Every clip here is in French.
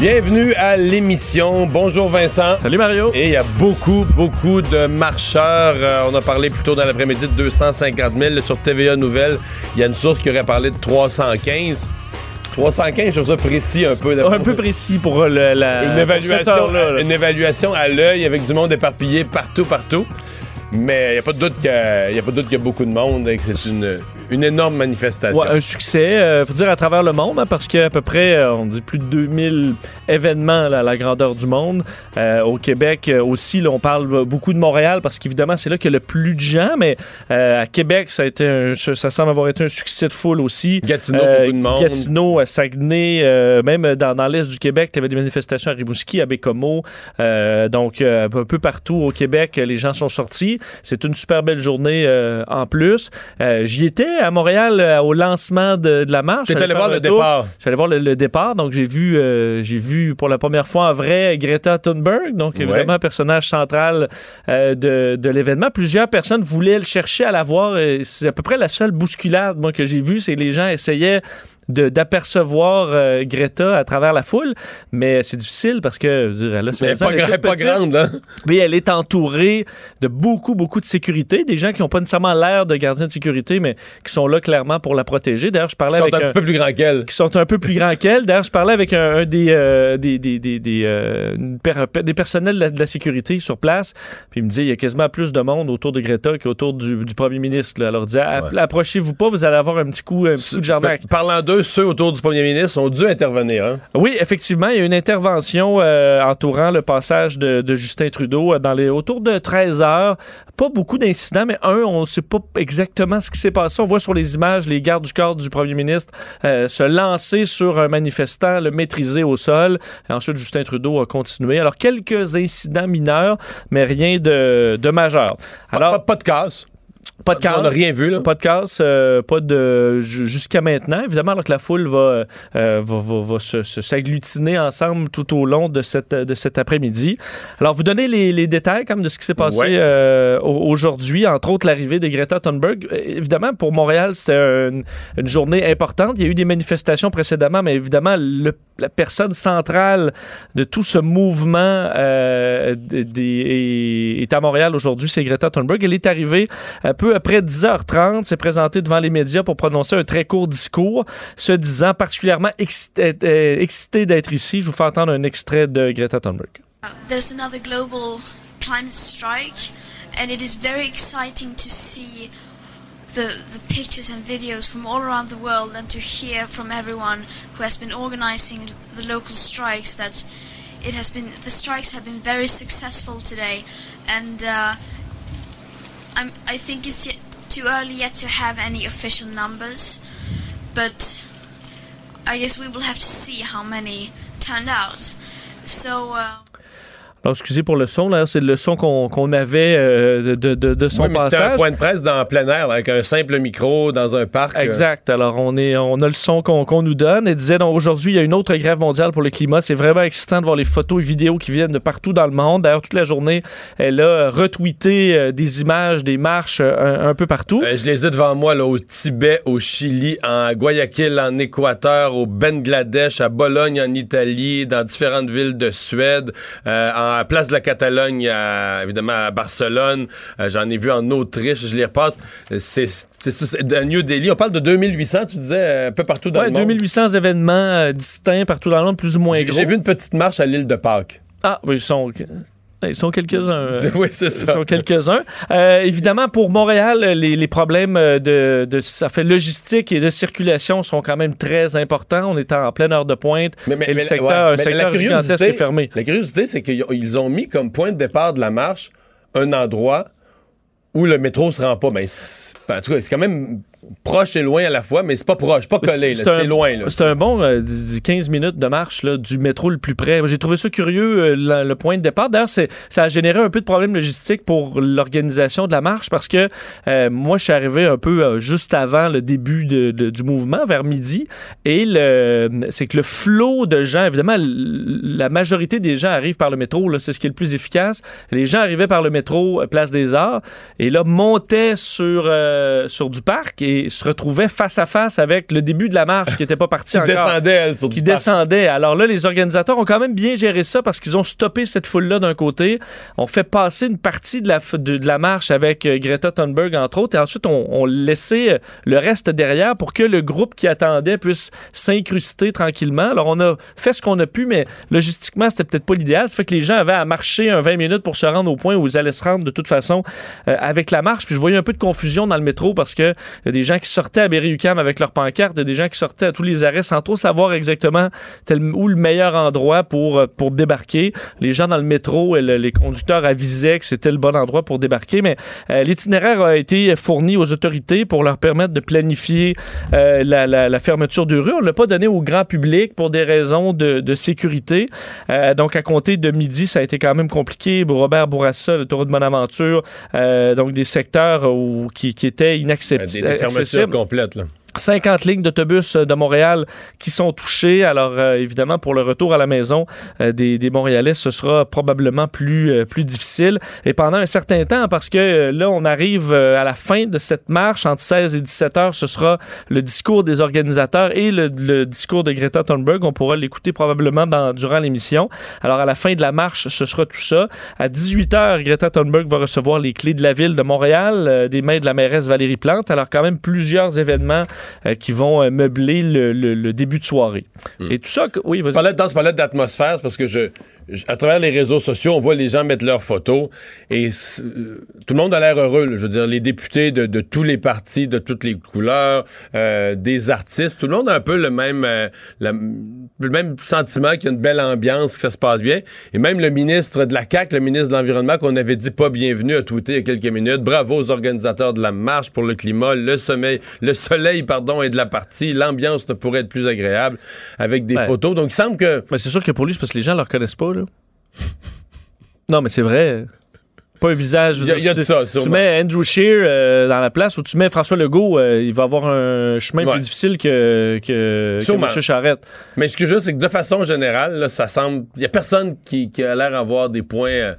Bienvenue à l'émission. Bonjour Vincent. Salut Mario. Et il y a beaucoup, beaucoup de marcheurs. Euh, on a parlé plus tôt dans l'après-midi de 250 000 sur TVA Nouvelles. Il y a une source qui aurait parlé de 315. 315, je trouve ça précis un peu. un peu précis pour le, la une évaluation, une évaluation à l'œil avec du monde éparpillé partout, partout. Mais il n'y a pas de doute qu'il y, a pas de doute qu'il y a beaucoup de monde et que c'est une, une énorme manifestation. Ouais, un succès, euh, faut dire à travers le monde, hein, parce qu'à peu près, euh, on dit plus de 2000 événements à la grandeur du monde. Euh, au Québec euh, aussi, là, on parle beaucoup de Montréal, parce qu'évidemment, c'est là qu'il y a le plus de gens, mais à Québec, ça, a été un, ça semble avoir été un succès de foule aussi. Gatineau, beaucoup de monde. Gatineau, à Saguenay, même dans, dans l'est du Québec, tu avais des manifestations à Rimouski, à Bécomo. donc, un peu partout au Québec, les gens sont sortis. C'est une super belle journée en plus. J'y étais à Montréal euh, au lancement de, la marche. J'étais allé voir le départ. J'allais voir le, départ, donc j'ai vu, euh, j'ai vu pour la première fois en vrai Greta Thunberg, donc vraiment personnage central euh, de, de l'événement. Plusieurs personnes voulaient le chercher à la voir. C'est à peu près la seule bousculade moi que j'ai vue, c'est les gens essayaient d'apercevoir euh, Greta à travers la foule, mais c'est difficile parce que je elle a elle, pas, pas grande, là. Mais elle est entourée de beaucoup, beaucoup de sécurité, des gens qui n'ont pas nécessairement l'air de gardiens de sécurité, mais qui sont là clairement pour la protéger. D'ailleurs, je parlais qui avec sont un, petit peu plus grands qu'elle. Qui sont un peu plus grands qu'elle. D'ailleurs, je parlais avec un, des, euh, des, des, des, des, euh, des, personnels de la, sécurité sur place, puis il me dit il y a quasiment plus de monde autour de Greta qu'autour du, du premier ministre. Là. Alors, il dit approchez-vous pas, vous allez avoir un petit coup, un petit coup de jardin. Parlant d'eux, ceux autour du premier ministre ont dû intervenir. Hein? Oui, effectivement, il y a une intervention euh, entourant le passage de, Justin Trudeau euh, dans les autour de 13 heures. Pas beaucoup d'incidents, mais un, on ne sait pas exactement ce qui s'est passé. On voit sur les images les gardes du corps du premier ministre euh, se lancer sur un manifestant, le maîtriser au sol. Et ensuite, Justin Trudeau a continué. Alors, quelques incidents mineurs, mais rien de, majeur. Alors, pas de casse. Pas de casse. On n'a rien vu, là. Pas de casse, euh, pas de. Jusqu'à maintenant, évidemment, alors que la foule va, euh, va, va, se, s'agglutiner ensemble tout au long de, cette, de cet après-midi. Alors, vous donnez les, les détails, comme de ce qui s'est passé euh, aujourd'hui, entre autres l'arrivée de Greta Thunberg. Évidemment, pour Montréal, c'était une, une, journée importante. Il y a eu des manifestations précédemment, mais évidemment, le, la personne centrale de tout ce mouvement des, est à Montréal aujourd'hui, c'est Greta Thunberg. Elle est arrivée un peu après 10h30, s'est présenté devant les médias pour prononcer un très court discours, se disant particulièrement euh, excité d'être ici. Je vous fais entendre un extrait de Greta Thunberg. There's another global climate strike, and it is very exciting to see the, the pictures and videos from all around the world and to hear from everyone who has been organizing the local strikes that it has been the strikes have been very successful today and uh, I'm, I think it's yet too early yet to have any official numbers, but I guess we will have to see how many turned out. So. Uh, Alors, excusez pour le son, là, c'est le son qu'on avait euh, de, de, de, son oui, passage. C'était un point de presse dans plein air, avec un simple micro dans un parc. Euh. Exact. Alors, on, est, on a le son qu'on nous donne. Elle disait, aujourd'hui, il y a une autre grève mondiale pour le climat. C'est vraiment excitant de voir les photos et vidéos qui viennent de partout dans le monde. D'ailleurs, toute la journée, elle a retweeté euh, des images, des marches un, peu partout. je les ai devant moi, là, au Tibet, au Chili, en Guayaquil, en Équateur, au Bangladesh, à Bologne, en Italie, dans différentes villes de Suède, en à Place de la Catalogne, évidemment à Barcelone. Euh, j'en ai vu en Autriche, je les repasse. C'est à New Delhi. On parle de 2800, tu disais, euh, un peu partout dans le monde. 2800 événements euh, distincts partout dans le monde, plus ou moins gros. J'ai vu une petite marche à l'île de Pâques. Ah, oui, ils sont... Ils sont quelques-uns. oui, c'est ça. Ils sont quelques-uns. Euh, évidemment, pour Montréal, les, les problèmes de, de, ça fait logistique et de circulation sont quand même très importants. On est en pleine heure de pointe. Mais, mais, et le secteur, ouais, secteur gigantesque est fermé. La curiosité, c'est qu'ils ont mis comme point de départ de la marche un endroit où le métro se rend pas. Mais en tout cas, c'est quand même proche et loin à la fois, mais c'est pas proche, pas collé, c'est loin. C'est un bon euh, d- 15 minutes de marche là, du métro le plus près. J'ai trouvé ça curieux, euh, la- le point de départ. D'ailleurs, ça a généré un peu de problèmes logistiques pour l'organisation de la marche parce que euh, moi, je suis arrivé un peu euh, juste avant le début de- de- du mouvement, vers midi. Et c'est que le flot de gens, évidemment, la majorité des gens arrivent par le métro. C'est ce qui est le plus efficace. Les gens arrivaient par le métro, euh, Place des Arts, et là, montaient sur, euh, sur du parc et se retrouvaient face à face avec le début de la marche qui n'était pas parti Qui encore. descendait, elle, sur Qui descendait. Alors là, les organisateurs ont quand même bien géré ça parce qu'ils ont stoppé cette foule-là d'un côté. On fait passer une partie de la, f- de, de la marche avec euh, Greta Thunberg, entre autres, et ensuite on, on laissait euh, le reste derrière pour que le groupe qui attendait puisse s'incruster tranquillement. Alors on a fait ce qu'on a pu, mais logistiquement, c'était peut-être pas l'idéal. Ça fait que les gens avaient à marcher un 20 minutes pour se rendre au point où ils allaient se rendre de toute façon euh, avec la marche. Puis je voyais un peu de confusion dans le métro parce que y a des gens qui sortaient à Berry-UQAM avec leur pancarte, il y a des gens qui sortaient à tous les arrêts sans trop savoir exactement tel- où le meilleur endroit pour, euh, pour débarquer. Les gens dans le métro et le- les conducteurs avisaient que c'était le bon endroit pour débarquer, mais euh, l'itinéraire a été fourni aux autorités pour leur permettre de planifier euh, la, la- la fermeture de rue. On ne l'a pas donné au grand public pour des raisons de, de sécurité. Euh, donc, à compter de midi, ça a été quand même compliqué. Robert Bourassa, le taureau de Bonaventure, euh, donc des secteurs où- qui, qui étaient Des, inacceptables. Des fermetures complètes. Là. 50 lignes d'autobus euh, de Montréal qui sont touchées. Alors, euh, évidemment, pour le retour à la maison euh, des, des Montréalais, ce sera probablement plus, euh, plus difficile. Et pendant un certain temps, parce que euh, là, on arrive à la fin de cette marche, entre 16 et 17 heures, ce sera le discours des organisateurs et le, le discours de Greta Thunberg. On pourra l'écouter probablement dans, durant l'émission. Alors, à la fin de la marche, ce sera tout ça. À 18 heures, Greta Thunberg va recevoir les clés de la ville de Montréal des mains de la mairesse Valérie Plante. Alors, quand même, plusieurs événements euh, qui vont euh, meubler le, le- le début de soirée. Et tout ça, que- oui, vas-y. dans ce parlais d'atmosphère, parce que je- à travers les réseaux sociaux, on voit les gens mettre leurs photos et euh, tout le monde a l'air heureux. là. Je veux dire, les députés de, de tous les partis, de toutes les couleurs, euh, des artistes, tout le monde a un peu le même, euh, la- le même sentiment qu'il y a une belle ambiance, que ça se passe bien. Et même le ministre de la CAQ, le ministre de l'Environnement, qu'on avait dit pas bienvenu, a tweeté il y a quelques minutes. Bravo aux organisateurs de la marche pour le climat, le sommeil, le soleil, pardon, et de la partie. L'ambiance ne pourrait être plus agréable avec des Ouais. photos. Donc, il semble que Mais c'est sûr que pour lui, c'est parce que les gens ne le reconnaissent pas. Là. Non, mais c'est vrai. Pas un visage. Il y a- dire, il y a de tu- ça, Tu mets Andrew Scheer euh, dans la place ou tu mets François Legault, euh, il va avoir un chemin Ouais. plus difficile que, que. M. Charette. Mais ce que je veux dire, c'est que de façon générale, là, ça semble. Il y a personne qui, qui a l'air d'avoir des points.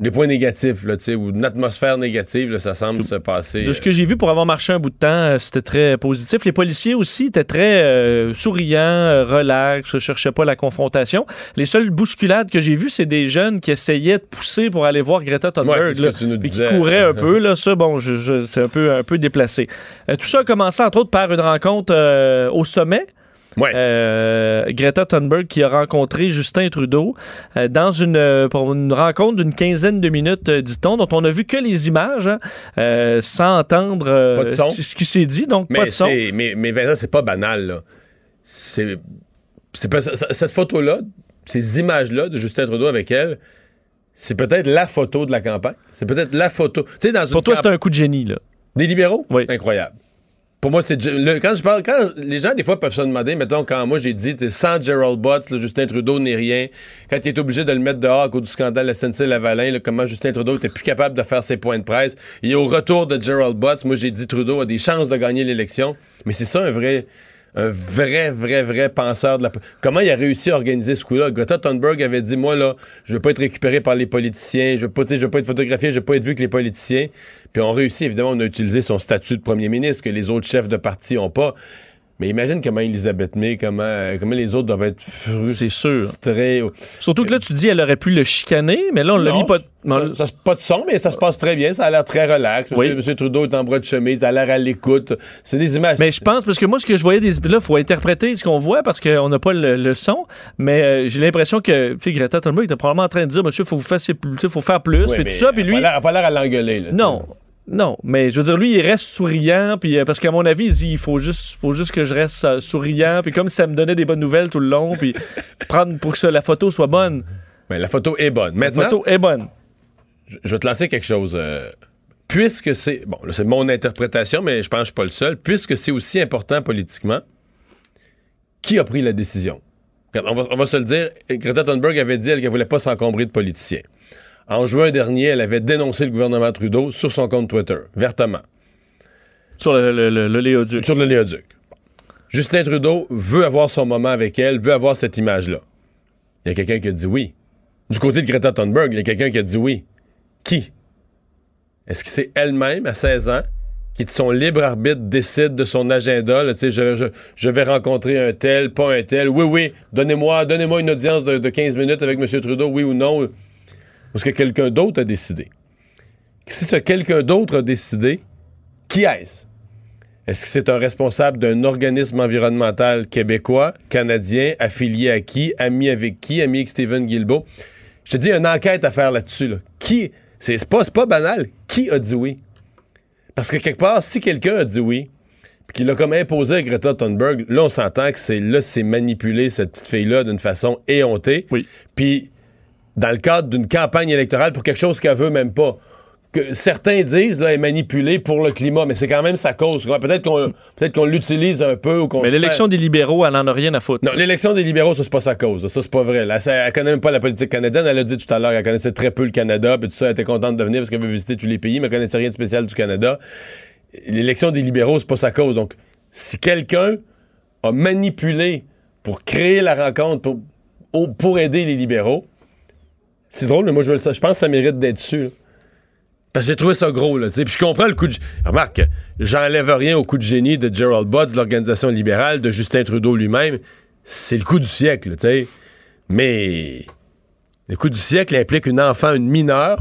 Euh, des points négatifs, là, tu sais, ou une atmosphère négative, là, ça semble se passer. De ce que j'ai vu pour avoir marché un bout de temps, euh, c'était très positif. Les policiers aussi étaient très euh, souriants, euh, relax, ne cherchaient pas la confrontation. Les seules bousculades que j'ai vues, c'est des jeunes qui essayaient de pousser pour aller voir Greta Thunberg. c'est ce là, que tu nous puis qui couraient un peu. Là, ça, bon, je, je- c'est un peu, un peu déplacé. Euh, tout ça a commencé, entre autres, par une rencontre euh, au sommet. Ouais. Euh, Greta Thunberg qui a rencontré Justin Trudeau euh, dans une, euh, pour une rencontre d'une quinzaine de minutes, dit-on, dont on n'a vu que les images, hein, sans entendre Pas de son. ce qui s'est dit, donc pas mais, de son. c'est- mais, mais Vincent, c'est pas banal, là. C'est. c'est pas- cette photo-là, ces images-là de Justin Trudeau avec elle, c'est peut-être la photo de la campagne. C'est peut-être la photo. Tu sais, dans une Pour toi, camp- c'est un coup de génie, là. Des libéraux? Oui. Incroyable. Pour moi, c'est. quand je parle. Quand les gens, des fois, peuvent se demander, mettons, quand moi j'ai dit, sans Gerald Butts, Justin Trudeau n'est rien. Quand il est obligé de le mettre dehors à cause du scandale SNC-Lavalin, comment Justin Trudeau était plus capable de faire ses points de presse. Et au retour de Gerald Butts, moi j'ai dit Trudeau a des chances de gagner l'élection. Mais c'est ça un vrai. Un vrai, vrai, vrai penseur de la. Comment il a réussi à organiser ce coup-là? Greta Thunberg avait dit Moi, là, je veux pas être récupéré par les politiciens, je veux pas, veux pas être photographié, je veux pas être vu que les politiciens. Puis on réussit, évidemment, on a utilisé son statut de premier ministre que les autres chefs de parti ont pas. Mais imagine comment Elisabeth May, comment, comment les autres doivent être C'est sûr. frustrés. Surtout que là, tu dis, elle aurait pu le chicaner, mais là, on l'a Non, mis pas. Ça, ça, c'est pas de son, mais ça se passe très bien. Ça a l'air très relax. Oui. Monsieur, Monsieur Trudeau est en bras de chemise, ça a l'air à l'écoute. C'est des images. Mais je pense, parce que moi, ce que je voyais des. Là, il faut interpréter ce qu'on voit parce qu'on n'a pas le, le son. Mais euh, j'ai l'impression que, tu sais, Greta Thunberg était probablement en train de dire, monsieur, il faut, vous fassiez plus- tu sais, faut faire plus. Oui, puis mais tout ça. Puis lui. elle a pas l'air à l'engueuler. là, Non. Non, mais je veux dire, lui, il reste souriant, puis euh, parce qu'à mon avis, il dit, il faut juste, faut juste que je reste euh, souriant, puis comme ça me donnait des bonnes nouvelles tout le long, puis prendre pour que ça- la photo soit bonne. Mais la photo est bonne. La Maintenant, photo est bonne. je je vais te lancer quelque chose. euh, puisque c'est, bon, là, c'est mon interprétation, mais je pense que je suis pas le seul, puisque c'est aussi important politiquement, qui a pris la décision? On va, on va se le dire, Greta Thunberg avait dit elle, qu'elle voulait pas s'encombrer de politiciens. En juin dernier, elle avait dénoncé le gouvernement Trudeau sur son compte Twitter, vertement, Sur le, le, le, le léoduc. sur le Léoduc. Justin Trudeau veut avoir son moment avec elle, veut avoir cette image-là. Il y a quelqu'un qui a dit oui. Du côté de Greta Thunberg, il y a quelqu'un qui a dit oui. Qui? Est-ce que c'est elle-même, à 16 ans, qui, de son libre arbitre, décide de son agenda? là, tu sais, je, je- je vais rencontrer un tel, pas un tel? Oui, oui, donnez-moi donnez une audience de, de 15 minutes avec M. Trudeau, oui ou non. Ou est-ce que quelqu'un d'autre a décidé? Si ce quelqu'un d'autre a décidé, qui est-ce? Est-ce que c'est un responsable d'un organisme environnemental québécois, canadien, affilié à qui, ami avec qui, ami avec Stephen Guilbeault? Je te dis, il y a une enquête à faire là-dessus. là. Qui? C'est pas, pas banal. Qui a dit oui? Parce que quelque part, si quelqu'un a dit oui, puis qu'il l'a comme imposé à Greta Thunberg, là, on s'entend que c'est là, c'est manipuler cette petite fille-là d'une façon éhontée. Oui. Puis, dans le cadre d'une campagne électorale pour quelque chose qu'elle veut même pas. Que certains disent, là, est manipulée pour le climat, mais c'est quand même sa cause. Peut-être qu'on peut qu'on l'utilise un peu ou qu'on Mais l'élection sert- des libéraux, elle en a rien à foutre. non, l'élection des libéraux, ça, c'est pas sa cause. Ça, c'est pas vrai. Là, ça- elle connaît même pas la politique canadienne. Elle a dit tout à l'heure qu'elle connaissait très peu le Canada, puis tout ça, elle était contente de venir parce qu'elle veut visiter tous les pays, mais elle connaissait rien de spécial du Canada. L'élection des libéraux, c'est pas sa cause. Donc, si quelqu'un a manipulé pour créer la rencontre, pour, pour aider les libéraux, c'est drôle, mais moi, je, le- je pense que ça mérite d'être su. là. Parce que j'ai trouvé ça gros, là. Puis je comprends le coup de... Remarque, j'enlève rien au coup de génie de Gerald Butts, de l'organisation libérale, de Justin Trudeau lui-même. C'est le coup du siècle, tu sais. Mais le coup du siècle implique une enfant, une mineure,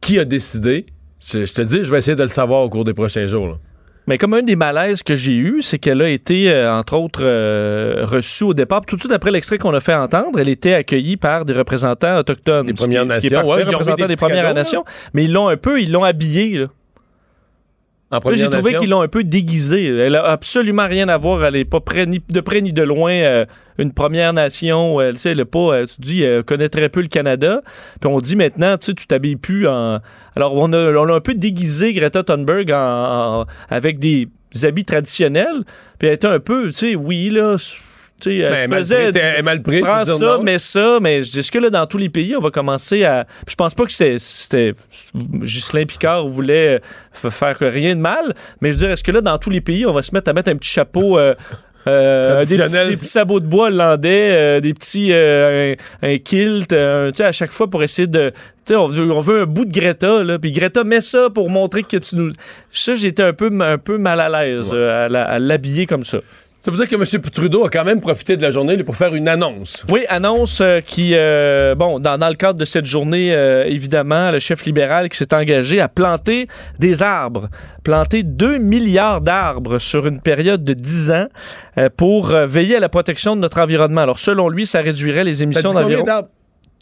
qui a décidé... Je, te dis, je vais essayer de le savoir au cours des prochains jours. Mais comme un des malaises que j'ai eu, c'est qu'elle a été, euh, entre autres, euh, reçue au départ. Tout de suite après l'extrait qu'on a fait entendre, elle était accueillie par des représentants autochtones. Des Premières qui Nations, ouais, représentants des Premières cadeaux. Nations. Mais ils l'ont un peu, ils l'ont habillée. Là. J'ai trouvé qu'ils l'ont un peu déguisée. Elle a absolument rien à voir. Elle est pas près, ni de près ni de loin euh, une Première Nation. Elle, tu sais, elle est pas, euh, tu dis, elle connaît très peu le Canada. Puis on dit maintenant, tu sais, tu t'habilles plus en. Alors on a, on a un peu déguisé Greta Thunberg en- en- avec des habits traditionnels. Puis elle était un peu, tu sais, oui là. Tu sais, Ben, faisait pris, mal pris, prends ça, non? mais ça, mais est-ce que là, dans tous les pays, on va commencer à. Puis je pense pas que c'était. Ghislain Picard voulait euh, faire rien de mal, mais je veux dire, est-ce que là, dans tous les pays, on va se mettre à mettre un petit chapeau. euh, euh, des, petits, Traditionnel. des petits sabots de bois hollandais, euh, des petits un, un kilt, tu sais, à chaque fois pour essayer de, tu sais, on veut, on veut un bout de Greta là, puis Greta met ça pour montrer que tu nous, ça j'étais un peu un peu mal à l'aise euh, à la- à l'habiller comme ça. Ça veut dire que M. Trudeau a quand même profité de la journée pour faire une annonce. Oui, annonce euh, qui, euh, bon, dans, dans le cadre de cette journée, euh, évidemment, le chef libéral qui s'est engagé à planter des arbres, planter 2 milliards d'arbres sur une période de 10 ans euh, pour veiller à la protection de notre environnement. Alors, selon lui, ça réduirait les émissions d'environ?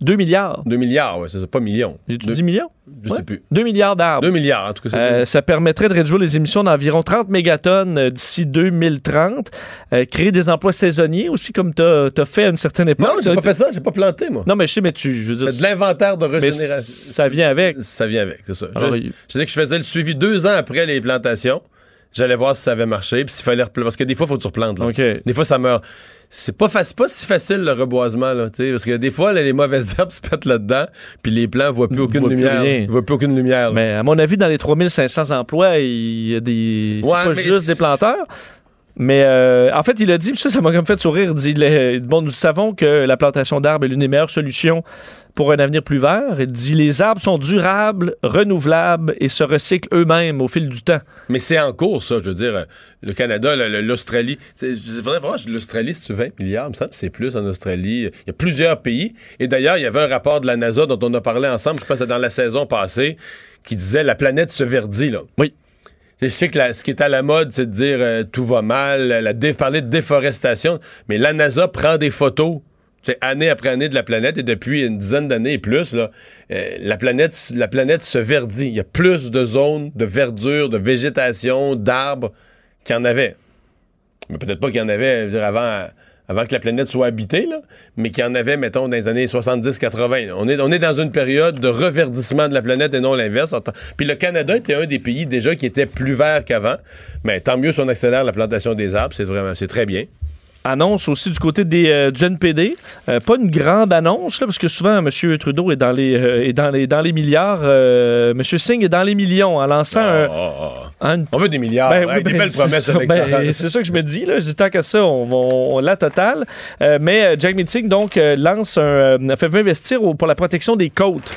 2 milliards. 2 milliards, ouais, c'est pas millions. J'ai-tu Deux- dit millions? Je Ouais. sais plus. 2 milliards d'arbres. 2 milliards, en tout cas. Euh, ça permettrait de réduire les émissions d'environ 30 mégatonnes euh, d'ici 2030. Euh, créer des emplois saisonniers aussi, comme tu as, fait à une certaine époque. Non, j'ai pas fait ça, j'ai pas planté, moi. Non, mais je sais, mais tu. Je veux dire, C'est de l'inventaire de régénération. ça vient avec. Ça vient avec, c'est ça. Alors, je, je dis que je faisais le suivi deux ans après les plantations. J'allais voir si ça avait marché, puis s'il fallait replanter. Parce que des fois, il faut que tu replantes. Là. OK. Des fois, ça meurt. C'est pas, fa- pas si facile le reboisement, là, tu sais, parce que des fois, là, les mauvaises herbes se pètent là-dedans, puis les plants voient plus aucune voient plus lumière. Ils voient plus aucune lumière. là. Mais à mon avis, dans les 3500 emplois, il y a des. C'est pas juste des planteurs. Mais euh, en fait, il a dit, ça, ça m'a comme fait sourire. Il dit Bon, nous savons que la plantation d'arbres est l'une des meilleures solutions pour un avenir plus vert. Il dit Les arbres sont durables, renouvelables et se recyclent eux-mêmes au fil du temps. Mais c'est en cours, ça. Je veux dire, le Canada, l'Australie. C'est c'est vrai, vraiment, l'Australie, c'est 20 milliards, il me semble, c'est plus en Australie. Il y a plusieurs pays. Et d'ailleurs, il y avait un rapport de la NASA dont on a parlé ensemble, je pense dans la saison passée, qui disait la planète se verdit, là. Oui. Je sais que la- ce qui est à la mode, c'est de dire euh, tout va mal, la dé- parler de déforestation, mais la NASA prend des photos. année après année de la planète et depuis une dizaine d'années et plus, euh, la, planète, la planète se verdit. Il y a plus de zones de verdure, de végétation, d'arbres qu'il y en avait. Mais peut-être pas qu'il y en avait je veux dire, avant, avant que la planète soit habitée, là, mais qu'il y en avait, mettons, dans les années 70-80. On est, on est dans une période de reverdissement de la planète et non l'inverse. Puis le Canada était un des pays déjà qui était plus vert qu'avant. Mais tant mieux si on accélère la plantation des arbres, c'est vraiment, c'est très bien annonce aussi du côté des, euh, du NPD. Euh, pas une grande annonce, là, parce que souvent, M. Trudeau est dans les, euh, est dans les, dans les milliards. Euh, M. Singh est dans les millions en lançant un, Oh, oh, oh. On veut des milliards, Ben oui, des ben, belles c'est promesses ça, ben, c'est ça que je me dis. Là. Je dis, tant qu'à ça, on, la totale. Mais Jack Meeting, donc, lance un, fait investir au- pour la protection des côtes.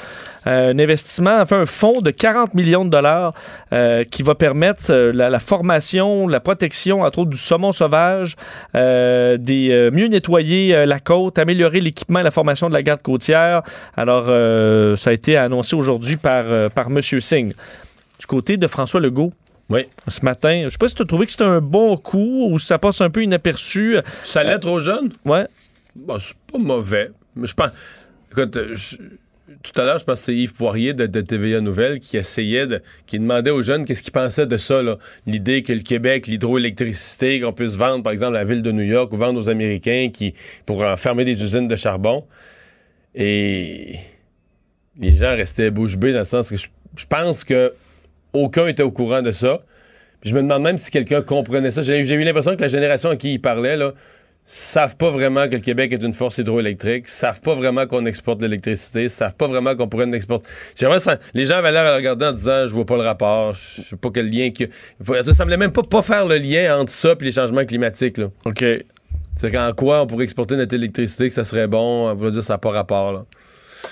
Euh, un investissement, enfin un fonds de 40 millions de dollars euh, qui va permettre euh, la, la formation, la protection, entre autres, du saumon sauvage, des, mieux nettoyer la côte, améliorer l'équipement et la formation de la garde côtière. Alors, ça a été annoncé aujourd'hui par, par M. Singh. Du côté de François Legault, Oui. ce matin. Je sais pas si tu as trouvé que c'était un bon coup ou si ça passe un peu inaperçu. Ça l'est trop jeune? Ouais. Bon, c'est pas mauvais. Mais je pense. Écoute, je- tout à l'heure, je pense que c'est Yves Poirier de, TVA Nouvelle qui essayait qui demandait aux jeunes qu'est-ce qu'ils pensaient de ça. L'idée que le Québec, l'hydroélectricité, qu'on puisse vendre, par exemple, la ville de New York ou vendre aux Américains qui pour fermer des usines de charbon. Et les gens restaient bouche bée dans le sens que je, pense que aucun était au courant de ça. Puis je me demande même si quelqu'un comprenait ça. J'ai eu l'impression que la génération à qui il parlait, là, savent pas vraiment que le Québec est une force hydroélectrique, savent pas vraiment qu'on exporte de l'électricité, savent pas vraiment qu'on pourrait en exporter. Ça- les gens avaient l'air à regarder en disant je vois pas le rapport, je sais pas quel lien que ça semblait même pas pas faire le lien entre ça et les changements climatiques là. OK. C'est qu'en quoi on pourrait exporter notre électricité que ça serait bon, on va dire ça n'a pas rapport là.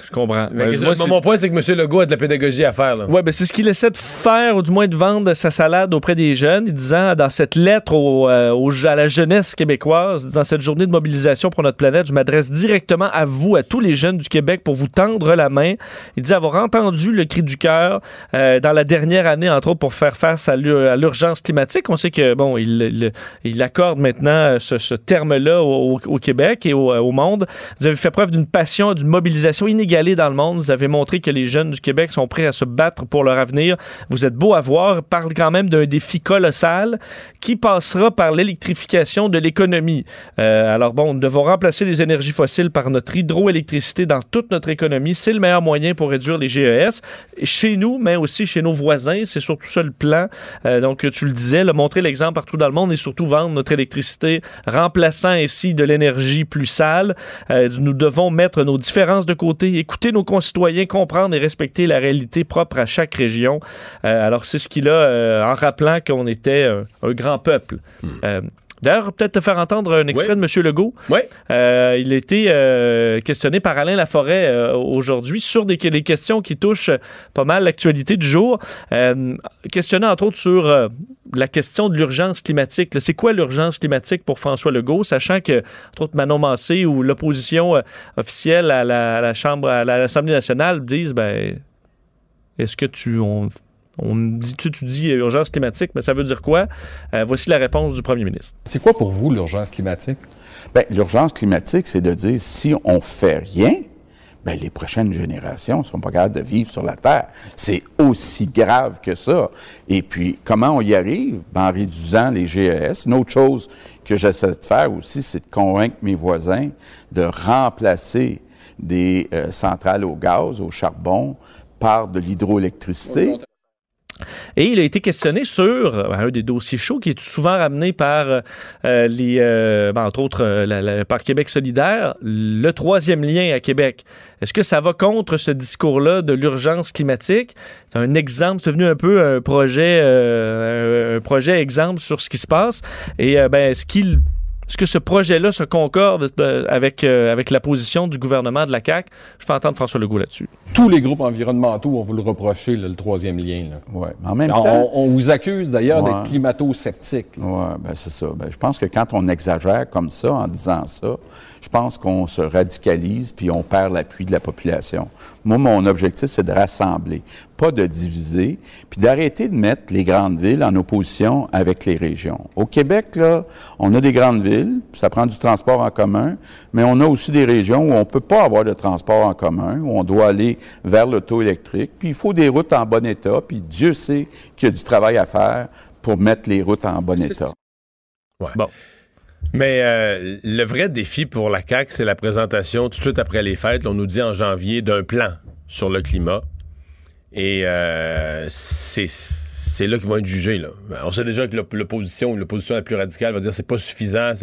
Je comprends. Mais Euh, moi, mon point c'est que M. Legault a de la pédagogie à faire. Ouais, ben c'est ce qu'il essaie de faire, ou du moins de vendre sa salade auprès des jeunes, en disant dans cette lettre au, euh, au- à la jeunesse québécoise, dans cette journée de mobilisation pour notre planète, je m'adresse directement à vous, à tous les jeunes du Québec, pour vous tendre la main. Il dit avoir entendu le cri du cœur euh, dans la dernière année, entre autres, pour faire face à l'ur- à l'urgence climatique. On sait que bon, il, il- il accorde maintenant ce, ce terme-là au, au Québec et au, au monde. Vous avez fait preuve d'une passion, d'une mobilisation inégalée dans le monde. Vous avez montré que les jeunes du Québec sont prêts à se battre pour leur avenir. Vous êtes beau à voir. Parle quand même d'un défi colossal qui passera par l'électrification de l'économie. Euh, alors bon, nous devons remplacer les énergies fossiles par notre hydroélectricité dans toute notre économie. C'est le meilleur moyen pour réduire les GES. Chez nous, mais aussi chez nos voisins. C'est surtout ça le plan. Euh, donc, tu le disais, montrer l'exemple partout dans le monde et surtout vendre notre électricité, remplaçant ainsi de l'énergie plus sale. Euh, nous devons mettre nos différences de côté, écouter nos concitoyens, comprendre et respecter la réalité propre à chaque région. Euh, alors, c'est ce qu'il a euh, en rappelant qu'on était euh, un grand peuple. Euh, D'ailleurs, peut-être te faire entendre un extrait Oui. de M. Legault. Ouais. Euh, il a été euh, questionné par Alain Laforêt euh, aujourd'hui sur des, des questions qui touchent pas mal l'actualité du jour. Euh, questionné entre autres sur euh, la question de l'urgence climatique. C'est quoi l'urgence climatique pour François Legault, sachant que, entre autres, Manon Massé ou l'opposition euh, officielle à la, à la Chambre, à l'Assemblée nationale disent, ben, est-ce que tu... On, on dit, tu, tu dis urgence climatique, mais ça veut dire quoi? Euh, voici la réponse du premier ministre. C'est quoi pour vous l'urgence climatique? Bien, l'urgence climatique, c'est de dire si on fait rien, ben, les prochaines générations ne sont pas capables de vivre sur la Terre. C'est aussi grave que ça. Et puis, comment on y arrive? Ben, en réduisant les GES. Une autre chose que j'essaie de faire aussi, c'est de convaincre mes voisins de remplacer des euh, centrales au gaz, au charbon, par de l'hydroélectricité. Et il a été questionné sur euh, un des dossiers chauds qui est souvent ramené par euh, euh, les, ben, entre autres, par Québec solidaire, le troisième lien à Québec. Est-ce que ça va contre ce discours-là de l'urgence climatique? C'est un exemple, c'est devenu un peu un projet, un, projet exemple sur ce qui se passe. Et ben, est-ce qu'il est-ce que ce projet-là se concorde euh, avec, euh, avec la position du gouvernement de la CAQ? Je fais entendre François Legault là-dessus. Tous les groupes environnementaux vont vous le reprocher, là, le troisième lien. là. Ouais. Mais en même On, temps, on vous accuse d'ailleurs Ouais. d'être climato-sceptique. Oui, ben c'est ça. Ben, je pense que quand on exagère comme ça, en disant ça, je pense qu'on se radicalise puis on perd l'appui de la population. Moi, mon objectif, c'est de rassembler, pas de diviser, puis d'arrêter de mettre les grandes villes en opposition avec les régions. Au Québec, là, on a des grandes villes, ça prend du transport en commun, mais on a aussi des régions où on peut pas avoir de transport en commun, où on doit aller vers l'auto électrique, puis il faut des routes en bon état, puis Dieu sait qu'il y a du travail à faire pour mettre les routes en bon état. Bon. Mais euh, le vrai défi pour la CAQ, c'est la présentation tout de suite après les fêtes. on nous dit en janvier d'un plan sur le climat. Et euh, c'est c'est là qu'ils vont être jugés. Là. Ben, On sait déjà que l'op- l'opposition, l'opposition la plus radicale va dire c'est pas suffisant.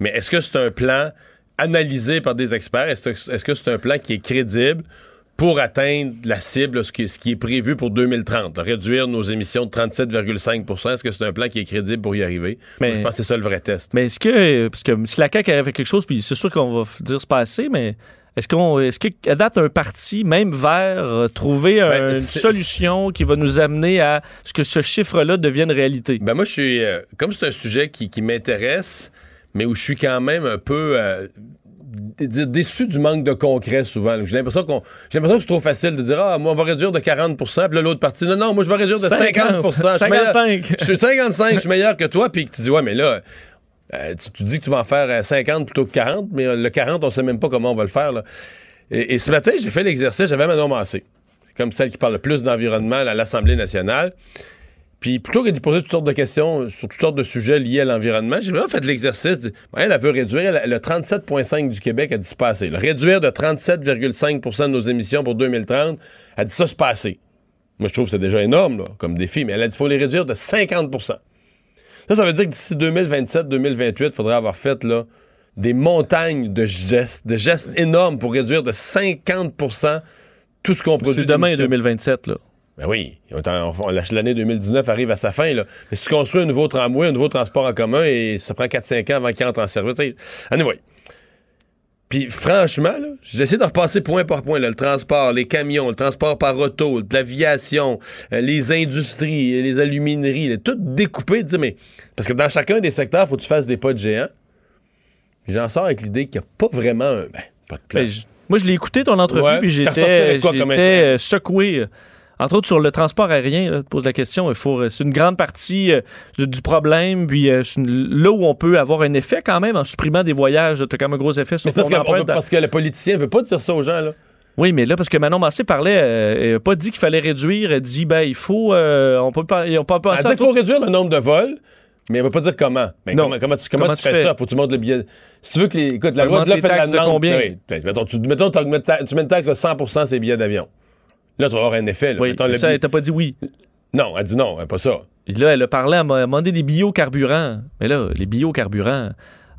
Mais est-ce que c'est un plan analysé par des experts? Est-ce que c'est un plan qui est crédible pour atteindre la cible, ce qui, ce qui est prévu pour 2030, là, réduire nos émissions de 37,5% Est-ce que c'est un plan qui est crédible pour y arriver? Mais- Moi, je pense que c'est ça le vrai test. Mais est-ce que, parce que si la CAQ arrive avec quelque chose, puis c'est sûr qu'on va dire c'est pas assez, mais est-ce qu'on, est-ce qu'à date un parti, même euh, trouver Ben, une solution qui va nous amener à ce que ce chiffre-là devienne réalité? Ben moi, je suis. euh, comme c'est un sujet qui, qui m'intéresse, mais où je suis quand même un peu. euh, déçu du manque de concret souvent. J'ai l'impression qu'on j'ai l'impression que c'est trop facile de dire ah moi on va réduire de 40 puis là l'autre partie non non moi je vais réduire de 50 Je suis meilleur- 55. Je suis 55%, je suis meilleur que toi puis tu dis ouais mais là euh, tu, tu dis que tu vas en faire euh, 50 plutôt que 40 mais euh, le 40 on sait même pas comment on va le faire là. Et, et ce matin, j'ai fait l'exercice, j'avais Manon Massé, comme celle qui parle le plus d'environnement à l'Assemblée nationale. Puis plutôt que de poser toutes sortes de questions sur toutes sortes de sujets liés à l'environnement, j'ai vraiment fait l'exercice. de- Elle, elle veut réduire elle- le 37,5 du Québec, elle dit c'est pas assez. là. Réduire de 37,5% de nos émissions pour 2030, elle dit ça c'est pas assez. Moi, je trouve que c'est déjà énorme là, comme défi, mais elle a dit qu'il faut les réduire de 50% Ça, ça veut dire que d'ici 2027-2028, il faudrait avoir fait là, des montagnes de gestes, de gestes énormes pour réduire de 50% tout ce qu'on produit. C'est demain d'émissions. 2027, là. Ben oui, l'année 2019 arrive à sa fin. Là. Mais si tu construis un nouveau tramway, un nouveau transport en commun, et ça prend 4-5 ans avant qu'il entre en service. Anyway. Puis franchement, essayé de repasser point par point. là, le transport, les camions, le transport par auto, l'aviation, euh, les industries, les alumineries, là, tout découpé. dire, mais, parce que dans chacun des secteurs, il faut que tu fasses des pas de géant. J'en sors avec l'idée qu'il n'y a pas vraiment un... Ben, pas de plan. Ben, moi, je l'ai écouté, ton entrevue, Ouais. puis j'étais euh, secoué. Entre autres, sur le transport aérien, là, tu poses la question, il faut, c'est une grande partie euh, du problème, puis euh, une- là où on peut avoir un effet quand même en supprimant des voyages, tu as quand même un gros effet sur Mais parce ton que, on veut- parce que le politicien veut pas dire ça aux gens. Là. Oui, mais là, parce que Manon Massé parlait, euh, elle n'a pas dit qu'il fallait réduire, elle dit, ben, il faut, on peut pas, on peut pas Elle dit qu'il faut réduire le nombre de vols, mais elle va pas dire comment. Ben, Non. Comment, comment tu, comment Comment tu fais, fais? ça? Faut que tu montes le billet. Si tu veux que les. Écoute, la loi de les fait de la de demande. combien? Oui. Ben, mettons, tu, mettons, mets une taxe de 100 ces billets d'avion. Là, tu vas avoir un effet. Là. Oui, ça, elle t'a pas dit oui. Non, elle dit non, elle pas ça. Et là, elle a parlé, elle m'a demandé des biocarburants. Mais là, les biocarburants,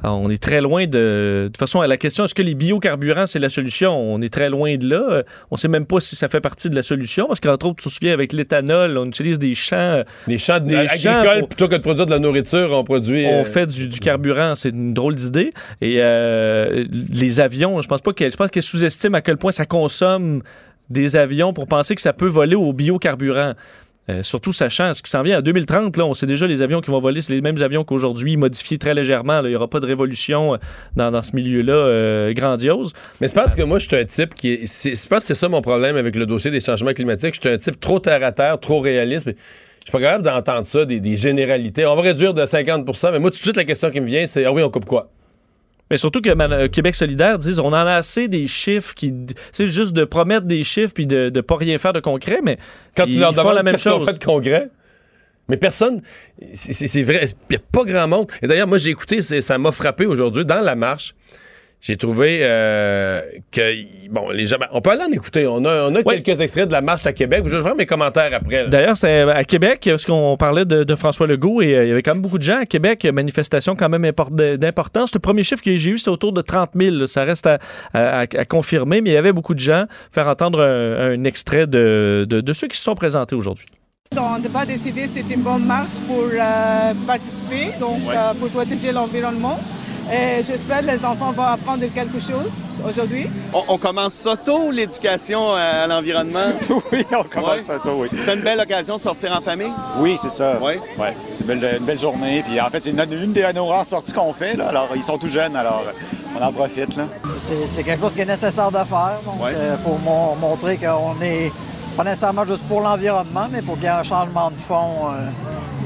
on est très loin de. De toute façon, à la question, est-ce que les biocarburants, c'est la solution? On est très loin de là. On sait même pas si ça fait partie de la solution, parce qu'entre autres, tu te souviens, avec l'éthanol, on utilise des champs. Les champs Des agricoles, pour- plutôt que de produire de la nourriture, on produit. On euh, fait du, du carburant, c'est une drôle d'idée. Et euh, les avions, je pense pas qu'elle, je pense qu'elle sous-estime à quel point ça consomme des avions pour penser que ça peut voler au biocarburant. Euh, surtout sachant ce qui s'en vient en 2030, là, on sait déjà les avions qui vont voler, c'est les mêmes avions qu'aujourd'hui, modifiés très légèrement. Il n'y aura pas de révolution euh, dans, ce milieu-là euh, grandiose. Mais c'est parce que moi, je suis un type qui est. pense que c'est ça mon problème avec le dossier des changements climatiques. Je suis un type trop terre à terre, trop réaliste. Je suis pas capable d'entendre ça, des généralités. On va réduire de 50% mais moi, tout de suite, la question qui me vient, c'est Ah oui, on coupe quoi? Mais surtout que euh, Québec solidaire disent on en a assez des chiffres qui. C'est juste de promettre des chiffres puis de ne pas rien faire de concret, mais Quand tu ils, leur ils demandes la même chose. fait de congrès. Mais personne, c'est- vrai, il n'y a pas grand monde. Et d'ailleurs, moi, j'ai écouté, ça m'a frappé aujourd'hui, dans la marche, j'ai trouvé euh, que, bon, les gens, ben, on peut aller en écouter. On a, on a Ouais. quelques extraits de la marche à Québec. Je vais faire mes commentaires après. D'ailleurs, c'est à Québec, parce qu'on parlait de, de François Legault, et euh, il y avait quand même beaucoup de gens à Québec, manifestation quand même import- d'importance. Le premier chiffre que j'ai eu, c'était autour de 30 000. là. Ça reste à, à- à confirmer, mais il y avait beaucoup de gens. Faire entendre un, un extrait de, de- de ceux qui se sont présentés aujourd'hui. On n'a pas décidé c'est une bonne marche pour euh, participer, donc euh, pour protéger l'environnement. Et j'espère que les enfants vont apprendre quelque chose aujourd'hui. On, on commence ça tôt, l'éducation à, à l'environnement? Oui, on commence Ouais. ça tôt, oui. C'était une belle occasion de sortir en famille? Oui, c'est ça. Oui. Ouais, c'est une belle, une belle journée. Puis en fait, c'est une, une des nos rares sorties qu'on fait. Là. Alors, ils sont tout jeunes, alors euh, on en profite. Là. C'est c'est quelque chose qui est nécessaire de faire. Donc, il Ouais. faut mon- montrer qu'on est pas nécessairement juste pour l'environnement, mais pour qu'il y ait un changement de fond euh,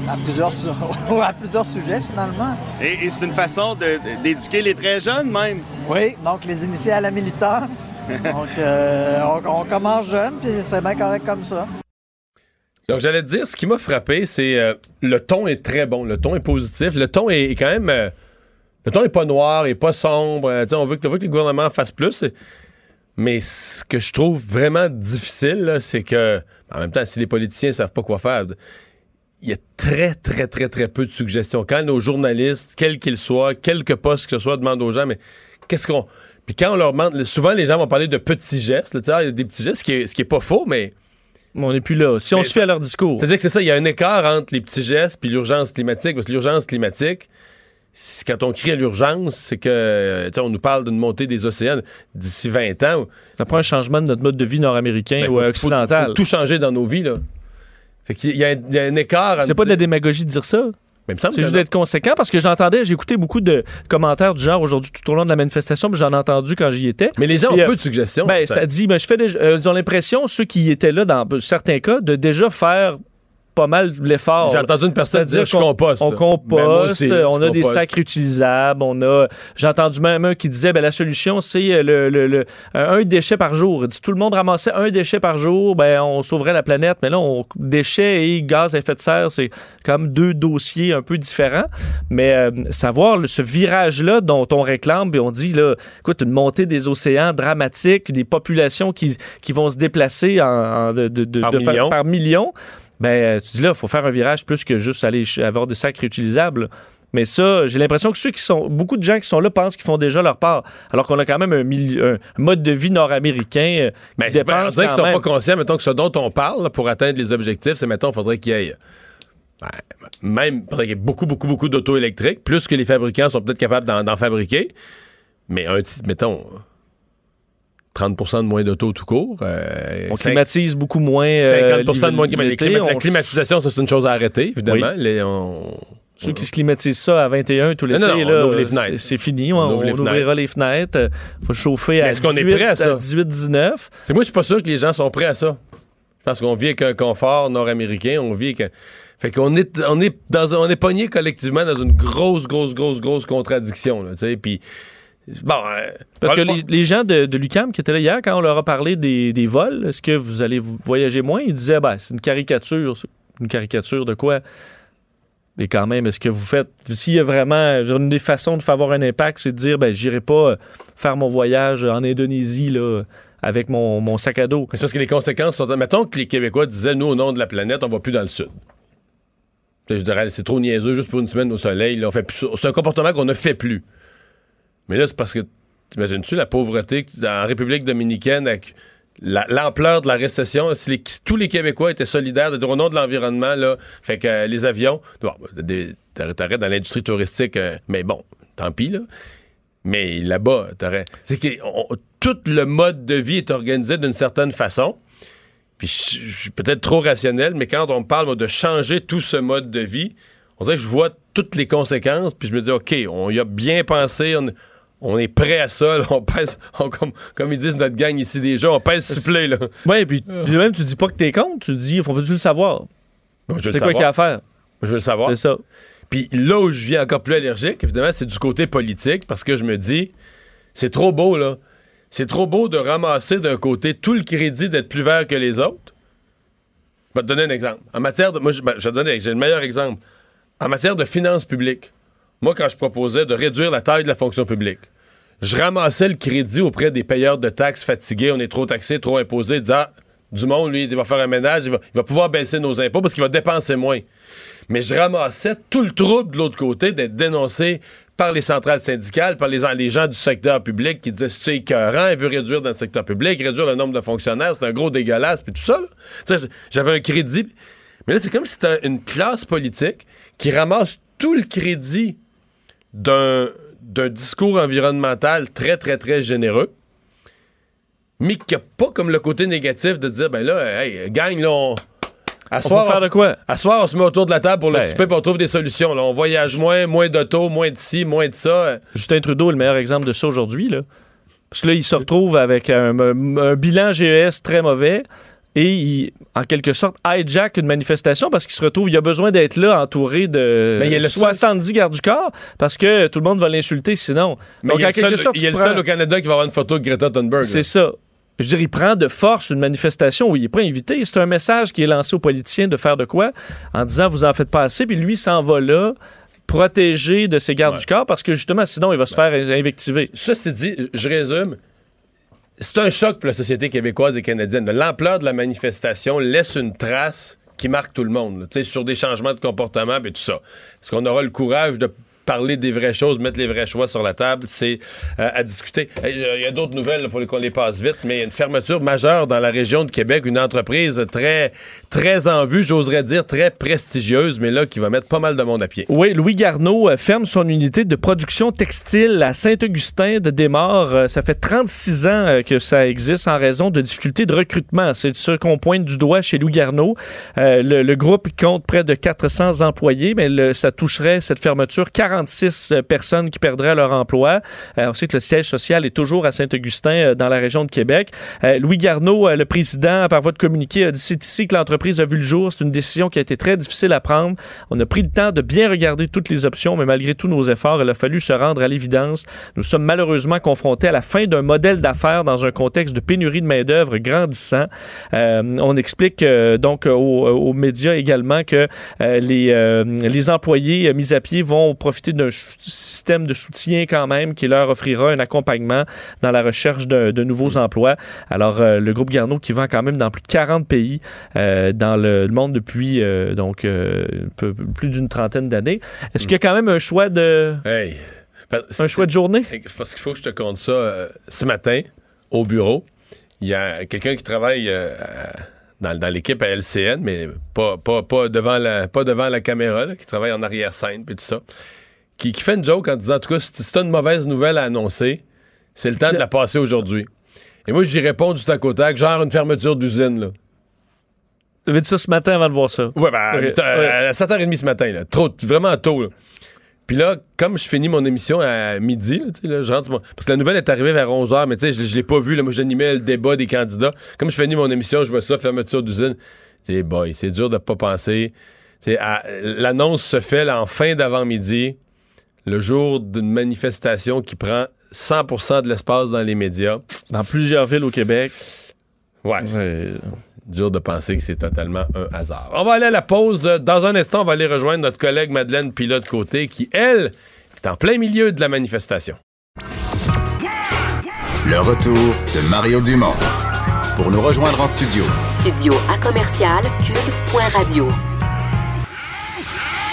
à, plusieurs, su- à plusieurs sujets, finalement. Et, et c'est une façon d'éduquer les très jeunes, même. Oui, donc les initier à la militance. donc, euh, on, on commence jeune, puis c'est bien correct comme ça. Donc, j'allais te dire, ce qui m'a frappé, c'est euh, le ton est très bon. Le ton est positif. Le ton est, est quand même. euh, Le ton n'est pas noir, il n'est pas sombre. on, veut que, on veut que le gouvernement fasse plus. Mais ce que je trouve vraiment difficile, c'est que, en même temps, si les politiciens ne savent pas quoi faire, il y a très, très, très, très peu de suggestions. Quand nos journalistes, quels qu'ils soient, quelques postes que ce soit, demandent aux gens, mais qu'est-ce qu'on. Puis quand on leur demande, souvent les gens vont parler de petits gestes, là, il y a des petits gestes, ce qui est, ce qui est pas faux, mais. On n'est plus là. Si on Mais se fait à leur discours. C'est-à-dire que c'est ça, il y a un écart entre les petits gestes puis l'urgence climatique. Parce que l'urgence climatique, quand on crie à l'urgence, c'est que, tu on nous parle d'une montée des océans d'ici 20 ans. Ça prend un changement de notre mode de vie nord-américain Ben, ou faut- occidental. faut tout changer dans nos vies, là. Fait qu'il y, a un- y a un écart. C'est pas de la démagogie de dire ça. C'est juste d'être conséquent parce que j'entendais, j'ai écouté beaucoup de commentaires du genre aujourd'hui tout au long de la manifestation, puis j'en ai entendu quand j'y étais. Mais les gens ont euh, peu de suggestions. Ben, ça- ça dit, ben, je fais euh, ils ont l'impression, ceux qui étaient là dans certains cas, de déjà faire pas mal l'effort. J'ai entendu une personne C'est-à-dire dire je composte. On composte, aussi, on a des sacs réutilisables, on a. J'ai entendu même un qui disait ben, la solution, c'est euh, le, le- le- un déchet par jour. Dit, tout le monde ramassait un déchet par jour, ben, on sauverait la planète. Mais là, on, déchets et gaz à effet de serre, c'est comme deux dossiers un peu différents. Mais euh, savoir ce virage-là dont on réclame, puis on dit, là, écoute, une montée des océans dramatique, des populations qui, qui vont se déplacer en, en- de, de- de- Par de fa- millions. par millions. Ben, euh, tu dis là, il faut faire un virage plus que juste aller avoir des sacs réutilisables. Mais ça, j'ai l'impression que ceux qui sont. Beaucoup de gens qui sont là pensent qu'ils font déjà leur part. Alors qu'on a quand même un, mili- un mode de vie nord-américain euh, qui Ben, c'est- ben, on dépense dirait qu'ils quand sont pas conscients, mettons, que ce dont on parle pour atteindre les objectifs, c'est, mettons, faudrait qu'il y ait. ben, même, faudrait qu'il y ait beaucoup, beaucoup, beaucoup d'auto électriques, plus que les fabricants sont peut-être capables d'en, d'en fabriquer. Mais un petit, mettons, 30% de moins d'auto tout court. euh, On climatise beaucoup moins. euh, 50% de moins de l'été, climat- La on- climatisation, c'est une chose à arrêter, évidemment. Oui. Les- on- Ceux qui se climatisent ça à 21 tout l'été, c'est- fenêtres. c'est fini. On, On ouvre les on ouvrira les fenêtres. Il faut chauffer à Mais est-ce qu'on est 18, prêt à ça? 18-19. C'est moi, je suis pas sûr que les gens sont prêts à ça. Parce qu'on vit avec un confort nord-américain, on vit avec un- Fait qu'on est, on est dans on est pogné collectivement dans une grosse, grosse, grosse, grosse contradiction, puis... Bon, euh, Parce que les, les gens de, de l'UCAM qui étaient là hier, quand on leur a parlé des, des vols, est-ce que vous allez voyager moins? Ils disaient, ben, c'est une caricature. Une caricature de quoi? Mais quand même, est-ce que vous faites. S'il y a vraiment. Une des façons de faire avoir un impact, c'est de dire, ben, j'irai pas euh, faire mon voyage en Indonésie, là, avec mon, mon sac à dos. C'est parce que les conséquences sont. Mettons que les Québécois disaient, nous, au nom de la planète, on va plus dans le sud. Je dirais, c'est trop niaiseux juste pour une semaine au soleil. là, on fait plus. C'est un comportement qu'on ne fait plus. Mais là, c'est parce que, t'imagines-tu la pauvreté en République dominicaine avec la- l'ampleur de la récession, si, les- tous les Québécois étaient solidaires de dire au nom de l'environnement, là, fait que euh, les avions, bon, t'arrêtes t'arrêtes dans l'industrie touristique, euh, mais bon, tant pis, là. Mais là-bas, t'aurais. C'est que tout le mode de vie est organisé d'une certaine façon. Puis je suis peut-être trop rationnel, mais quand on parle de changer tout ce mode de vie, on dirait que je vois toutes les conséquences, puis je me dis, OK, on y a bien pensé, on est prêt à ça, là, on pèse, on- comme, comme ils disent notre gang ici déjà, on pèse supplé, là. Oui, puis puis même, tu dis pas que t'es contre, tu dis, il faut pas le savoir. C'est quoi qu'il y a à faire? Je veux le savoir. C'est ça. Puis là où je viens encore plus allergique, évidemment, c'est du côté politique, parce que je me dis, c'est trop beau, là. C'est trop beau de ramasser d'un côté tout le crédit d'être plus vert que les autres. Je vais te donner un exemple. En matière de. Moi, je, ben, je vais te donner, j'ai le meilleur exemple. En matière de finances publiques, moi, quand je proposais de réduire la taille de la fonction publique, je ramassais le crédit auprès des payeurs de taxes fatigués, on est trop taxés, trop imposés, disant ah, du monde, lui, il va faire un ménage, il va, pouvoir baisser nos impôts parce qu'il va dépenser moins. Mais je ramassais tout le trouble de l'autre côté d'être dénoncé par les centrales syndicales, par les, gens du secteur public qui disaient c'est écœurant, il veut réduire dans le secteur public, réduire le nombre de fonctionnaires, c'est un gros dégueulasse, puis tout ça. J'avais un crédit. Mais là, c'est comme si c'était une classe politique qui ramasse tout le crédit d'un d'un discours environnemental très, très, très généreux, mais qui n'a pas comme le côté négatif de dire, ben là, hey, gang, là, on... À On va faire on, de quoi? à soir, on se met autour de la table pour le Ben. souper, puis on trouve des solutions. Là. On voyage moins, moins d'auto, moins de ci, moins de ça. Justin Trudeau est le meilleur exemple de ça aujourd'hui. Parce que là, il se retrouve avec un, un- un bilan GES très mauvais et il, en quelque sorte, hijack une manifestation parce qu'il se retrouve, il a besoin d'être là entouré de Mais il y a le 70 gardes du corps parce que tout le monde va l'insulter sinon. Mais Donc, il y a en quelque seul, sorte, il y a tu le seul prends- au Canada qui va avoir une photo de Greta Thunberg. C'est ça. Je veux dire, il prend de force une manifestation où il n'est pas invité. C'est un message qui est lancé aux politiciens de faire de quoi en disant vous en faites pas assez, puis lui s'en va là protéger de ses gardes du corps parce que justement, sinon, il va se faire invectiver. Ceci dit, je résume. C'est un choc pour la société québécoise et canadienne. L'ampleur de la manifestation laisse une trace qui marque tout le monde, sur des changements de comportement et tout ça. Est-ce qu'on aura le courage de parler des vraies choses, mettre les vrais choix sur la table, c'est euh, à discuter. Il y a d'autres nouvelles, il faut qu'on les passe vite, mais une fermeture majeure dans la région de Québec, une entreprise très, très en vue, j'oserais dire très prestigieuse, mais là, qui va mettre pas mal de monde à pied. Oui, Louis Garneau euh, ferme son unité de production textile à Saint-Augustin de Desmaures. Euh, ça fait 36 ans que ça existe en raison de difficultés de recrutement. C'est ce qu'on pointe du doigt chez Louis Garneau. Le, groupe compte près de 400 employés, mais ça toucherait cette fermeture 46 personnes qui perdraient leur emploi. Euh, on sait que le siège social est toujours à Saint-Augustin euh, dans la région de Québec. Euh, Louis Garneau, euh, le président, par voie de communiqué, a dit c'est ici que l'entreprise a vu le jour. C'est une décision qui a été très difficile à prendre. On a pris le temps de bien regarder toutes les options, mais malgré tous nos efforts, il a fallu se rendre à l'évidence. Nous sommes malheureusement confrontés à la fin d'un modèle d'affaires dans un contexte de pénurie de main-d'œuvre grandissant. Euh, on explique euh, donc aux, médias également que euh, les, euh, les employés euh, mis à pied vont profiter d'un système de soutien quand même qui leur offrira un accompagnement dans la recherche de, de nouveaux emplois. Alors, euh, le groupe Garneau qui vend quand même dans plus de 40 pays euh, dans le monde depuis euh, donc peu- plus d'une trentaine d'années. Est-ce qu'il y a quand même un choix de Hey. un choix de journée? Parce qu'il faut que je te compte ça. ce matin, au bureau, il y a quelqu'un qui travaille à- dans, dans l'équipe à LCN, mais pas, pas, pas, devant, la, pas devant la caméra, là, qui travaille en arrière-scène et tout ça, qui, qui fait une joke en disant, en tout cas, si tu as une mauvaise nouvelle à annoncer, c'est le temps de la passer aujourd'hui. Et moi, j'y réponds du tac au tac, genre une fermeture d'usine, là. Tu avais dit ça ce matin avant de voir ça? Ouais, ben, à 7h30 ce matin, là. Trop, vraiment tôt, là. Puis là, comme je finis mon émission à midi, là, tu sais, là, je rentre sur mon- parce que la nouvelle est arrivée vers 11h, mais tu sais, je, je l'ai pas vu. Là, moi, j'animais le débat des candidats. Comme je finis mon émission, je vois ça, fermeture d'usine. C'est boy, c'est dur de pas penser. À- L'annonce se fait là, en fin d'avant-midi, le jour d'une manifestation qui prend 100% de l'espace dans les médias. Dans plusieurs villes au Québec. Ouais. Dur de penser que c'est totalement un hasard. On va aller à la pause. Dans un instant, on va aller rejoindre notre collègue Madeleine Pilote Côté qui, elle, est en plein milieu de la manifestation. Le retour de Mario Dumont. Pour nous rejoindre en studio, Studio à commercial cube.radio.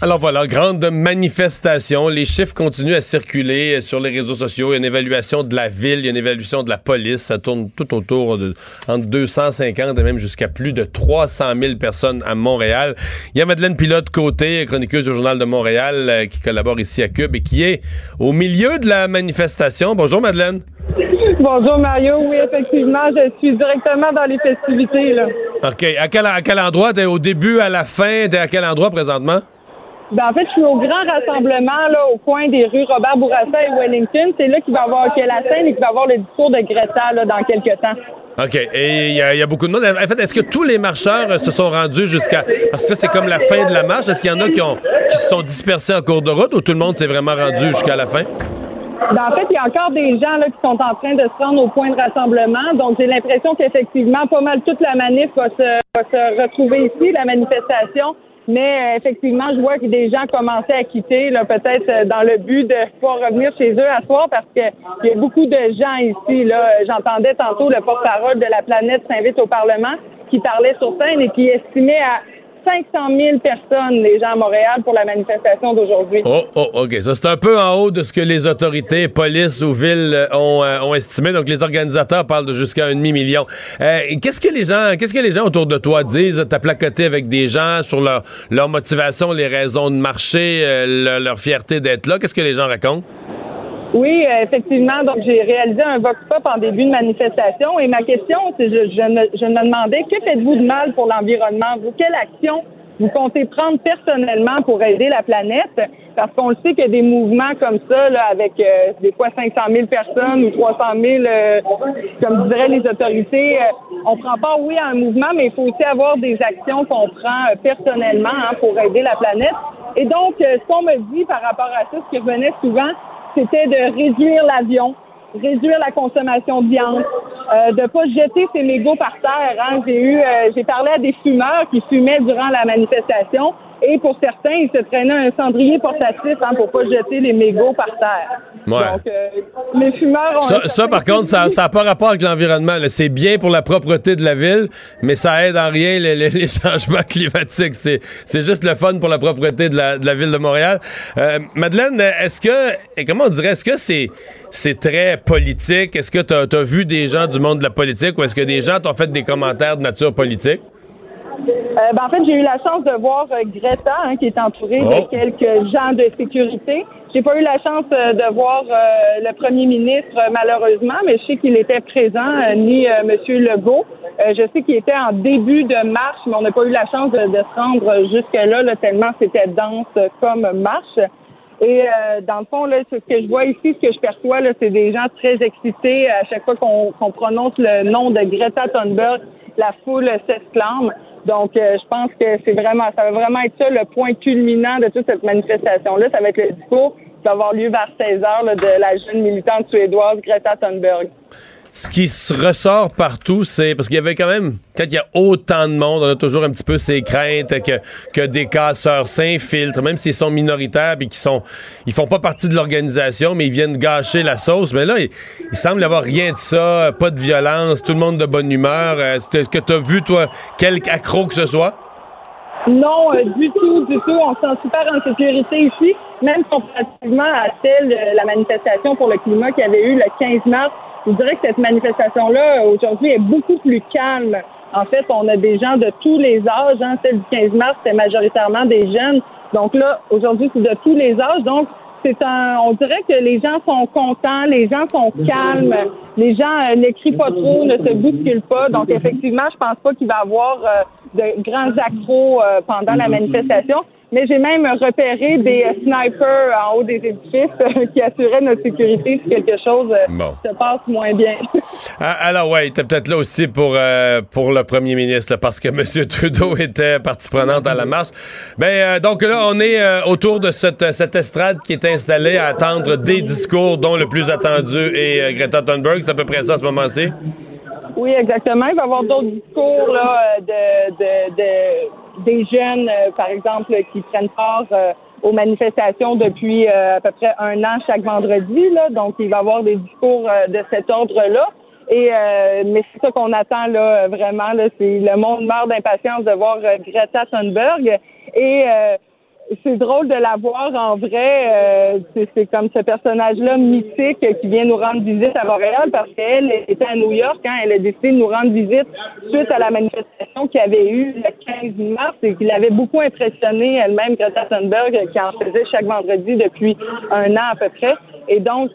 Alors voilà, grande manifestation. Les chiffres continuent à circuler sur les réseaux sociaux. Il y a une évaluation de la ville, il y a une évaluation de la police. Ça tourne tout autour de entre 250 et même jusqu'à plus de 300 000 personnes à Montréal. Il y a Madeleine Pilote Côté, chroniqueuse du Journal de Montréal, euh, qui collabore ici à Cube et qui est au milieu de la manifestation. Bonjour Madeleine. Bonjour Mario, oui effectivement, je suis directement dans les festivités là. OK. À quel, à quel endroit? T'es au début, à la fin? T'es à quel endroit présentement? Ben, en fait, je suis au grand rassemblement là, au coin des rues Robert Bourassa et Wellington. C'est là qu'il va y avoir la scène et qu'il va y avoir le discours de Greta là, dans quelques temps. OK. Et il y, a- il y a beaucoup de monde. En fait, est-ce que tous les marcheurs euh, se sont rendus jusqu'à. Parce que ça, c'est comme la fin de la marche. Est-ce qu'il y en a qui, ont, qui se sont dispersés en cours de route ou tout le monde s'est vraiment rendu jusqu'à la fin? Ben, en fait, il y a encore des gens là, qui sont en train de se rendre au point de rassemblement. Donc, j'ai l'impression qu'effectivement, pas mal toute la manif va se, va se retrouver ici, la manifestation. Mais euh, effectivement, je vois que des gens commençaient à quitter, là, peut-être euh, dans le but de pouvoir revenir chez eux à soir, parce que il y a beaucoup de gens ici. Là, j'entendais tantôt le porte-parole de la planète s'invite au Parlement qui parlait sur scène et qui estimait à 500 000 personnes, les gens à Montréal, pour la manifestation d'aujourd'hui. Oh, oh, OK. Ça, c'est un peu en haut de ce que les autorités, police ou villes euh, ont, euh, ont estimé. Donc, les organisateurs parlent de jusqu'à un demi-million. Euh, qu'est-ce que les gens, qu'est-ce que les gens autour de toi disent? T'as placoté avec des gens sur leur, leur motivation, les raisons de marcher, leur fierté d'être là. Qu'est-ce que les gens racontent? Oui, euh, effectivement. Donc, j'ai réalisé un vox pop en début de manifestation et ma question, c'est je, je, me, je me demandais que faites-vous de mal pour l'environnement? Vous, quelle action vous comptez prendre personnellement pour aider la planète? Parce qu'on le sait a des mouvements comme ça, là, avec euh, des fois 500 000 personnes ou 300 000, euh, comme diraient les autorités. Euh, on prend pas oui à un mouvement, mais il faut aussi avoir des actions qu'on prend euh, personnellement hein, pour aider la planète. Et donc, euh, ce qu'on me dit par rapport à ça, ce qui revenait souvent, c'était de réduire l'avion. réduire la consommation de viande, euh, de pas jeter ses mégots par terre. Hein. Euh, j'ai parlé à des fumeurs qui fumaient durant la manifestation. Et pour certains, ils se traînaient un cendrier portatif hein, pour pas jeter les mégots par terre. Donc, euh, les fumeurs ont... Ça, par contre, ça n'a pas rapport avec l'environnement. là. C'est bien pour la propreté de la ville, mais ça aide en rien les, les- les changements climatiques. C'est c'est juste le fun pour la propreté de la, de la ville de Montréal. Euh, Madeleine, est-ce que, et comment on dirait, est-ce que c'est c'est très politique? Est-ce que tu as, vu des gens du monde de la politique ou est-ce que des gens t'ont fait des commentaires de nature politique? Euh, ben, en fait, j'ai eu la chance de voir euh, Greta, hein, qui est entourée Oh. de quelques gens de sécurité. J'ai pas eu la chance euh, de voir euh, le premier ministre, malheureusement, mais je sais qu'il était présent, euh, ni Monsieur Legault. Je sais qu'il était en début de marche, mais on n'a pas eu la chance de, se rendre jusque-là, là, tellement c'était dense comme marche. Et dans le fond, là, ce que je vois ici, ce que je perçois, là, c'est des gens très excités. À chaque fois qu'on qu'on prononce le nom de Greta Thunberg, la foule s'exclame. Donc, euh, je pense que c'est vraiment, ça va vraiment être ça le point culminant de toute cette manifestation-là. Ça va être le discours qui va avoir lieu vers 16 heures de la jeune militante suédoise Greta Thunberg. Ce qui se ressort partout, c'est parce qu'il y avait quand même, quand il y a autant de monde, on a toujours un petit peu ces craintes que, des casseurs s'infiltrent, même s'ils sont minoritaires et qui sont, ils font pas partie de l'organisation, mais ils viennent gâcher la sauce. Mais là, il, il semble y avoir rien de ça, pas de violence, tout le monde de bonne humeur. Euh, Est-ce que tu as vu, toi, quelque accro que ce soit? Non, euh, du tout, du tout. On se sent super en sécurité ici, même comparativement à celle, euh, la manifestation pour le climat qu'il y avait eu le 15 mars. Je dirais que cette manifestation-là, aujourd'hui, est beaucoup plus calme. En fait, on a des gens de tous les âges. Hein. Celle du 15 mars, c'était majoritairement des jeunes. Donc là, aujourd'hui, c'est de tous les âges. Donc, c'est un, on dirait que les gens sont contents, les gens sont calmes, les gens euh, ne crient pas trop, ne se bousculent pas. Donc effectivement, je pense pas qu'il va y avoir euh, de grands accros euh, pendant la manifestation. Mais j'ai même repéré des euh, snipers en haut des édifices euh, qui assuraient notre sécurité si quelque chose euh, Bon. se passe moins bien. Ah, alors ouais, il était peut-être là aussi pour euh, pour le premier ministre, là, parce que M. Trudeau était partie prenante à la marche. Ben euh, donc là, on est euh, autour de cette, cette estrade qui est installée à attendre des discours, dont le plus attendu est Greta Thunberg. C'est à peu près ça à ce moment-ci? Oui, exactement. Il va y avoir d'autres discours là, de, de, de- des jeunes, euh, par exemple, qui prennent part euh, aux manifestations depuis euh, à peu près un an chaque vendredi. Là. Donc, il va y avoir des discours de cet ordre-là. Et euh, mais c'est ça qu'on attend là vraiment là, c'est le monde meurt d'impatience de voir Greta Thunberg et euh, c'est drôle de la voir en vrai. euh, c'est, c'est comme ce personnage-là mythique qui vient nous rendre visite à Montréal parce qu'elle était à New York quand elle a décidé de nous rendre visite suite à la manifestation qu'il y avait eu le 15 mars et qui l'avait beaucoup impressionné elle-même, Greta Thunberg, qui en faisait chaque vendredi depuis un an à peu près. Et donc,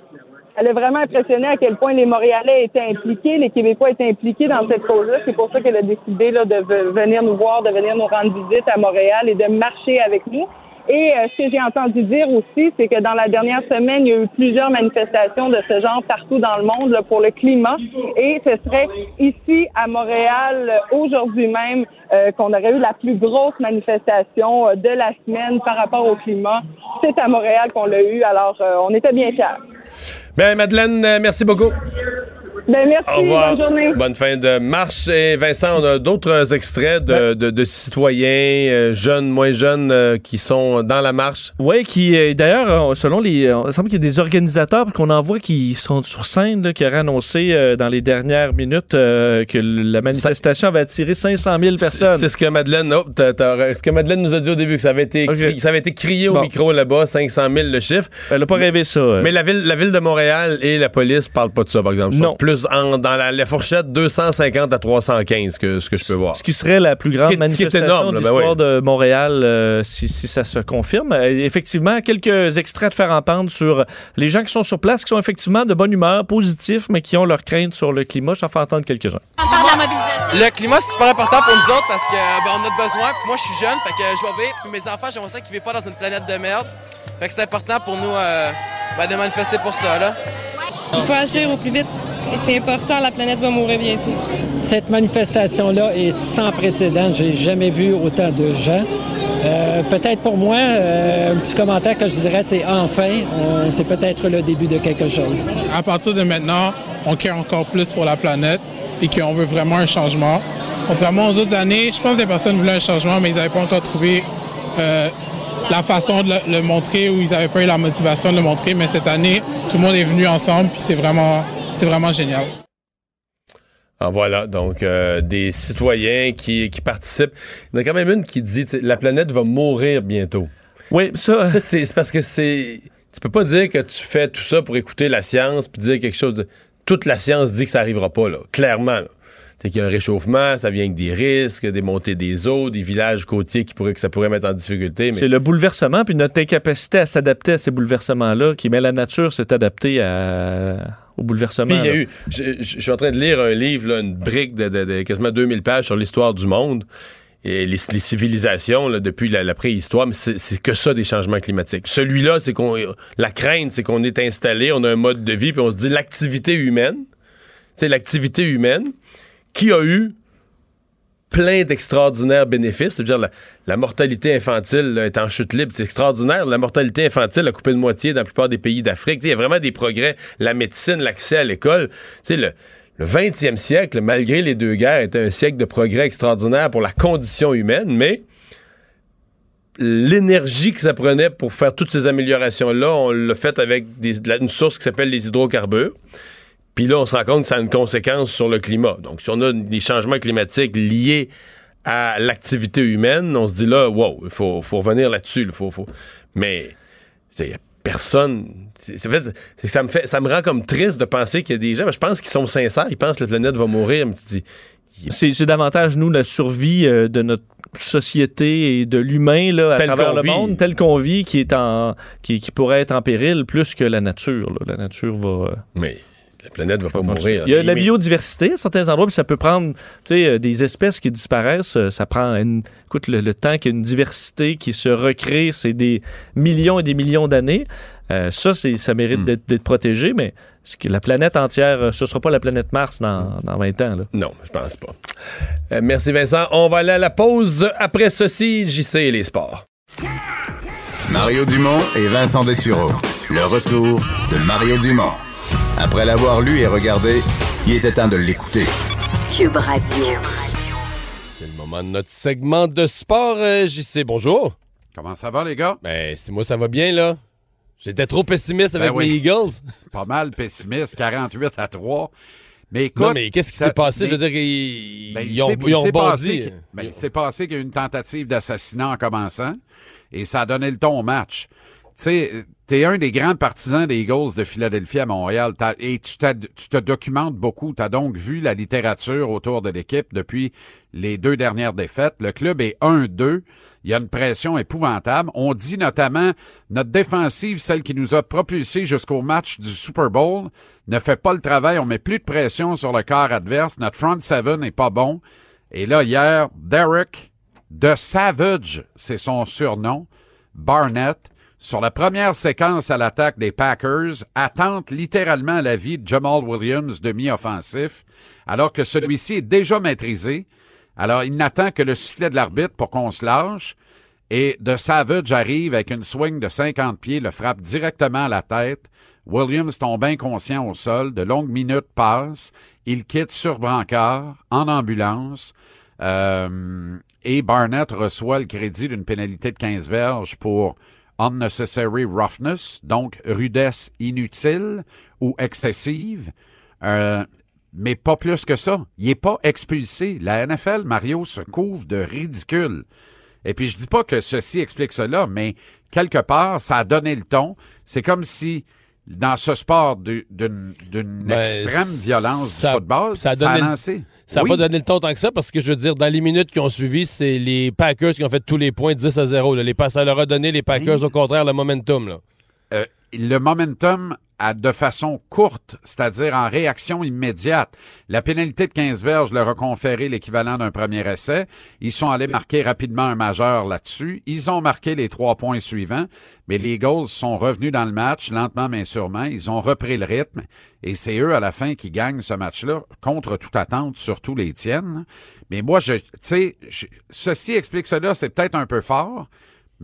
elle a vraiment impressionné à quel point les Montréalais étaient impliqués, les Québécois étaient impliqués dans cette cause-là. C'est pour ça qu'elle a décidé là, de ve- venir nous voir, de venir nous rendre visite à Montréal et de marcher avec nous. Et euh, ce que j'ai entendu dire aussi, c'est que dans la dernière semaine, il y a eu plusieurs manifestations de ce genre partout dans le monde là, pour le climat. Et ce serait ici à Montréal, euh, aujourd'hui même, euh, qu'on aurait eu la plus grosse manifestation euh, de la semaine par rapport au climat. C'est à Montréal qu'on l'a eu, alors euh, on était bien fiers. Ben Madeleine, euh, merci beaucoup. Ben, merci, Au revoir. bonne journée. Bonne fin de marche. Et Vincent, on a d'autres extraits de, de- de citoyens euh, jeunes, moins jeunes, euh, qui sont dans la marche. Oui, qui euh, d'ailleurs, selon les. euh, Il semble qu'il y a des organisateurs qu'on en voit qui sont sur scène, là, qui auraient annoncé euh, dans les dernières minutes euh, que la manifestation avait attiré 500 000 personnes. C'est ce que Madeleine, oh, ce que Madeleine nous a dit au début, que ça avait été, cri- ça avait été crié au micro là-bas, 500 000 le chiffre. Elle n'a pas rêvé ça. euh. Mais la ville, la ville de Montréal et la police parlent pas de ça, par exemple. Non. Plus en- dans la, la fourchette 250 à 315, que, ce que je peux voir. Ce qui serait la plus grande est- manifestation énorme, de ben l'histoire oui. de Montréal, euh, si, si ça se confirme. Euh, effectivement, quelques extraits de faire entendre sur les gens qui sont sur place, qui sont effectivement de bonne humeur, positifs, mais qui ont leurs craintes sur le climat. Je t'en fais entendre quelques-uns. Le climat, c'est super important pour nous autres parce que ben, on a besoin. Moi, je suis jeune, fait que je vais vivre. Puis mes enfants, j'aimerais ça qu'ils vivent pas dans une planète de merde. Fait que c'est important pour nous euh, ben, de manifester pour ça, là. Il faut agir au plus vite. C'est important, la planète va mourir bientôt. Cette manifestation-là est sans précédent. J'ai jamais vu autant de gens. Euh, peut-être pour moi, euh, un petit commentaire que je dirais, c'est enfin, on- c'est peut-être le début de quelque chose. À partir de maintenant, on care encore plus pour la planète et qu'on veut vraiment un changement. Contrairement aux autres années, je pense que des personnes voulaient un changement, mais ils n'avaient pas encore trouvé euh, la façon de le, le montrer ou ils n'avaient pas eu la motivation de le montrer. Mais cette année, tout le monde est venu ensemble, puis c'est vraiment, c'est vraiment génial. Ah, voilà, donc euh, des citoyens qui, qui participent. Il y en a quand même une qui dit la planète va mourir bientôt. Oui, ça. c'est c'est parce que c'est. Tu peux pas dire que tu fais tout ça pour écouter la science puis dire quelque chose de. Toute la science dit que ça arrivera pas, là. Clairement, là. C'est qu'il y a un réchauffement, ça vient avec des risques, des montées des eaux, des villages côtiers qui pourraient, que ça pourrait mettre en difficulté. Mais C'est le bouleversement, puis notre incapacité à s'adapter à ces bouleversements-là, qui met la nature s'est adaptée à- au bouleversement. Puis il y a eu. Je, suis en train de lire un livre, là, une brique de, de- de quasiment 2000 pages sur l'histoire du monde et les, les civilisations là, depuis la, la préhistoire, mais c'est c'est que ça des changements climatiques. Celui-là, c'est qu'on. La crainte, c'est qu'on est installé, on a un mode de vie, puis on se dit l'activité humaine, tu sais, l'activité humaine, qui a eu plein d'extraordinaires bénéfices. C'est-à-dire la, la mortalité infantile est en chute libre. C'est extraordinaire. La mortalité infantile a coupé de moitié dans la plupart des pays d'Afrique. Il y a vraiment des progrès. La médecine, l'accès à l'école. Tu sais, le, le 20e siècle, malgré les deux guerres, était un siècle de progrès extraordinaire pour la condition humaine, mais l'énergie que ça prenait pour faire toutes ces améliorations-là, on l'a fait avec une source qui s'appelle les hydrocarbures. Puis là, on se rend compte que ça a une conséquence sur le climat. Donc, si on a des changements climatiques liés à l'activité humaine, on se dit là, wow, il faut, faut revenir là-dessus. il faut, faut... Mais il n'y a personne. c'est- c'est fait- c'est- ça, me fait, ça me rend comme triste de penser qu'il y a des gens, mais je pense qu'ils sont sincères, ils pensent que la planète va mourir. Mais tu dis, C'est c'est davantage, nous, la survie euh, de notre société et de l'humain là, à Tel travers qu'on le vit. monde, tel qu'on vit, qui, est en, qui, qui pourrait être en péril plus que la nature. là. La nature va... euh, mais la planète va pas mourir. Il y a de la biodiversité à certains endroits, puis ça peut prendre, tu sais, euh, des espèces qui disparaissent, euh, ça prend, une- écoute, le, le temps qu'il y a une diversité qui se recrée, c'est des millions et des millions d'années. Euh, ça, c'est, ça mérite Hmm. d'être, protégé, mais ce que la planète entière, ce sera pas la planète Mars dans, dans 20 ans. Là. Non, je pense pas. Euh, merci Vincent. On va aller à la pause. Après ceci, JC et les sports. Mario Dumont et Vincent Dessureau. Le retour de Mario Dumont. Après l'avoir lu et regardé, il était temps de l'écouter. Cube Radio. C'est le moment de notre segment de sport. Euh, JC, bonjour. Comment ça va, les gars? Ben, c'est moi, ça va bien, là. J'étais trop pessimiste avec Ben oui. mes Eagles. Pas mal pessimiste, 48 à 3. Mais écoute. non, mais qu'est-ce qui s'est passé? mais- Je veux dire, ils, Ben, ils il ont, s'est- ils il ont s'est bondi. passé que- ben, il s'est passé qu'il y a eu une tentative d'assassinat en commençant et ça a donné le ton au match. Tu sais, t'es un des grands partisans des Eagles de Philadelphie à Montréal et tu, tu te documentes beaucoup. Tu as donc vu la littérature autour de l'équipe depuis les deux dernières défaites. Le club est 1-2. Il y a une pression épouvantable. On dit notamment notre défensive, celle qui nous a propulsés jusqu'au match du Super Bowl, ne fait pas le travail. On met plus de pression sur le corps adverse. Notre front seven n'est pas bon. Et là, hier, Derek de Savage, c'est son surnom, Barnett, sur la première séquence à l'attaque des Packers, attente littéralement la vie de Jamal Williams, demi-offensif, alors que celui-ci est déjà maîtrisé. Alors, il n'attend que le sifflet de l'arbitre pour qu'on se lâche. Et de Savage arrive avec une swing de 50 pieds, le frappe directement à la tête. Williams tombe inconscient au sol. De longues minutes passent. Il quitte sur brancard, en ambulance. Euh, et Barnett reçoit le crédit d'une pénalité de 15 verges pour unnecessary roughness, donc rudesse inutile ou excessive. Euh, mais pas plus que ça. Il n'est pas expulsé. La NFL, Mario, se couvre de ridicule. Et puis, je dis pas que ceci explique cela, mais quelque part, ça a donné le ton. C'est comme si, dans ce sport du- d'une Ben, extrême violence ça- du football, ça a ça a lancé. Ça n'a Oui. pas donné le ton tant que ça parce que je veux dire, dans les minutes qui ont suivi, c'est les Packers qui ont fait tous les points 10 à 0. là. Les, ça leur a donné les Packers, au contraire, le momentum. Là. Euh, le momentum de façon courte, c'est-à-dire en réaction immédiate. La pénalité de 15 verges leur a conféré l'équivalent d'un premier essai. Ils sont allés marquer rapidement un majeur là-dessus. Ils ont marqué les trois points suivants, mais les Eagles sont revenus dans le match lentement mais sûrement. Ils ont repris le rythme et c'est eux à la fin qui gagnent ce match-là contre toute attente, surtout les tiennes. Mais moi, je, tu sais, ceci explique cela, c'est peut-être un peu fort.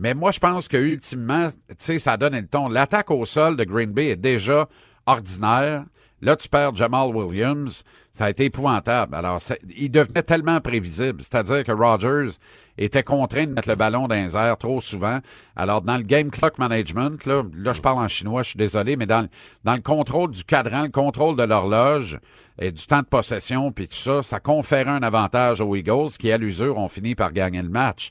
Mais moi, je pense que ultimement, tu sais, ça donne le ton. L'attaque au sol de Green Bay est déjà ordinaire. Là, tu perds Jamal Williams. Ça a été épouvantable. Alors, c'est- il devenait tellement prévisible. C'est-à-dire que Rodgers était contraint de mettre le ballon dans les airs trop souvent. Alors, dans le game clock management, là, là je parle en chinois, je suis désolé, mais dans, le- dans le contrôle du cadran, le contrôle de l'horloge et du temps de possession, puis tout ça, ça conférait un avantage aux Eagles qui, à l'usure, ont fini par gagner le match.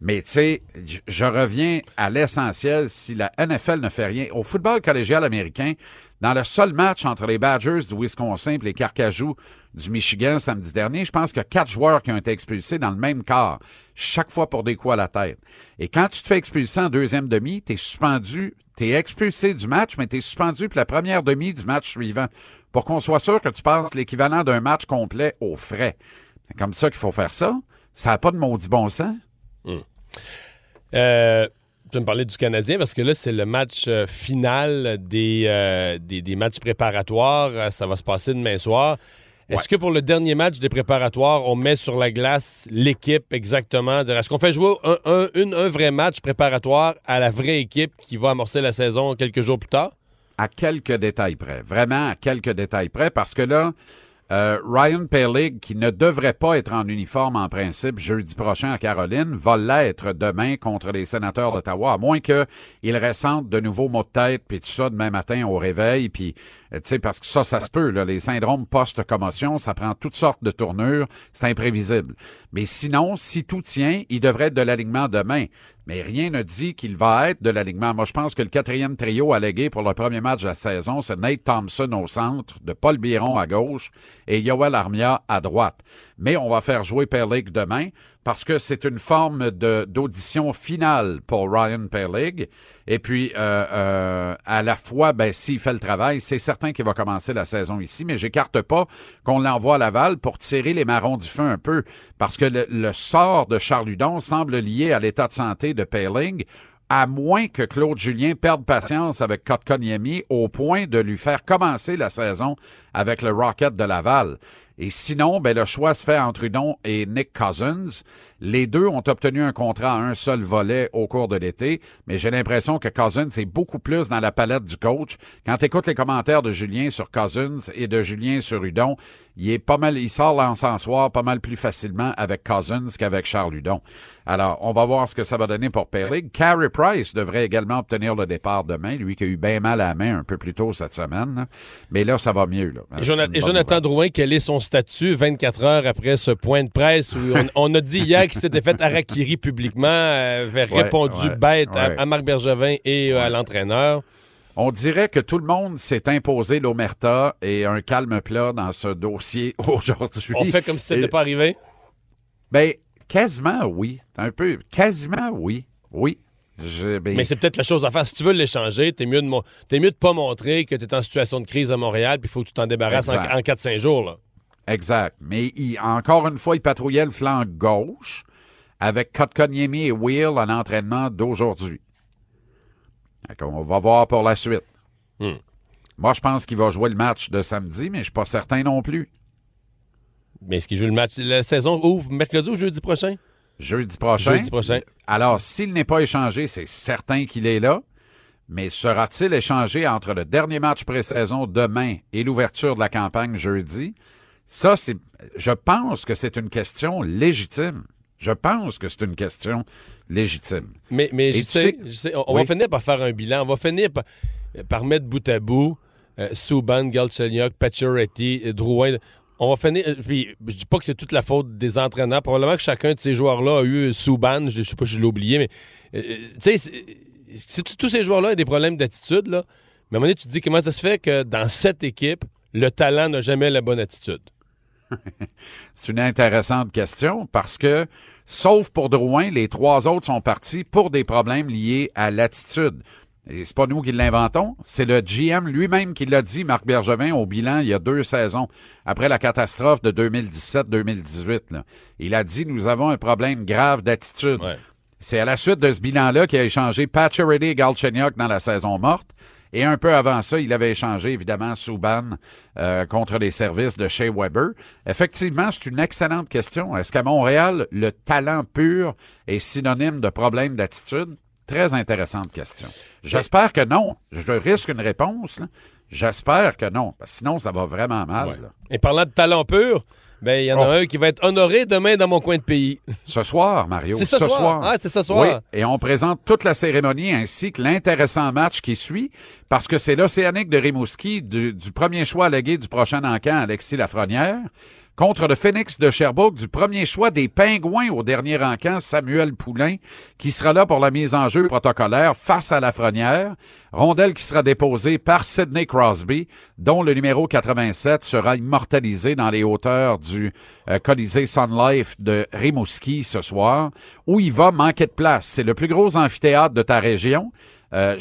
Mais tu sais, je- reviens à l'essentiel. Si la NFL ne fait rien, au football collégial américain, dans le seul match entre les Badgers du Wisconsin et les Carcajou du Michigan samedi dernier, je pense qu'il y a quatre joueurs qui ont été expulsés dans le même quart, chaque fois pour des coups à la tête. Et quand tu te fais expulser en deuxième demi, tu es suspendu, tu es expulsé du match, mais tu es suspendu pour la première demi du match suivant, pour qu'on soit sûr que tu passes l'équivalent d'un match complet aux frais. C'est comme ça qu'il faut faire ça. Ça n'a pas de maudit bon sens. Euh, tu vas me parler du Canadien parce que là, c'est le match euh, final des, euh, des, des matchs préparatoires. Ça va se passer demain soir. Est-ce que pour le dernier match des préparatoires, on met sur la glace l'équipe exactement? Est-ce qu'on fait jouer un, un- une- un vrai match préparatoire à la vraie équipe qui va amorcer la saison quelques jours plus tard? à quelques détails près. Vraiment à quelques détails près, parce que là, euh, Ryan Pellig, qui ne devrait pas être en uniforme en principe jeudi prochain à Caroline, va l'être demain contre les sénateurs d'Ottawa, à moins qu'il ressente de nouveaux maux de tête, puis tout ça demain matin au réveil, puis euh, tu sais, parce que ça, ça se peut, là, les syndromes post-commotion, ça prend toutes sortes de tournures, c'est imprévisible. Mais sinon, si tout tient, il devrait être de l'alignement demain. Mais rien ne dit qu'il va être de l'alignement. Moi, je pense que le quatrième trio allégué pour le premier match de la saison, c'est Nate Thompson au centre, de Paul Biron à gauche et Yoel Armia à droite. Mais on va faire jouer Perlig demain parce que c'est une forme d'audition finale pour Ryan Perlig. Et puis, euh, euh, à la fois, ben, s'il fait le travail, c'est certain qu'il va commencer la saison ici, mais j'écarte pas qu'on l'envoie à Laval pour tirer les marrons du feu un peu, parce que le, sort de Charles Hudon semble lié à l'état de santé de Paling, à moins que Claude Julien perde patience avec Kotkaniemi au point de lui faire commencer la saison avec le Rocket de Laval. Et sinon, ben, le choix se fait entre Hudon et Nick Cousins. Les deux ont obtenu un contrat à un seul volet au cours de l'été, mais j'ai l'impression que Cousins est beaucoup plus dans la palette du coach. Quand tu écoutes les commentaires de Julien sur Cousins et de Julien sur Hudon, il est pas mal, il sort l'encensoir pas mal plus facilement avec Cousins qu'avec Charles Hudon. Alors, on va voir ce que ça va donner pour Perlig. Carey Price devrait également obtenir le départ demain, lui qui a eu bien mal à la main un peu plus tôt cette semaine. Mais là, ça va mieux. Là. Et, Jonathan, et Jonathan Drouin, quel est son statut 24 heures après ce point de presse où on, on a dit hier qu'il s'était fait harakiri publiquement, euh, avait Ouais, répondu ouais, bête à- ouais. à, Marc Bergevin et euh, à l'entraîneur. On dirait que tout le monde s'est imposé l'omerta et un calme plat dans ce dossier aujourd'hui. On fait comme si c'était Et- pas arrivé. Ben, quasiment oui. Un peu, quasiment oui. Oui. Je- ben, Mais c'est peut-être la chose à faire. Si tu veux l'échanger, t'es mieux de mon- t'es mieux de pas montrer que tu es en situation de crise à Montréal, puis il faut que tu t'en débarrasses en, en 4-5 jours. Là. Exact. Mais il- encore une fois, il patrouillait le flanc gauche avec Kotkaniemi et Will en entraînement d'aujourd'hui. Qu'on va voir pour la suite. Hmm. Moi, je pense qu'il va jouer le match de samedi, mais je suis pas certain non plus. Mais est-ce qu'il joue le match? La saison ouvre mercredi ou jeudi prochain? Jeudi prochain. Jeudi prochain. Alors, s'il n'est pas échangé, c'est certain qu'il est là. Mais sera-t-il échangé entre le dernier match pré-saison demain et l'ouverture de la campagne jeudi? Ça, c'est, je pense que c'est une question légitime. Je pense que c'est une question légitime. Mais, je tu sais, sais- je sais, on, Oui. va finir par faire un bilan. On va finir par, par mettre bout à bout euh, Subban, Galchenyuk, Pacioretty, Drouin. On va finir. euh, Puis, je dis pas que c'est toute la faute des entraîneurs. Probablement que chacun de ces joueurs-là a eu Subban. Je, je sais pas si je l'ai oublié, mais euh, euh, tu sais, tous ces joueurs-là ont des problèmes d'attitude. Là. Mais à un moment donné, tu te dis comment ça se fait que dans cette équipe, le talent n'a jamais la bonne attitude? C'est une intéressante question parce que, sauf pour Drouin, les trois autres sont partis pour des problèmes liés à l'attitude. Et c'est pas nous qui l'inventons, c'est le GM lui-même qui l'a dit, Marc Bergevin, au bilan il y a deux saisons, après la catastrophe de 2017-2018. là. Il a dit, nous avons un problème grave d'attitude. C'est à la suite de ce bilan-là qu'il a échangé Pacioretty et Galchenyuk dans la saison morte. Et un peu avant ça, il avait échangé évidemment Souban euh, contre les services de Shea Weber. Effectivement, c'est une excellente question. Est-ce qu'à Montréal, le talent pur est synonyme de problème d'attitude? Très intéressante question. J'espère que non. Je risque une réponse. J'espère que non. Parce que sinon, ça va vraiment mal. Et parlant de talent pur, ben il y en a Oh. un qui va être honoré demain dans mon coin de pays. Ce soir, Mario. C'est ce soir. Ah, c'est ce soir. Oui, et on présente toute la cérémonie ainsi que l'intéressant match qui suit, parce que c'est l'Océanique de Rimouski du, du premier choix allégué du prochain encan, Alexis Lafrenière, contre le Phoenix de Sherbrooke du premier choix des Pingouins au dernier encan, Samuel Poulain, qui sera là pour la mise en jeu protocolaire face à Lafrenière. Rondelle qui sera déposée par Sidney Crosby, dont le numéro 87 sera immortalisé dans les hauteurs du euh, Colisée Sun Life de Rimouski ce soir, où il va manquer de place. C'est le plus gros amphithéâtre de ta région, euh,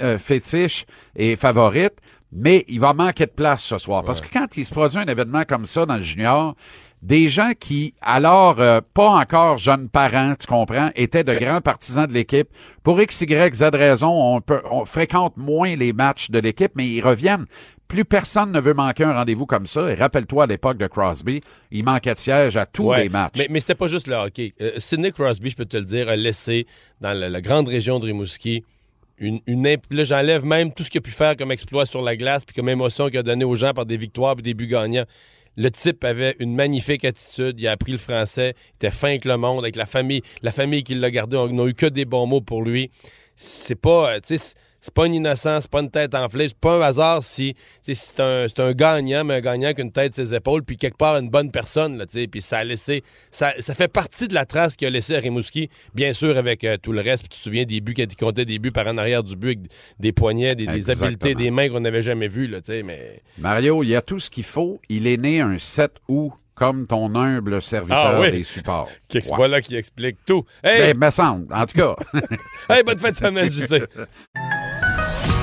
euh, fétiche et favorite, mais il va manquer de place ce soir. Parce que quand il se produit un événement comme ça dans le junior, des gens qui, alors euh, pas encore jeunes parents, tu comprends, étaient de grands partisans de l'équipe, pour X, Y, Z raison, on, peut, on fréquente moins les matchs de l'équipe, mais ils reviennent. Plus personne ne veut manquer un rendez-vous comme ça. Et rappelle-toi, à l'époque de Crosby, il manquait de siège à tous Ouais. les matchs. Mais, mais c'était pas juste le hockey. Euh, Sidney Crosby, je peux te le dire, a laissé dans la, la grande région de Rimouski là, j'enlève même tout ce qu'il a pu faire comme exploit sur la glace puis comme émotion qu'il a donné aux gens par des victoires et des buts gagnants. Le type avait une magnifique attitude, il a appris le français, il était fin avec le monde, avec la famille, la famille qui l'a gardé, on n'a eu que des bons mots pour lui. C'est pas, euh, c'est- pas un innocent, c'est pas une tête enflée, c'est pas un hasard si, c'est un, un gagnant, mais un gagnant avec une tête ses épaules, puis quelque part une bonne personne, là, puis ça a laissé, ça, ça fait partie de la trace qu'il a laissé à Rimouski, bien sûr avec euh, tout le reste, puis tu te souviens des buts quand il comptait des buts par en arrière du but avec des poignets, des, habiletés, des mains qu'on n'avait jamais vues, là, mais... Mario, il y a tout ce qu'il faut. Il est né un 7 août comme ton humble serviteur Ah oui. des supports. Qui, Ouais. Voilà qui explique tout. Hey, Ben, me semble, en tout cas. hey bonne fin de semaine, je sais.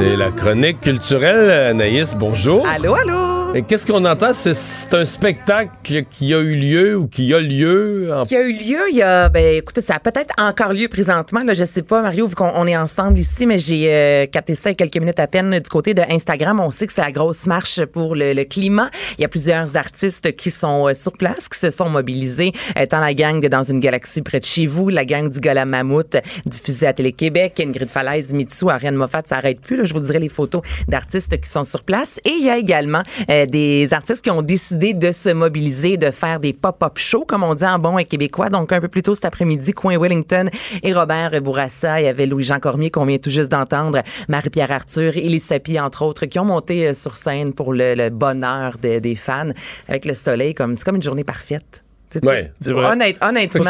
c'est la chronique culturelle, Anaïs, bonjour. Allô, allô? Qu'est-ce qu'on entend? C'est- un spectacle qui a eu lieu ou qui a lieu en Qui a eu lieu, il y a, ben, écoutez, ça a peut-être encore lieu présentement, là, je sais pas, Mario, vu qu'on on est ensemble ici, mais j'ai euh, capté ça il y a quelques minutes à peine du côté de Instagram. On sait que c'est la grosse marche pour le, le climat. Il y a plusieurs artistes qui sont euh, sur place, qui se sont mobilisés, euh, tant la gang Dans une galaxie près de chez vous, la gang du Gola Mammouth, diffusée à Télé-Québec, Ingrid Falaise, Mitsu, Ariane Moffat, ça arrête plus, là, je vous dirai les photos d'artistes qui sont sur place. Et il y a également euh, des artistes qui ont décidé de se mobiliser, de faire des pop-up shows, comme on dit en bon québécois. Donc, un peu plus tôt cet après-midi, Coin Wellington et Robert Bourassa. Il y avait Louis-Jean Cormier qu'on vient tout juste d'entendre, Marie-Pierre Arthur, Élie Sapi, entre autres, qui ont monté euh, sur scène pour le, le bonheur de- des fans avec le soleil. comme C'est comme une journée parfaite. Ouais, c'est vrai. Honnête- honnêtement,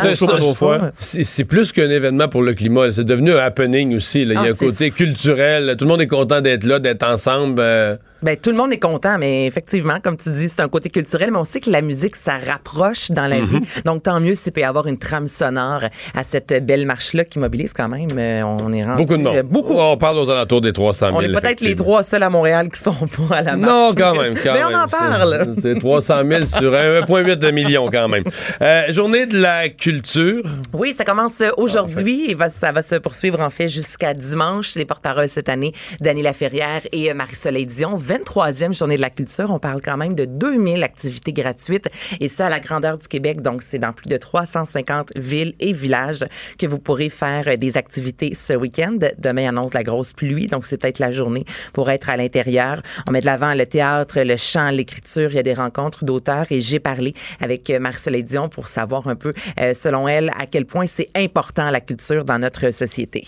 C'est- plus qu'un événement pour le climat. C'est devenu un happening aussi. là. Il y a Ah, un côté culturel. Tout le monde est content d'être là, d'être ensemble. euh. Ben, tout le monde est content, mais effectivement, comme tu dis, c'est un côté culturel, mais on sait que la musique, ça rapproche dans la Mhm. vie. Donc, tant mieux s'il peut y avoir une trame sonore à cette belle marche-là qui mobilise quand même. euh, on est rendu, Beaucoup de monde. euh, Beaucoup. On parle aux alentours des 300 000. On est peut-être les trois seuls à Montréal qui sont pas à la marche. Non, quand même. Quand mais même. on en parle. C'est- C'est 300 000 sur 1,8 million quand même. Euh, journée de la culture. Oui, ça commence aujourd'hui et va- ça va se poursuivre en fait jusqu'à dimanche. Les porte-paroles cette année, Dany Laferrière et euh, Marie-Soleil Dion. 23e journée de la culture. On parle quand même de 2000 activités gratuites et ça à la grandeur du Québec. Donc, c'est dans plus de 350 villes et villages que vous pourrez faire euh, des activités ce week-end. Demain annonce la grosse pluie, donc c'est peut-être la journée pour être à l'intérieur. On met de l'avant le théâtre, le chant, l'écriture. Il y a des rencontres d'auteurs et j'ai parlé avec euh, Marie-Soleil Dion pour savoir un peu, euh, selon elle, à quel point c'est important la culture dans notre société.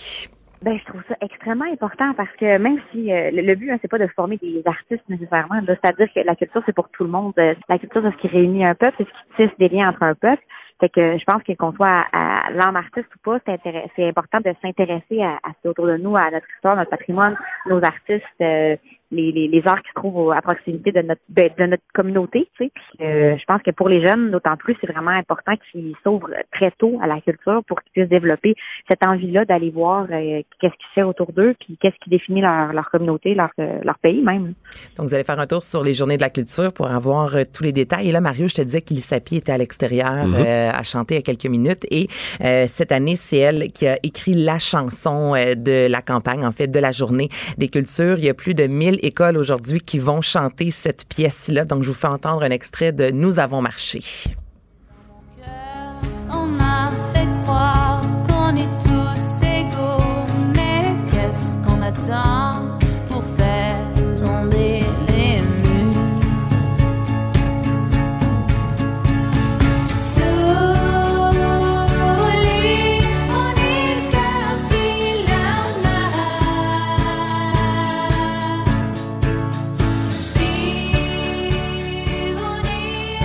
Ben, je trouve ça extrêmement important parce que même si euh, le, but, hein, c'est pas de former des artistes nécessairement, c'est-à-dire que la culture, c'est pour tout le monde. Euh, La culture, c'est ce qui réunit un peuple, c'est ce qui tisse des liens entre un peuple. Fait que je pense que qu'on soit à, à artiste ou pas, c'est important de s'intéresser à, à ce qui est autour de nous, à notre histoire, notre patrimoine, nos artistes, euh, les, les, les arts qui se trouvent à proximité de notre ben, de notre communauté. Tu sais. Euh, je pense que pour les jeunes, d'autant plus, c'est vraiment important qu'ils s'ouvrent très tôt à la culture pour qu'ils puissent développer cette envie-là d'aller voir euh, qu'est-ce qui se fait autour d'eux, puis qu'est-ce qui définit leur, leur communauté, leur, euh, leur pays même. Donc, vous allez faire un tour sur les journées de la culture pour avoir euh, tous les détails. Et là, Mario, je te disais qu'Elisapie était à l'extérieur Mhm. euh, à chanter il y a quelques minutes. Et euh, cette année, c'est elle qui a écrit la chanson euh, de la campagne, en fait, de la journée des cultures. Il y a plus de 1000 écoles aujourd'hui qui vont chanter cette pièce-là. Donc, je vous fais entendre un extrait de Nous avons marché.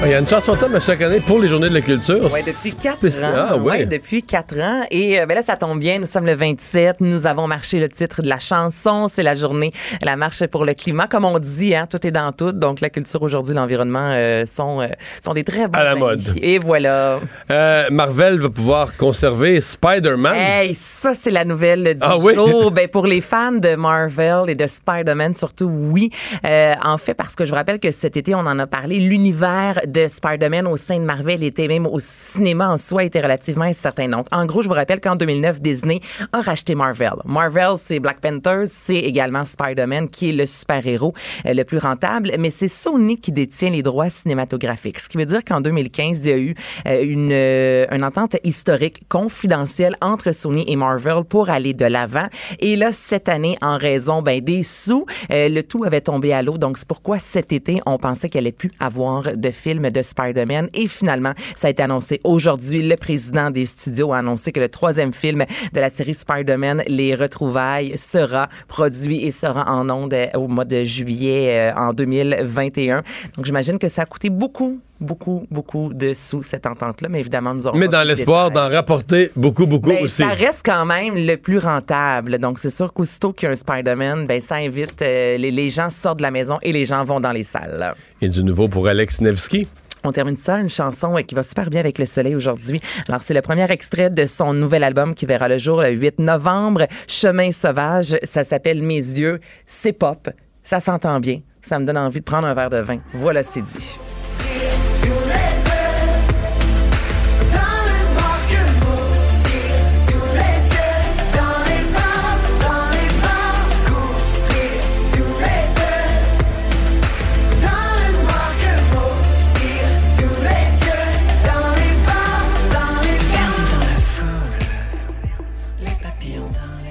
Il y a une chanson thème à chaque année pour les journées de la culture. Ouais, depuis quatre ans. Ah, ouais. Ouais, depuis quatre ans. Et euh, ben là, ça tombe bien. Nous sommes le 27. Nous avons marché le titre de la chanson. C'est la journée, la marche pour le climat. Comme on dit, hein, tout est dans tout. Donc, la culture aujourd'hui, l'environnement euh, sont, euh, sont des très bons À la amis. mode. Et voilà. Euh, Marvel va pouvoir conserver Spider-Man. Hey, ça, c'est la nouvelle du Ah oui? jour. Ben, pour les fans de Marvel et de Spider-Man, surtout, oui. Euh, en fait, parce que je vous rappelle que cet été, on en a parlé, l'univers de Spider-Man au sein de Marvel était même au cinéma en soi était relativement incertain. Donc, en gros, je vous rappelle qu'en 2009, Disney a racheté Marvel. Marvel, c'est Black Panthers, c'est également Spider-Man qui est le super-héros euh, le plus rentable, mais c'est Sony qui détient les droits cinématographiques. Ce qui veut dire qu'en 2015, il y a eu euh, une, euh, une entente historique confidentielle entre Sony et Marvel pour aller de l'avant. Et là, cette année, en raison ben, des sous, le tout avait tombé à l'eau. Donc, c'est pourquoi cet été, on pensait qu'il allait plus avoir de film de Spider-Man. Et finalement, ça a été annoncé aujourd'hui. Le président des studios a annoncé que le troisième film de la série Spider-Man, Les Retrouvailles, sera produit et sera en ondes euh, au mois de juillet euh, en 2021. Donc, j'imagine que ça a coûté beaucoup, beaucoup, beaucoup de sous, cette entente-là. Mais évidemment, nous aurons Mais dans l'espoir d'en rapporter beaucoup, beaucoup Ben, aussi. Ça reste quand même le plus rentable. Donc, c'est sûr qu'aussitôt qu'il y a un Spider-Man, ben, ça invite, euh, les, les gens sortent de la maison et les gens vont dans les salles. Et du nouveau pour Alex Nevsky. On termine ça, une chanson euh, qui va super bien avec le soleil aujourd'hui. Alors, c'est le premier extrait de son nouvel album qui verra le jour le 8 novembre, Chemin sauvage. Ça s'appelle Mes yeux. C'est pop. Ça s'entend bien. Ça me donne envie de prendre un verre de vin. Voilà, c'est dit.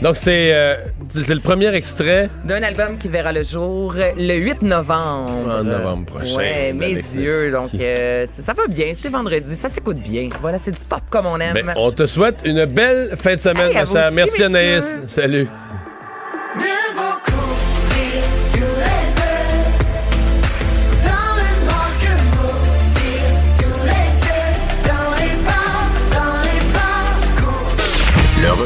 Donc, c'est euh, c'est le premier extrait. D'un album qui verra le jour le 8 novembre. En novembre prochain. Ouais, mes yeux. Donc, euh, ça ça va bien. C'est vendredi. Ça s'écoute bien. Voilà, c'est du pop comme on aime. Ben, on te souhaite une belle fin de semaine, Hey, à ma vous chère. aussi, Merci, messieurs. Anaïs. Salut.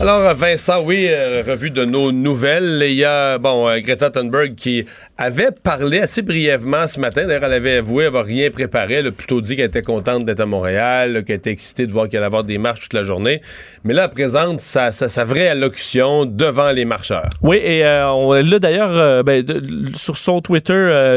Alors, Vincent, oui, euh, revue de nos nouvelles. Il y a, bon, euh, Greta Thunberg qui avait parlé assez brièvement ce matin. D'ailleurs, elle avait avoué avoir rien préparé. Elle a plutôt dit qu'elle était contente d'être à Montréal, qu'elle était excitée de voir qu'elle allait avoir des marches toute la journée. Mais là, elle présente sa, sa, vraie allocution devant les marcheurs. Oui, et euh, on d'ailleurs euh, ben, sur son Twitter,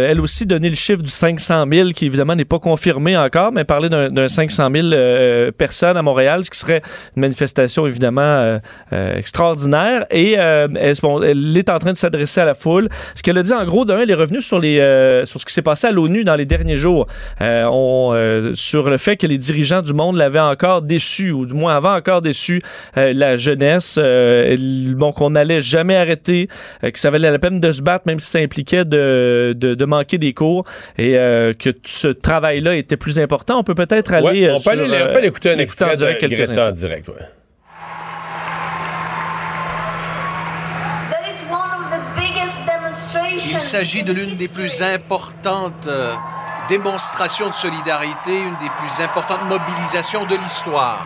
elle aussi donné le chiffre du 500 000, qui évidemment n'est pas confirmé encore, mais parler d'un d'un 500 000 euh, personnes à Montréal, ce qui serait une manifestation évidemment euh, extraordinaire. Et euh, elle, bon, elle est en train de s'adresser à la foule. Ce qu'elle a dit, en gros, d'un, elle est revenue sur, les, euh, sur ce qui s'est passé à l'ONU dans les derniers jours. On, sur le fait que les dirigeants du monde l'avaient encore déçu, ou du moins avaient encore déçu la jeunesse. Bon, qu'on n'allait jamais arrêter, que ça valait la peine de se battre, même si ça impliquait de, de, de manquer des cours, et que ce travail-là était plus important. On peut peut-être aller. Ouais, on, peut aller, sur, on peut aller écouter un extrait en direct Greta en direct. ouais. Il s'agit de l'une des plus importantes euh, démonstrations de solidarité, une des plus importantes mobilisations de l'histoire.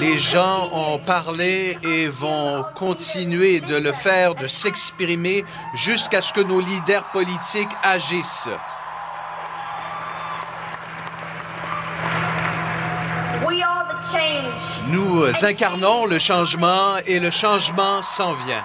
Les gens ont parlé et vont continuer de le faire, de s'exprimer jusqu'à ce que nos leaders politiques agissent. Nous incarnons le changement et le changement s'en vient.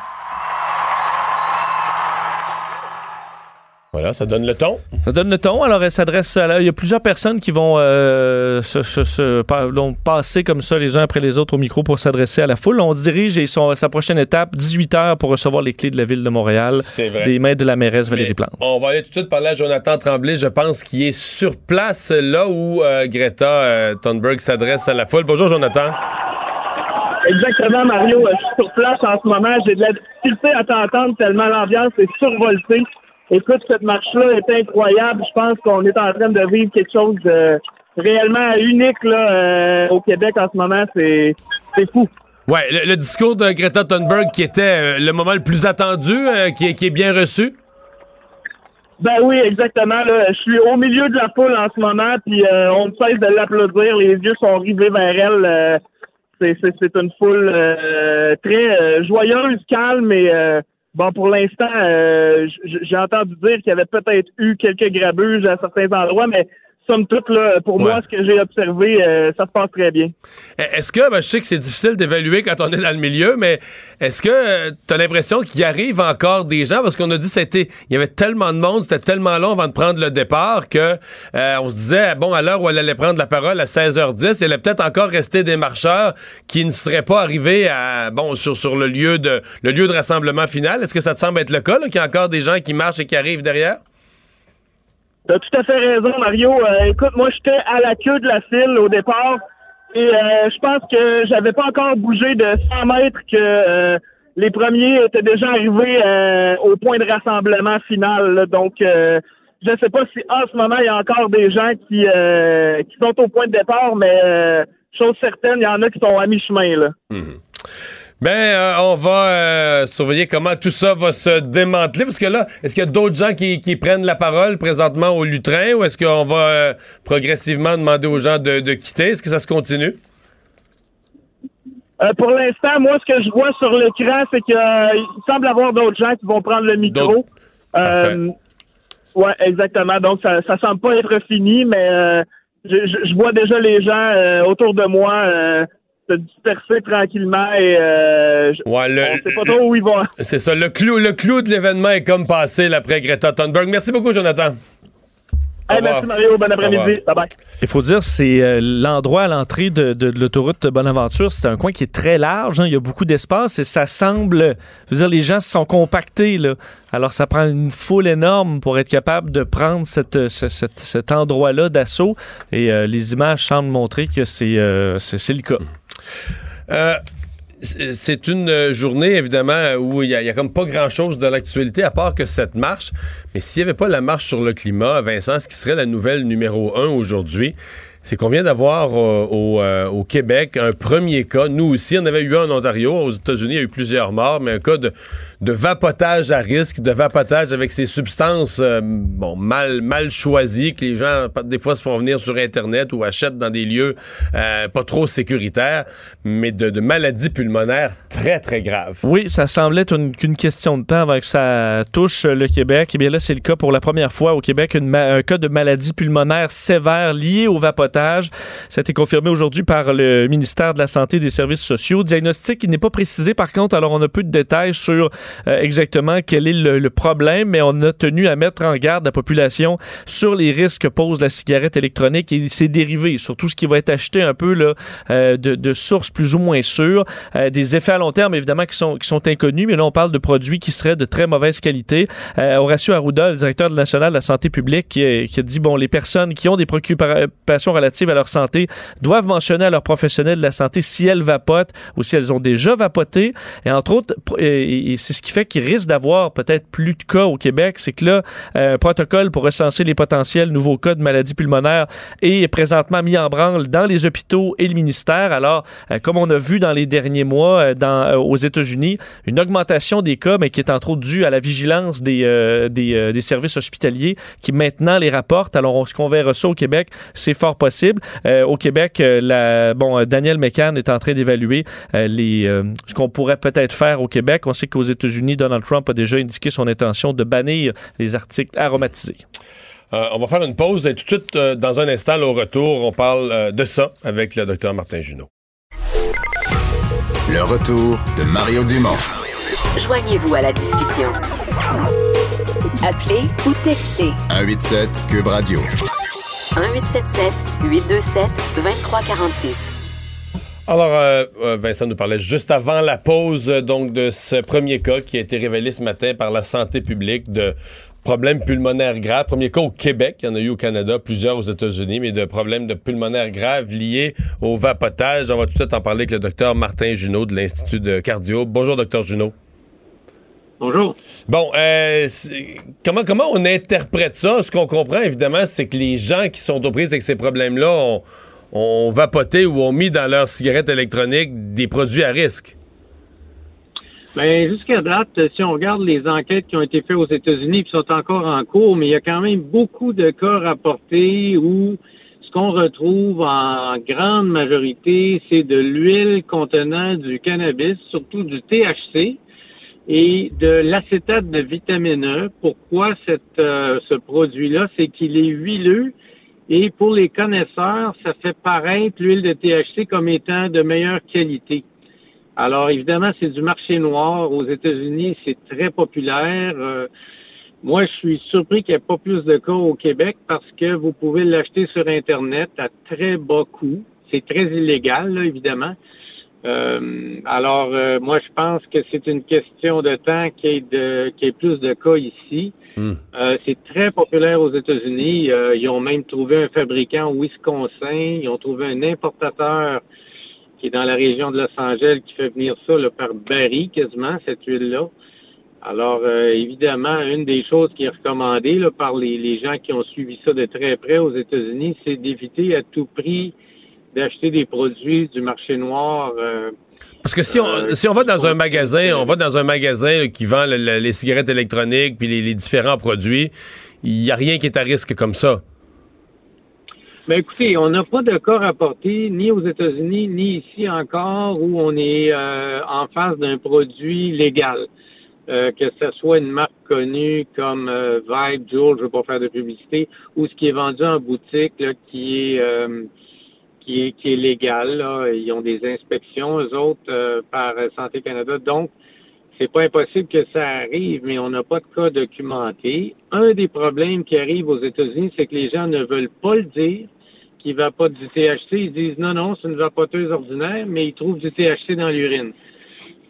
Voilà, ça donne le ton. Ça donne le ton. Alors, elle s'adresse à la- Il y a plusieurs personnes qui vont euh, se, se- se- pa- vont passer comme ça les uns après les autres au micro pour s'adresser à la foule. On se dirige et son, sa prochaine étape, 18 heures pour recevoir les clés de la ville de Montréal. C'est vrai. Des mains de la mairesse Valérie Plante. On va aller tout de suite parler à Jonathan Tremblay, je pense, qui est sur place là où euh, Greta euh, Thunberg s'adresse à la foule. Bonjour, Jonathan. Exactement, Mario. Euh, Je suis sur place en ce moment. J'ai de la difficulté à t'entendre tellement l'ambiance est survoltée. Écoute, cette marche-là est incroyable. Je pense qu'on est en train de vivre quelque chose de réellement unique là, euh, au Québec en ce moment. C'est c'est fou. Ouais, le, le discours de Greta Thunberg qui était euh, le moment le plus attendu, euh, qui, est- qui est bien reçu. Ben oui, exactement. Là. Je suis au milieu de la foule en ce moment, puis on ne cesse de l'applaudir. Les yeux sont rivés vers elle. C'est, une foule euh, très euh, joyeuse, calme et euh, bon pour l'instant, euh, j'ai entendu dire qu'il y avait peut-être eu quelques grabuges à certains endroits, mais somme toute, là, pour moi, ce que j'ai observé, euh, ça se passe très bien. E- Est-ce que, ben, je sais que c'est difficile d'évaluer quand on est dans le milieu, mais est-ce que tu as l'impression qu'il arrive encore des gens? Parce qu'on a dit c'était il y avait tellement de monde, c'était tellement long avant de prendre le départ que euh, on se disait, bon, à l'heure où elle allait prendre la parole à 16h10, il allait peut-être encore rester des marcheurs qui ne seraient pas arrivés à, bon, sur, sur le, lieu de, le lieu de rassemblement final. Est-ce que ça te semble être le cas, qu'il y a encore des gens qui marchent et qui arrivent derrière? T'as tout à fait raison, Mario. Euh, écoute, moi, j'étais à la queue de la file au départ et euh, je pense que j'avais pas encore bougé de 100 mètres que euh, les premiers étaient déjà arrivés euh, au point de rassemblement final. là. Donc, euh, je sais pas si en ce moment, il y a encore des gens qui, qui sont au point de départ, mais chose certaine, il y en a qui sont à mi-chemin. là. Ben, euh, on va euh, surveiller comment tout ça va se démanteler. Parce que là, est-ce qu'il y a d'autres gens qui, qui prennent la parole présentement au lutrin ou est-ce qu'on va euh, progressivement demander aux gens de, de quitter? Est-ce que ça se continue? Euh, pour l'instant, moi, ce que je vois sur l'écran, c'est qu'il semble y avoir d'autres gens qui vont prendre le micro. Euh, ouais, exactement. Donc, ça, ça semble pas être fini, mais euh, je, je- je vois déjà les gens euh, autour de moi euh, se disperser tranquillement et euh, je- Ouais, le- on sait pas trop où ils vont. C'est ça. Le clou, le clou de l'événement est comme passé après Greta Thunberg. Merci beaucoup, Jonathan. Hey, merci Mario, bon après-midi. Bye bye. Il faut dire, c'est euh, l'endroit à l'entrée de, de- de l'autoroute Bonaventure. C'est un coin qui est très large. hein. Il y a beaucoup d'espace et ça semble. Je veux dire, les gens se sont compactés. Là. Alors, ça prend une foule énorme pour être capable de prendre cette, ce- cette- cet endroit-là d'assaut. Et euh, les images semblent montrer que c'est euh, le cas. Euh, c'est une euh, journée, évidemment, où il y, a- comme pas grand-chose de l'actualité, à part que cette marche. Mais s'il n'y avait pas la marche sur le climat, Vincent, ce qui serait la nouvelle numéro un aujourd'hui, c'est qu'on vient d'avoir euh, au, au Québec un premier cas. Nous aussi, on avait eu un en Ontario. Aux États-Unis, il y a eu plusieurs morts, mais un cas de, de vapotage à risque, de vapotage avec ces substances euh, bon, mal, mal choisies que les gens, des fois, se font venir sur Internet ou achètent dans des lieux euh, pas trop sécuritaires, mais de, de maladies pulmonaires très, très graves. Oui, ça semblait qu'une question de temps avant que ça touche le Québec. Eh bien là, c'est le cas pour la première fois au Québec, une un cas de maladie pulmonaire sévère liée au vapotage. vapotage. Ça a été confirmé aujourd'hui par le ministère de la Santé et des Services sociaux. Diagnostic qui n'est pas précisé par contre, alors on a peu de détails sur euh, exactement quel est le, le problème, mais on a tenu à mettre en garde la population sur les risques que pose la cigarette électronique et ses dérivés, sur tout ce qui va être acheté un peu là, euh, de, de sources plus ou moins sûres, euh, des effets à long terme évidemment qui sont, qui sont inconnus, mais là on parle de produits qui seraient de très mauvaise qualité. Euh, Horacio Arruda, le directeur national de la santé publique, qui, a- qui a dit bon, les personnes qui ont des préoccupations relatives à leur santé doivent mentionner à leurs professionnels de la santé si elles vapotent ou si elles ont déjà vapoté. Et entre autres, et, et c'est ce qui fait qu'il risque d'avoir peut-être plus de cas au Québec, c'est que là, euh, un protocole pour recenser les potentiels nouveaux cas de maladies pulmonaires est présentement mis en branle dans les hôpitaux et le ministère. Alors, euh, comme on a vu dans les derniers mois euh, aux États-Unis, une augmentation des cas, mais qui est entre autres due à la vigilance des, des, services hospitaliers qui maintenant les rapportent. Alors, est-ce qu'on verra ça au Québec? C'est fort possible. Au Québec, la, bon, Daniel McCann est en train d'évaluer les, ce qu'on pourrait peut-être faire au Québec. On sait qu'aux États-Unis, Donald Trump a déjà indiqué son intention de bannir les articles aromatisés. Euh, on va faire une pause et tout de suite, euh, dans un instant, là, au retour, on parle euh, de ça avec le docteur Martin Junot. Le retour de Mario Dumont. Joignez-vous à la discussion. Appelez ou textez 187 Cube Radio. 1877 827 2346. Alors, euh, euh, Vincent nous parlait juste avant la pause euh, donc de ce premier cas qui a été révélé ce matin par la santé publique de problèmes pulmonaires graves. Premier cas au Québec, il y en a eu au Canada, plusieurs aux États-Unis, mais de problèmes de pulmonaires graves liés au vapotage. On va tout de suite en parler avec le docteur Martin Junot de l'Institut de cardio. Bonjour, docteur Junot. Bonjour. Bon, euh, comment, comment on interprète ça? Ce qu'on comprend, évidemment, c'est que les gens qui sont aux prises avec ces problèmes-là ont, ont vapoté ou ont mis dans leur cigarette électronique des produits à risque? Ben, jusqu'à date, si on regarde les enquêtes qui ont été faites aux États-Unis qui sont encore en cours, mais il y a quand même beaucoup de cas rapportés où ce qu'on retrouve en grande majorité, c'est de l'huile contenant du cannabis, surtout du THC et de l'acétate de vitamine E. Pourquoi euh, ce produit-là? C'est qu'il est huileux et pour les connaisseurs, ça fait paraître l'huile de THC comme étant de meilleure qualité. Alors, évidemment, c'est du marché noir. Aux États-Unis, c'est très populaire. Euh, moi, je suis surpris qu'il n'y ait pas plus de cas au Québec parce que vous pouvez l'acheter sur Internet à très bas coût. C'est très illégal, là, évidemment. Euh, alors, euh, moi, je pense que c'est une question de temps qu'il y ait, de, qu'il y ait plus de cas ici. Euh, c'est très populaire aux États-Unis. Euh, ils ont même trouvé un fabricant au Wisconsin. Ils ont trouvé un importateur qui est dans la région de Los Angeles qui fait venir ça là, par baril quasiment, cette huile-là. Alors, euh, évidemment, une des choses qui est recommandée là, par les, les gens qui ont suivi ça de très près aux États-Unis, c'est d'éviter à tout prix d'acheter des produits du marché noir. euh, Parce que si on, si on va dans un magasin, on va dans un magasin là, qui vend le- le- les cigarettes électroniques puis les, les différents produits, il n'y a rien qui est à risque comme ça. Ben écoutez, on n'a pas de cas rapporté ni aux États-Unis ni ici encore où on est euh, en face d'un produit légal. Euh, que ce soit une marque connue comme euh, Vibe, Juul, je ne veux pas faire de publicité, ou ce qui est vendu en boutique là, qui est euh, qui est qui est légal. Là. Ils ont des inspections, eux autres, euh, par Santé Canada. Donc, c'est pas impossible que ça arrive, mais on n'a pas de cas documentés. Un des problèmes qui arrive aux États-Unis, c'est que les gens ne veulent pas le dire qu'ils vapotent du THC. Ils disent non, non, c'est une vapoteuse ordinaire, mais ils trouvent du THC dans l'urine.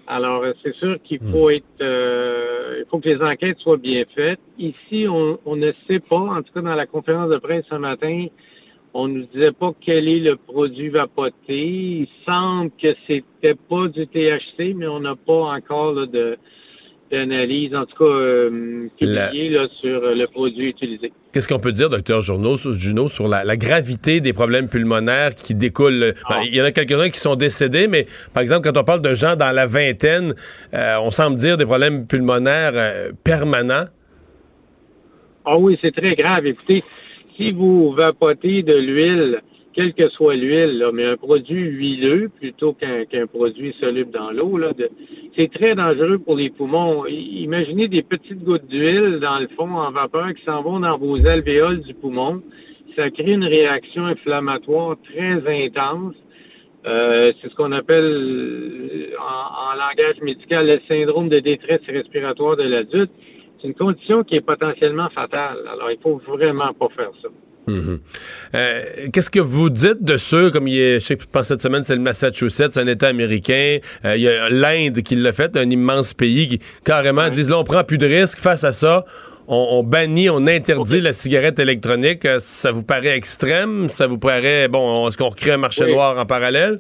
Alors, c'est sûr qu'il faut être, euh, il faut que les enquêtes soient bien faites. Ici, on, on ne sait pas, en tout cas dans la conférence de presse ce matin, on nous disait pas quel est le produit vapoté. Il semble que c'était pas du THC, mais on n'a pas encore là, de d'analyse, en tout cas euh, publiée là, sur euh, le produit utilisé. Qu'est-ce qu'on peut dire, docteur Junot, sur, la, la gravité des problèmes pulmonaires qui découlent? Ben, Il y en a quelques-uns qui sont décédés, mais par exemple, quand on parle de gens dans la vingtaine, euh, on semble dire des problèmes pulmonaires euh, permanents. Ah oui, c'est très grave. Écoutez, si vous vapotez de l'huile quelle que soit l'huile, mais un produit huileux plutôt qu'un produit soluble dans l'eau, c'est très dangereux pour les poumons. Imaginez des petites gouttes d'huile dans le fond en vapeur qui s'en vont dans vos alvéoles du poumon. Ça crée une réaction inflammatoire très intense. Euh, c'est ce qu'on appelle en, en langage médical le syndrome de détresse respiratoire de l'adulte. C'est une condition qui est potentiellement fatale. Alors, il faut vraiment pas faire ça. Mhm. Euh, Qu'est-ce que vous dites de ceux, comme il est, je sais que cette semaine, c'est le Massachusetts, un État américain. Euh, il y a l'Inde qui l'a fait, un immense pays qui carrément disent là, on prend plus de risques face à ça. On, on bannit, on interdit la cigarette électronique. Euh, Ça vous paraît extrême? Ça vous paraît, bon, est-ce qu'on recrée un marché Oui. noir en parallèle?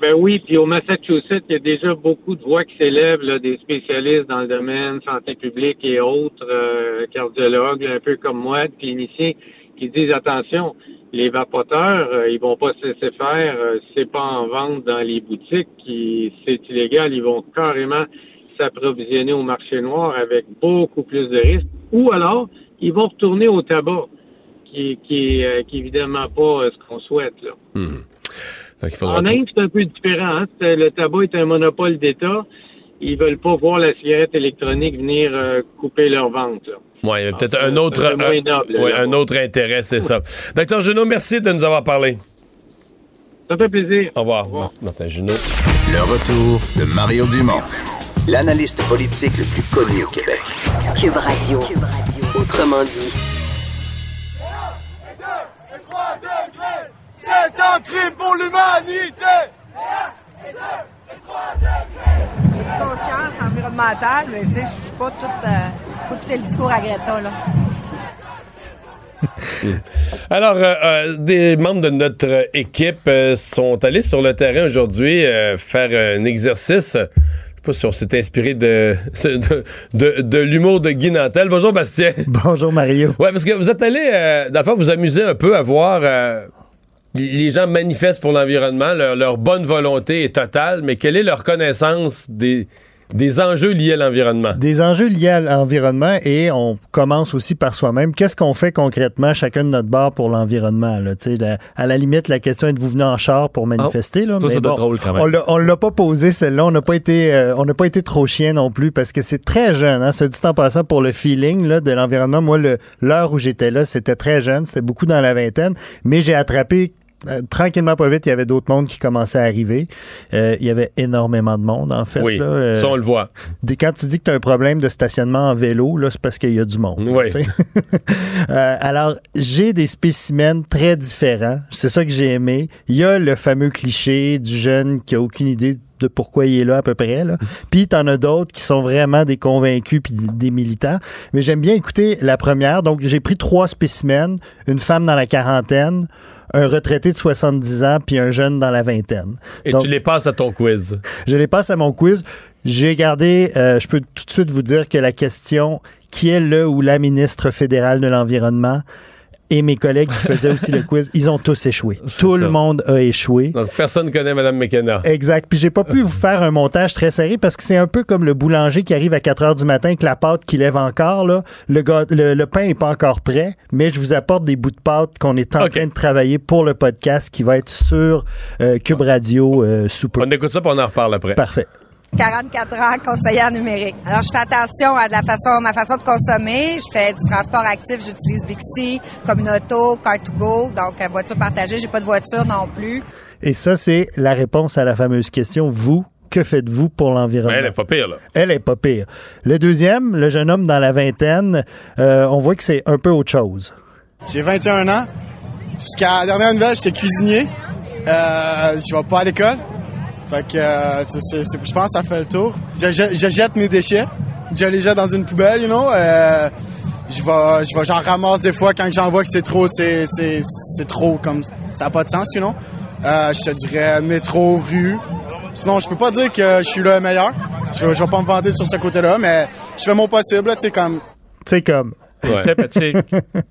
Ben oui, puis au Massachusetts, il y a déjà beaucoup de voix qui s'élèvent, là, des spécialistes dans le domaine santé publique et autres, euh, cardiologues, un peu comme moi, cliniciens, qui disent attention, les vapoteurs, euh, ils vont pas se laisser faire, euh, c'est pas en vente dans les boutiques, c'est illégal, ils vont carrément s'approvisionner au marché noir avec beaucoup plus de risques. Ou alors, ils vont retourner au tabac, qui, qui, euh, qui est évidemment pas euh, ce qu'on souhaite, là. Faudra En Inde, c'est un peu différent. hein. Le tabac est un monopole d'État. Ils veulent pas voir la cigarette électronique venir euh, couper leur vente. là. Ouais, il y a peut-être un autre, un un- noble, ouais, là. un autre intérêt, c'est ça. Docteur Junot, merci de nous avoir parlé. Ça fait plaisir. Au revoir, Martin Junot. Le retour de Mario Dumont, l'analyste politique le plus connu au Québec. Cube Radio. Autrement dit. C'est un crime pour l'humanité conscience environnementale, mais tu sais, je suis pas toute. Euh, faut écouter le discours à Greta, là. Alors, euh, euh, des membres de notre euh, équipe euh, sont allés sur le terrain aujourd'hui euh, faire un exercice. Je sais pas si on s'est inspiré de, de, de, de l'humour de Guy Nantel. Bonjour, Bastien. Bonjour, Mario. Ouais, parce que vous êtes allé, euh, dans le fond, vous amuser un peu à voir. Les gens manifestent pour l'environnement, leur, leur bonne volonté est totale, mais quelle est leur connaissance des, des enjeux liés à l'environnement? Des enjeux liés à l'environnement et on commence aussi par soi-même. Qu'est-ce qu'on fait concrètement, chacun de notre bord, pour l'environnement? là? Tu sais, la- à la limite, la question est de vous venir en char pour manifester. là, Oh, ça, mais ça doit bon, être drôle quand même. on l'a- On l'a pas posé celle-là. On n'a pas été, euh, on n'a pas été trop chien non plus parce que c'est très jeune. Hein, ce dit en passant pour le feeling là, de l'environnement. Moi, le- l'heure où j'étais là, c'était très jeune. C'était beaucoup dans la vingtaine, mais j'ai attrapé euh, tranquillement pas vite, il y avait d'autres mondes qui commençaient à arriver. Euh, il y avait énormément de monde, en fait. Oui, là. Euh, ça, on le voit. des- quand tu dis que tu as un problème de stationnement en vélo, c'est parce qu'il y a du monde. Oui. alors, j'ai des spécimens très différents. C'est ça que j'ai aimé. Il y a le fameux cliché du jeune qui a aucune idée de pourquoi il est là à peu près. Là. Puis t'en as d'autres qui sont vraiment des convaincus puis des militants. Mais j'aime bien écouter la première. Donc j'ai pris trois spécimens, une femme dans la quarantaine, un retraité de 70 ans puis un jeune dans la vingtaine. Et Donc, tu les passes à ton quiz. je les passe à mon quiz. J'ai gardé, euh, je peux tout de suite vous dire que la question qui est le ou la ministre fédérale de l'environnement? Et mes collègues qui faisaient aussi le quiz, ils ont tous échoué. Tout le monde a échoué. Donc, personne ne connaît Mme McKenna. Exact. Puis j'ai pas pu vous faire un montage très serré parce que c'est un peu comme le boulanger qui arrive à 4 heures du matin avec la pâte qui lève encore. Là. Le, le, le pain est pas encore prêt, mais je vous apporte des bouts de pâte qu'on est en train de travailler pour le podcast qui va être sur euh, Cube Radio euh, sous peu. On écoute ça puis on en reparle après. Parfait. 44 ans, conseillère numérique. Alors, je fais attention à la façon, ma façon de consommer. Je fais du transport actif. J'utilise Bixi, Communauto, Car2Go. Donc, euh, voiture partagée. J'ai pas de voiture non plus. Et ça, c'est la réponse à la fameuse question. Vous, que faites-vous pour l'environnement? Elle est pas pire, là. Elle est pas pire. Le deuxième, le jeune homme dans la vingtaine, euh, on voit que c'est un peu autre chose. J'ai 21 ans. Jusqu'à la dernière nouvelle, j'étais cuisinier. Euh, je vais pas à l'école. Fait que euh, c'est- je pense que ça fait le tour. Je, je- je jette mes déchets. Je les jette dans une poubelle, you know. Euh, je vais, je vais, j'en ramasse des fois quand j'en vois que c'est trop, c'est, c'est, c'est trop comme ça n'a pas de sens, sinon. Euh, je te dirais métro, rue. Sinon, je peux pas dire que je suis le meilleur. Je, je vais pas me vanter sur ce côté-là, mais je fais mon possible, tu sais, comme Tu sais, comme Ouais. Sympathique.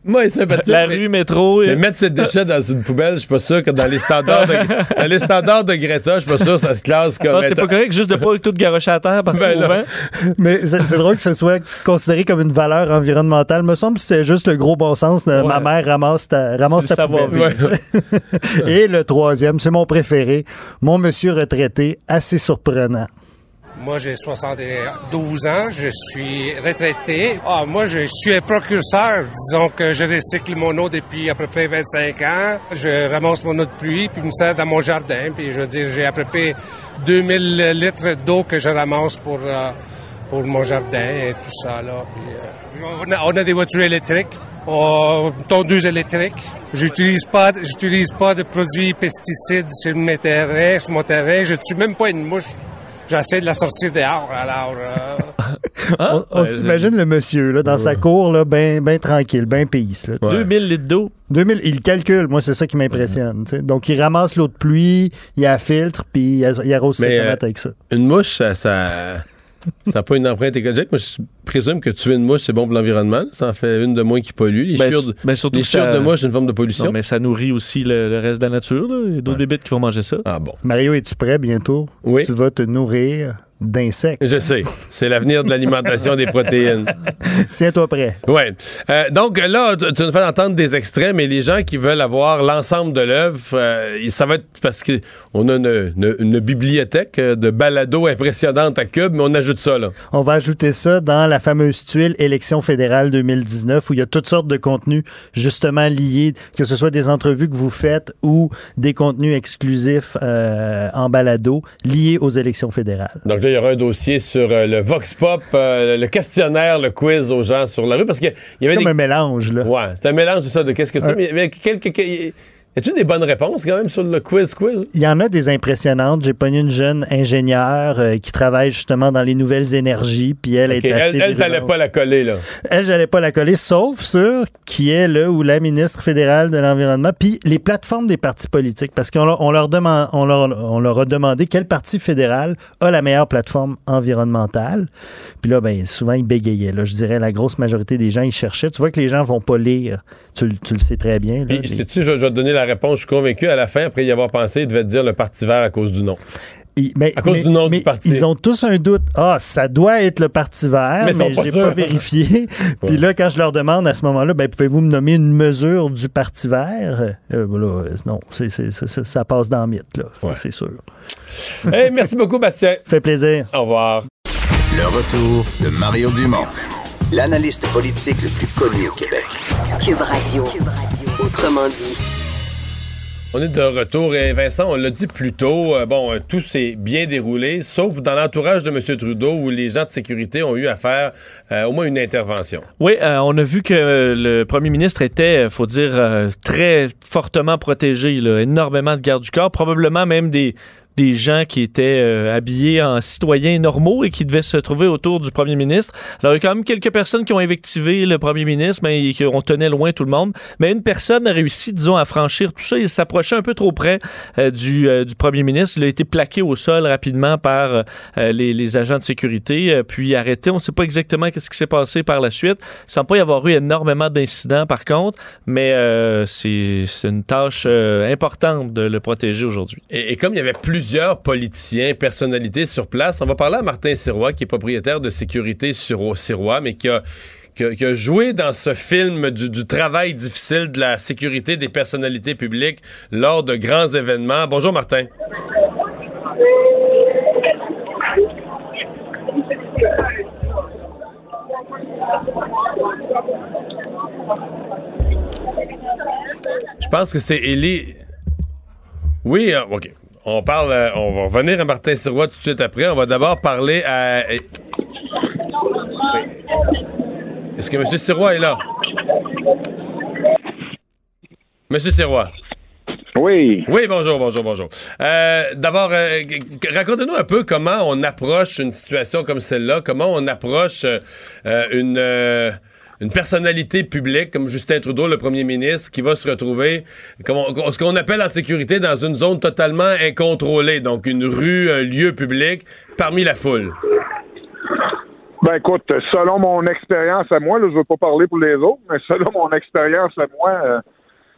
Moi, il est sympathique. La mais- rue, métro. Mais et- mettre ses déchets dans une poubelle, je suis pas sûr que dans les standards de, dans les standards de Greta, je suis pas sûr que ça se classe comme. Ah, c'est étant- pas correct juste de pas tout garocher à terre par Ben au vent. Mais c'est c'est drôle que ce soit considéré comme une valeur environnementale. Me semble que c'est juste le gros bon sens. de Ma mère ramasse ta, ramasse C'est ta le poubelle. Et le troisième, c'est mon préféré. Mon monsieur retraité, assez surprenant. Moi, j'ai 72 ans, je suis retraité. Ah, moi, je suis un précurseur. Disons que je recycle mon eau depuis à peu près 25 ans. Je ramasse mon eau de pluie, puis me sert dans mon jardin. Puis, je veux dire, j'ai à peu près 2000 litres d'eau que je ramasse pour, euh, pour mon jardin et tout ça, là. Euh, on, a, des voitures électriques. On, tondeuse électrique. J'utilise pas, j'utilise pas de produits pesticides sur mes terrains, sur mon terrain. Je tue même pas une mouche. J'essaie de la sortir dehors, alors... euh, on on s'imagine le monsieur là, dans sa cour, là, ben, ben tranquille, ben pisse. Là, tu sais. 2000 litres d'eau. 2000, il calcule, moi, c'est ça qui m'impressionne. tu sais. Donc, il ramasse l'eau de pluie, il la filtre, puis il, il arrose ses tomates euh, avec ça. Une mouche, ça. ça... Ça n'a pas une empreinte écologique. Moi, je présume que tuer une mouche, c'est bon pour l'environnement. Ça en fait une de moins qui pollue. Les Ben, chiures de, ben, surtout les que chiures ça- de mouche, c'est une forme de pollution. Non, mais ça nourrit aussi le, le reste de la nature. là. Il y a d'autres bébites qui vont manger ça. Ah bon. Mario, es-tu prêt bientôt? Oui. Tu vas te nourrir d'insectes. Je sais. C'est l'avenir de l'alimentation des protéines. Tiens-toi prêt. Ouais. Euh, donc là, tu, tu nous fais entendre des extraits, mais les gens qui veulent avoir l'ensemble de l'œuvre, euh, ça va être parce qu'on a une, une- une bibliothèque euh, de balado impressionnante à Cube, mais on ajoute ça là. On va ajouter ça dans la fameuse tuile élection fédérale 2019 où il y a toutes sortes de contenus justement liés, que ce soit des entrevues que vous faites ou des contenus exclusifs euh, en balado liés aux élections fédérales. Donc là, il y aura un dossier sur euh, le Vox Pop, euh, le questionnaire, le quiz aux gens sur la rue, parce y avait comme des... un mélange, là. Ouais, c'est un mélange de ça, de qu'est-ce que tu Un- mais avait quelques... Y a-tu des bonnes réponses quand même sur le quiz quiz? Il y en a des impressionnantes. J'ai pogné une jeune ingénieure euh, qui travaille justement dans les nouvelles énergies, puis elle est assez Elle, virulente. pas la coller, là. Elle, j'allais pas la coller, sauf sur qui est le ou la ministre fédérale de l'Environnement, puis les plateformes des partis politiques, parce qu'on leur, on leur, demande, on leur, on leur a demandé quel parti fédéral a la meilleure plateforme environnementale. Puis là, ben, souvent, ils bégayaient. Là, je dirais la grosse majorité des gens, ils cherchaient. Tu vois que les gens vont pas lire. Tu, le- tu le sais très bien. là, les- je, je vais te donner la réponse, je suis convaincu, à la fin, après y avoir pensé, il devait dire le Parti vert à cause du nom. Ils- mais- À cause mais- du nom mais du parti. Ils ont tous un doute. Ah, ça doit être le Parti vert, Mais mais, j'ai pas vérifié. Puis là, quand je leur demande à ce moment-là, ben, pouvez-vous me nommer une mesure du Parti vert? Euh, ben euh, non, ça passe dans le mythe, là. C'est sûr. Hey, merci beaucoup, Bastien. Fait plaisir. Au revoir. Le retour de Mario Dumont, l'analyste politique le plus connu au Québec. Cube Radio. Autrement dit. On est de retour et Vincent, on l'a dit plus tôt, euh, bon, euh, tout s'est bien déroulé, sauf dans l'entourage de M. Trudeau où les gens de sécurité ont eu à faire euh, au moins une intervention. Oui, on a vu que le premier ministre était, faut dire, très fortement protégé, énormément de gardes du corps, probablement même des des gens qui étaient euh, habillés en citoyens normaux et qui devaient se trouver autour du premier ministre. Alors, il y a quand même quelques personnes qui ont invectivé le premier ministre, mais on tenait loin tout le monde. Mais une personne a réussi, disons, à franchir tout ça et s'approcher un peu trop près euh, du, euh, du premier ministre. Il a été plaqué au sol rapidement par les, agents de sécurité, puis arrêté. On ne sait pas exactement qu'est-ce qui s'est passé par la suite. Il semble pas y avoir eu énormément d'incidents, par contre, mais c'est une tâche importante de le protéger aujourd'hui. Et, et comme il y avait plusieurs politiciens, personnalités sur place, on va parler à Martin Sirois, qui est propriétaire de sécurité sur Sirois, mais qui a, joué dans ce film du, du travail difficile de la sécurité des personnalités publiques lors de grands événements. Bonjour Martin. Je pense que c'est Élie. Oui, euh, OK. On parle, euh, on va revenir à Martin Sirois tout de suite après. On va d'abord parler à. Est-ce que M. Sirois est là? Monsieur Sirois. Oui. Oui, bonjour, bonjour, bonjour. Euh, D'abord, euh, racontez-nous un peu comment on approche une situation comme celle-là, comment on approche euh, une, une personnalité publique comme Justin Trudeau, le premier ministre, qui va se retrouver, comme on- ce qu'on appelle en sécurité, dans une zone totalement incontrôlée, donc une rue, un lieu public, parmi la foule. Ben écoute, selon mon expérience à moi, là, je veux pas parler pour les autres, mais selon mon expérience à moi, euh,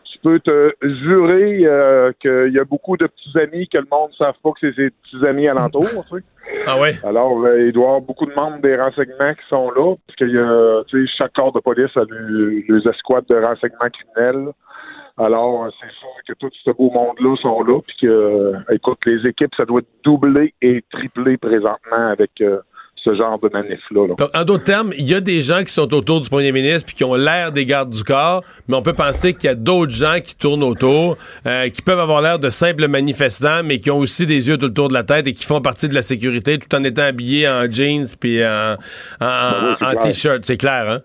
je peux te jurer euh, qu'il y a beaucoup de petits amis que le monde ne savent pas que c'est ses petits amis alentour. tu sais. Ah? Alors, euh, il doit y avoir beaucoup de membres des renseignements qui sont là, parce qu'il y a, tu sais, chaque corps de police a le- les escouades de renseignements criminels. Alors, euh, c'est sûr que tout ce beau monde-là sont là, puis que, euh, écoute, les équipes, ça doit doubler et tripler présentement avec euh, ce genre de manif-là. là. Donc, en d'autres termes, il y a des gens qui sont autour du premier ministre puis qui ont l'air des gardes du corps, mais on peut penser qu'il y a d'autres gens qui tournent autour, euh, qui peuvent avoir l'air de simples manifestants, mais qui ont aussi des yeux tout le tour de la tête et qui font partie de la sécurité tout en étant habillés en jeans puis en, en- oui, c'est en clair. t-shirt. C'est clair, hein?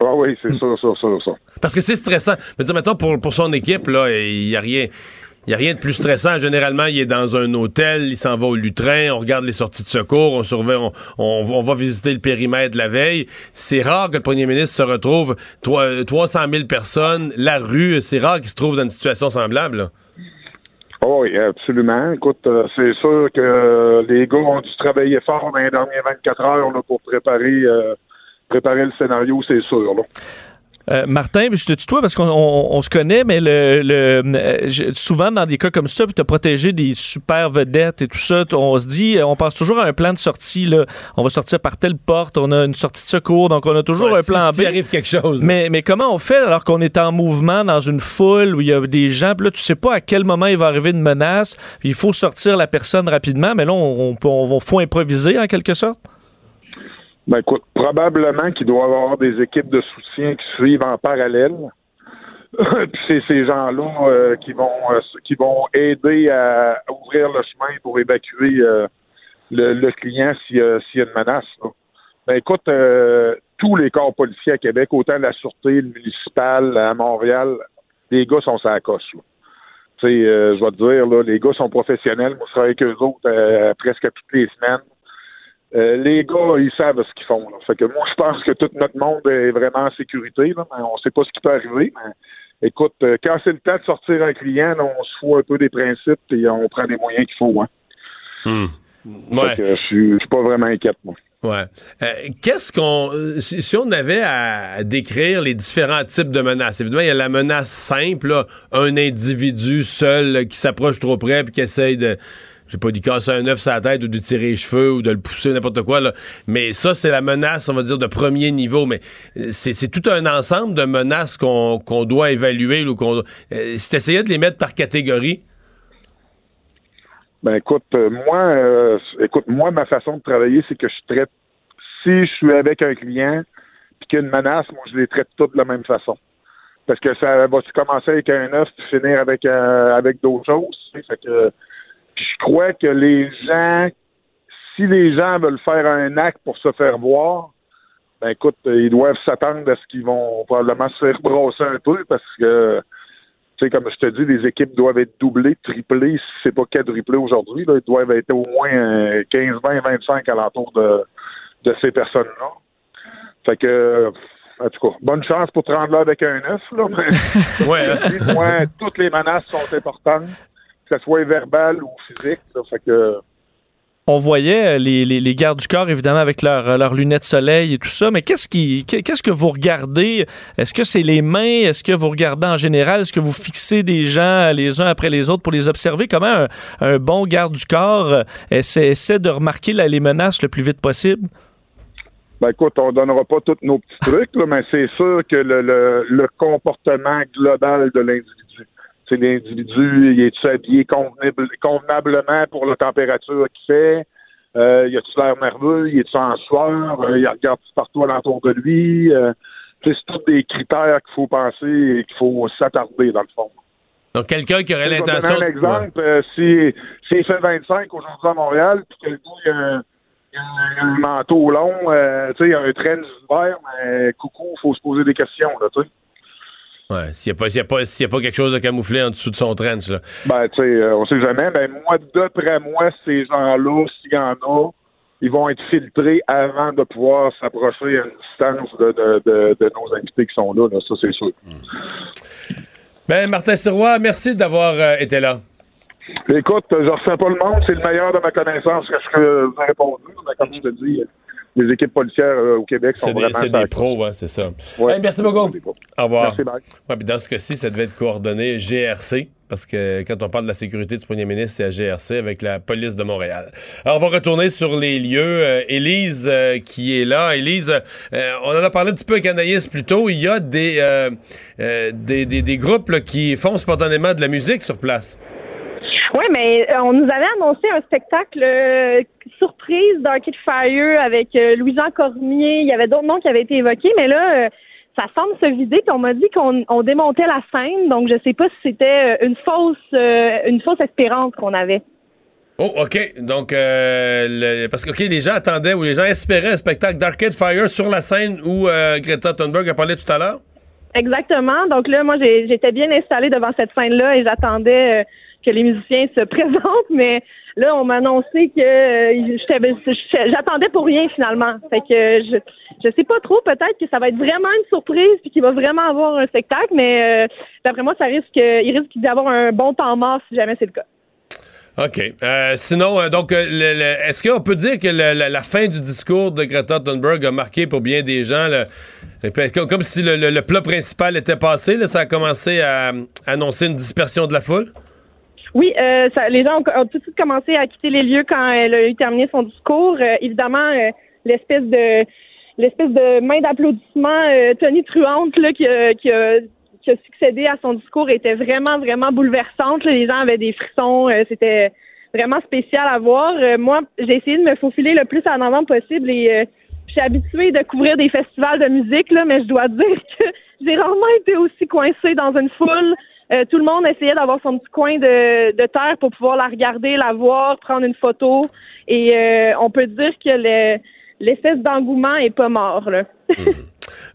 Ah oui, c'est sûr, sûr, sûr, sûr. Parce que c'est stressant. Veux dire, mettons, pour, pour son équipe, là, il n'y a rien. Il y a rien de plus stressant. Généralement, il est dans un hôtel, il s'en va au lutrin, on regarde les sorties de secours, on surveille, on, on- va visiter le périmètre la veille. C'est rare que le premier ministre se retrouve trois- 300 000 personnes, la rue. C'est rare qu'il se trouve dans une situation semblable. Oh oui, absolument. Écoute, euh, c'est sûr que euh, les gars ont dû travailler fort dans les dernières 24 heures pour préparer, euh, préparer le scénario, c'est sûr. Euh, Martin, je te tutoie parce qu'on on- on se connaît, mais le, le- euh, je- souvent dans des cas comme ça, puis tu as protégé des super vedettes et tout ça, on se dit, euh, on pense toujours à un plan de sortie. Là. On va sortir par telle porte, on a une sortie de secours, donc on a toujours Ouais, un si- plan B. arrive quelque chose. là. Mais, mais comment on fait alors qu'on est en mouvement dans une foule où il y a des gens, puis là, tu sais pas à quel moment il va arriver une menace, il faut sortir la personne rapidement, mais là, on, on, on va- faut improviser en quelque sorte? Ben écoute, probablement qu'il doit y avoir des équipes de soutien qui suivent en parallèle. Puis c'est ces gens-là euh, qui vont euh, qui vont aider à ouvrir le chemin pour évacuer euh, le, client s'il y, a- une menace. là. Ben écoute, tous les corps policiers à Québec, autant la sûreté, le municipal, à Montréal, les gars sont sur la coche. là. Je vais te dire, là, les gars sont professionnels. Moi, je travaille avec eux autres presque toutes les semaines. Euh, les gars, ils savent ce qu'ils font. Là. Fait que moi, je pense que tout notre monde est vraiment en sécurité. Là, mais on sait pas ce qui peut arriver. Mais écoute, euh, quand c'est le temps de sortir un client, là, on se fout un peu des principes et on prend les moyens qu'il faut. Hein. Ouais. Que je suis pas vraiment inquiète, moi. Ouais. Euh, Qu'est-ce qu'on. Si, si on avait à décrire les différents types de menaces, évidemment, il y a la menace simple, là, un individu seul qui s'approche trop près puis qui essaye de. Je sais pas, d'y casser un œuf sur la tête ou de tirer les cheveux ou de le pousser, n'importe quoi. Là. Mais ça, c'est la menace, on va dire, de premier niveau. Mais euh, c'est c'est tout un ensemble de menaces qu'on doit évaluer. Ou qu'on, euh, si t'essayais de les mettre par catégorie, Ben écoute, euh, moi, euh, écoute, moi, ma façon de travailler, c'est que je traite si je suis avec un client puis qu'il y a une menace, moi je les traite toutes de la même façon. Parce que ça va-tu commencer avec un œuf puis finir avec avec d'autres choses. tu. Fait que je crois que les gens, si les gens veulent faire un acte pour se faire voir, ben écoute, ils doivent s'attendre à ce qu'ils vont probablement se faire brosser un peu parce que tu sais, comme je te dis, les équipes doivent être doublées, triplées, si c'est pas quadruplées aujourd'hui. Ils doivent être au moins euh, 15, 20, 25 alentour de, de ces personnes-là. Fait que, en tout cas, bonne chance pour te rendre là avec un œuf, là, mais Ouais, hein? moi, toutes les menaces sont importantes, que ce soit verbal ou physique. là. fait que, on voyait euh, les, les, les gardes du corps, évidemment, avec leurs euh, leurs lunettes de soleil et tout ça, mais qu'est-ce qui qu'est-ce que vous regardez? Est-ce que c'est les mains? Est-ce que vous regardez en général? Est-ce que vous fixez des gens les uns après les autres pour les observer? Comment un, un bon garde du corps euh, essaie, essaie de remarquer là, les menaces le plus vite possible? Ben écoute, on donnera pas tous nos petits trucs, là, mais c'est sûr que le, le, le comportement global de l'individu. C'est l'individu, il est-tu habillé convenable- convenablement pour la température qu'il fait? Euh, il a-tu l'air nerveux? Il est-tu en sueur? Euh, il regarde partout alentour de lui? Euh, c'est tous des critères qu'il faut penser et qu'il faut s'attarder, dans le fond. donc quelqu'un qui aurait Je vais te donner l'intention. un exemple. euh, si, s'il fait 25 aujourd'hui à Montréal, puis que le gars, il a un, il a un- il manteau long, euh, tu sais, il a un train vert, mais coucou, il faut se poser des questions, là, tu sais. Ouais, s'il n'y a, pas- y a, pas- s'il y a pas quelque chose de camouflé en dessous de son trench, là. Ben, tu sais, euh, on sait jamais. Ben, moi, d'après moi, ces gens-là, s'il y en a, ils vont être filtrés avant de pouvoir s'approcher à une distance de, de, de, de nos invités qui sont là, là. Ça, c'est sûr. Ben, Martin Sirois, merci d'avoir euh, été là. Écoute, je ressens pas le monde, c'est le meilleur de ma connaissance que je que vous ai répondu. Mais comme je te dis, les équipes policières euh, au Québec sont des, vraiment c'est des pros, hein, c'est ça. Ouais. Hey, merci beaucoup. Au revoir. Merci. Ouais, puis dans ce cas-ci, ça devait être coordonné GRC, parce que quand on parle de la sécurité du premier ministre, c'est à GRC avec la police de Montréal. Alors, on va retourner sur les lieux. Euh, Élise euh, qui est là. Élise, on en a parlé un petit peu avec Anaïs plus tôt. Il y a des, des, des, des groupes là, qui font spontanément de la musique sur place. Oui, mais euh, on nous avait annoncé un spectacle euh, surprise d'Arcade Fire avec euh, Louis-Jean Cormier. Il y avait d'autres noms qui avaient été évoqués, mais là, euh, ça semble se vider. Puis on m'a dit qu'on on démontait la scène, donc je sais pas si c'était une fausse une fausse espérance qu'on avait. Oh, OK. Donc, le- parce que ok, les gens attendaient ou les gens espéraient un spectacle d'Arcade Fire sur la scène où Greta Thunberg a parlé tout à l'heure? Exactement. Donc là, moi, j'étais bien installée devant cette scène-là et j'attendais que les musiciens se présentent, mais là, on m'a annoncé que euh, j'attendais pour rien finalement. Fait que je je sais pas trop. Peut-être que ça va être vraiment une surprise puis qu'il va vraiment avoir un spectacle, mais euh, d'après moi, ça risque, il risque d'y avoir un bon temps mort si jamais c'est le cas. OK. Euh, sinon, donc, est-ce qu'on peut dire que le- la, fin du discours de Greta Thunberg a marqué pour bien des gens, comme, comme si le, plat principal était passé, ça a commencé à annoncer une dispersion de la foule? Oui, euh, ça- les gens ont, tout de suite commencé à quitter les lieux quand elle a eu terminé son discours. Euh, évidemment, euh, l'espèce de l'espèce de main d'applaudissement euh, tonitruante là, qui, qui, a, qui a succédé à son discours était vraiment, vraiment bouleversante. Les gens avaient des frissons. euh, C'était vraiment spécial à voir. Moi, j'ai essayé de me faufiler le plus en avant possible et je suis habituée de couvrir des festivals de musique, là, mais je dois dire que j'ai rarement été aussi coincée dans une foule. Euh, tout le monde essayait d'avoir son petit coin de, de terre pour pouvoir la regarder, la voir, prendre une photo. Et euh, on peut dire que le- l'espèce d'engouement est pas mort. Là.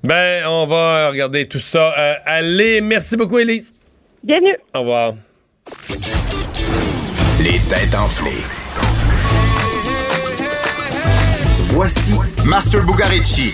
Ben, on va regarder tout ça. Euh, allez, merci beaucoup, Élise. Bienvenue. Au revoir. Les têtes enflées. Voici Master Bugarici.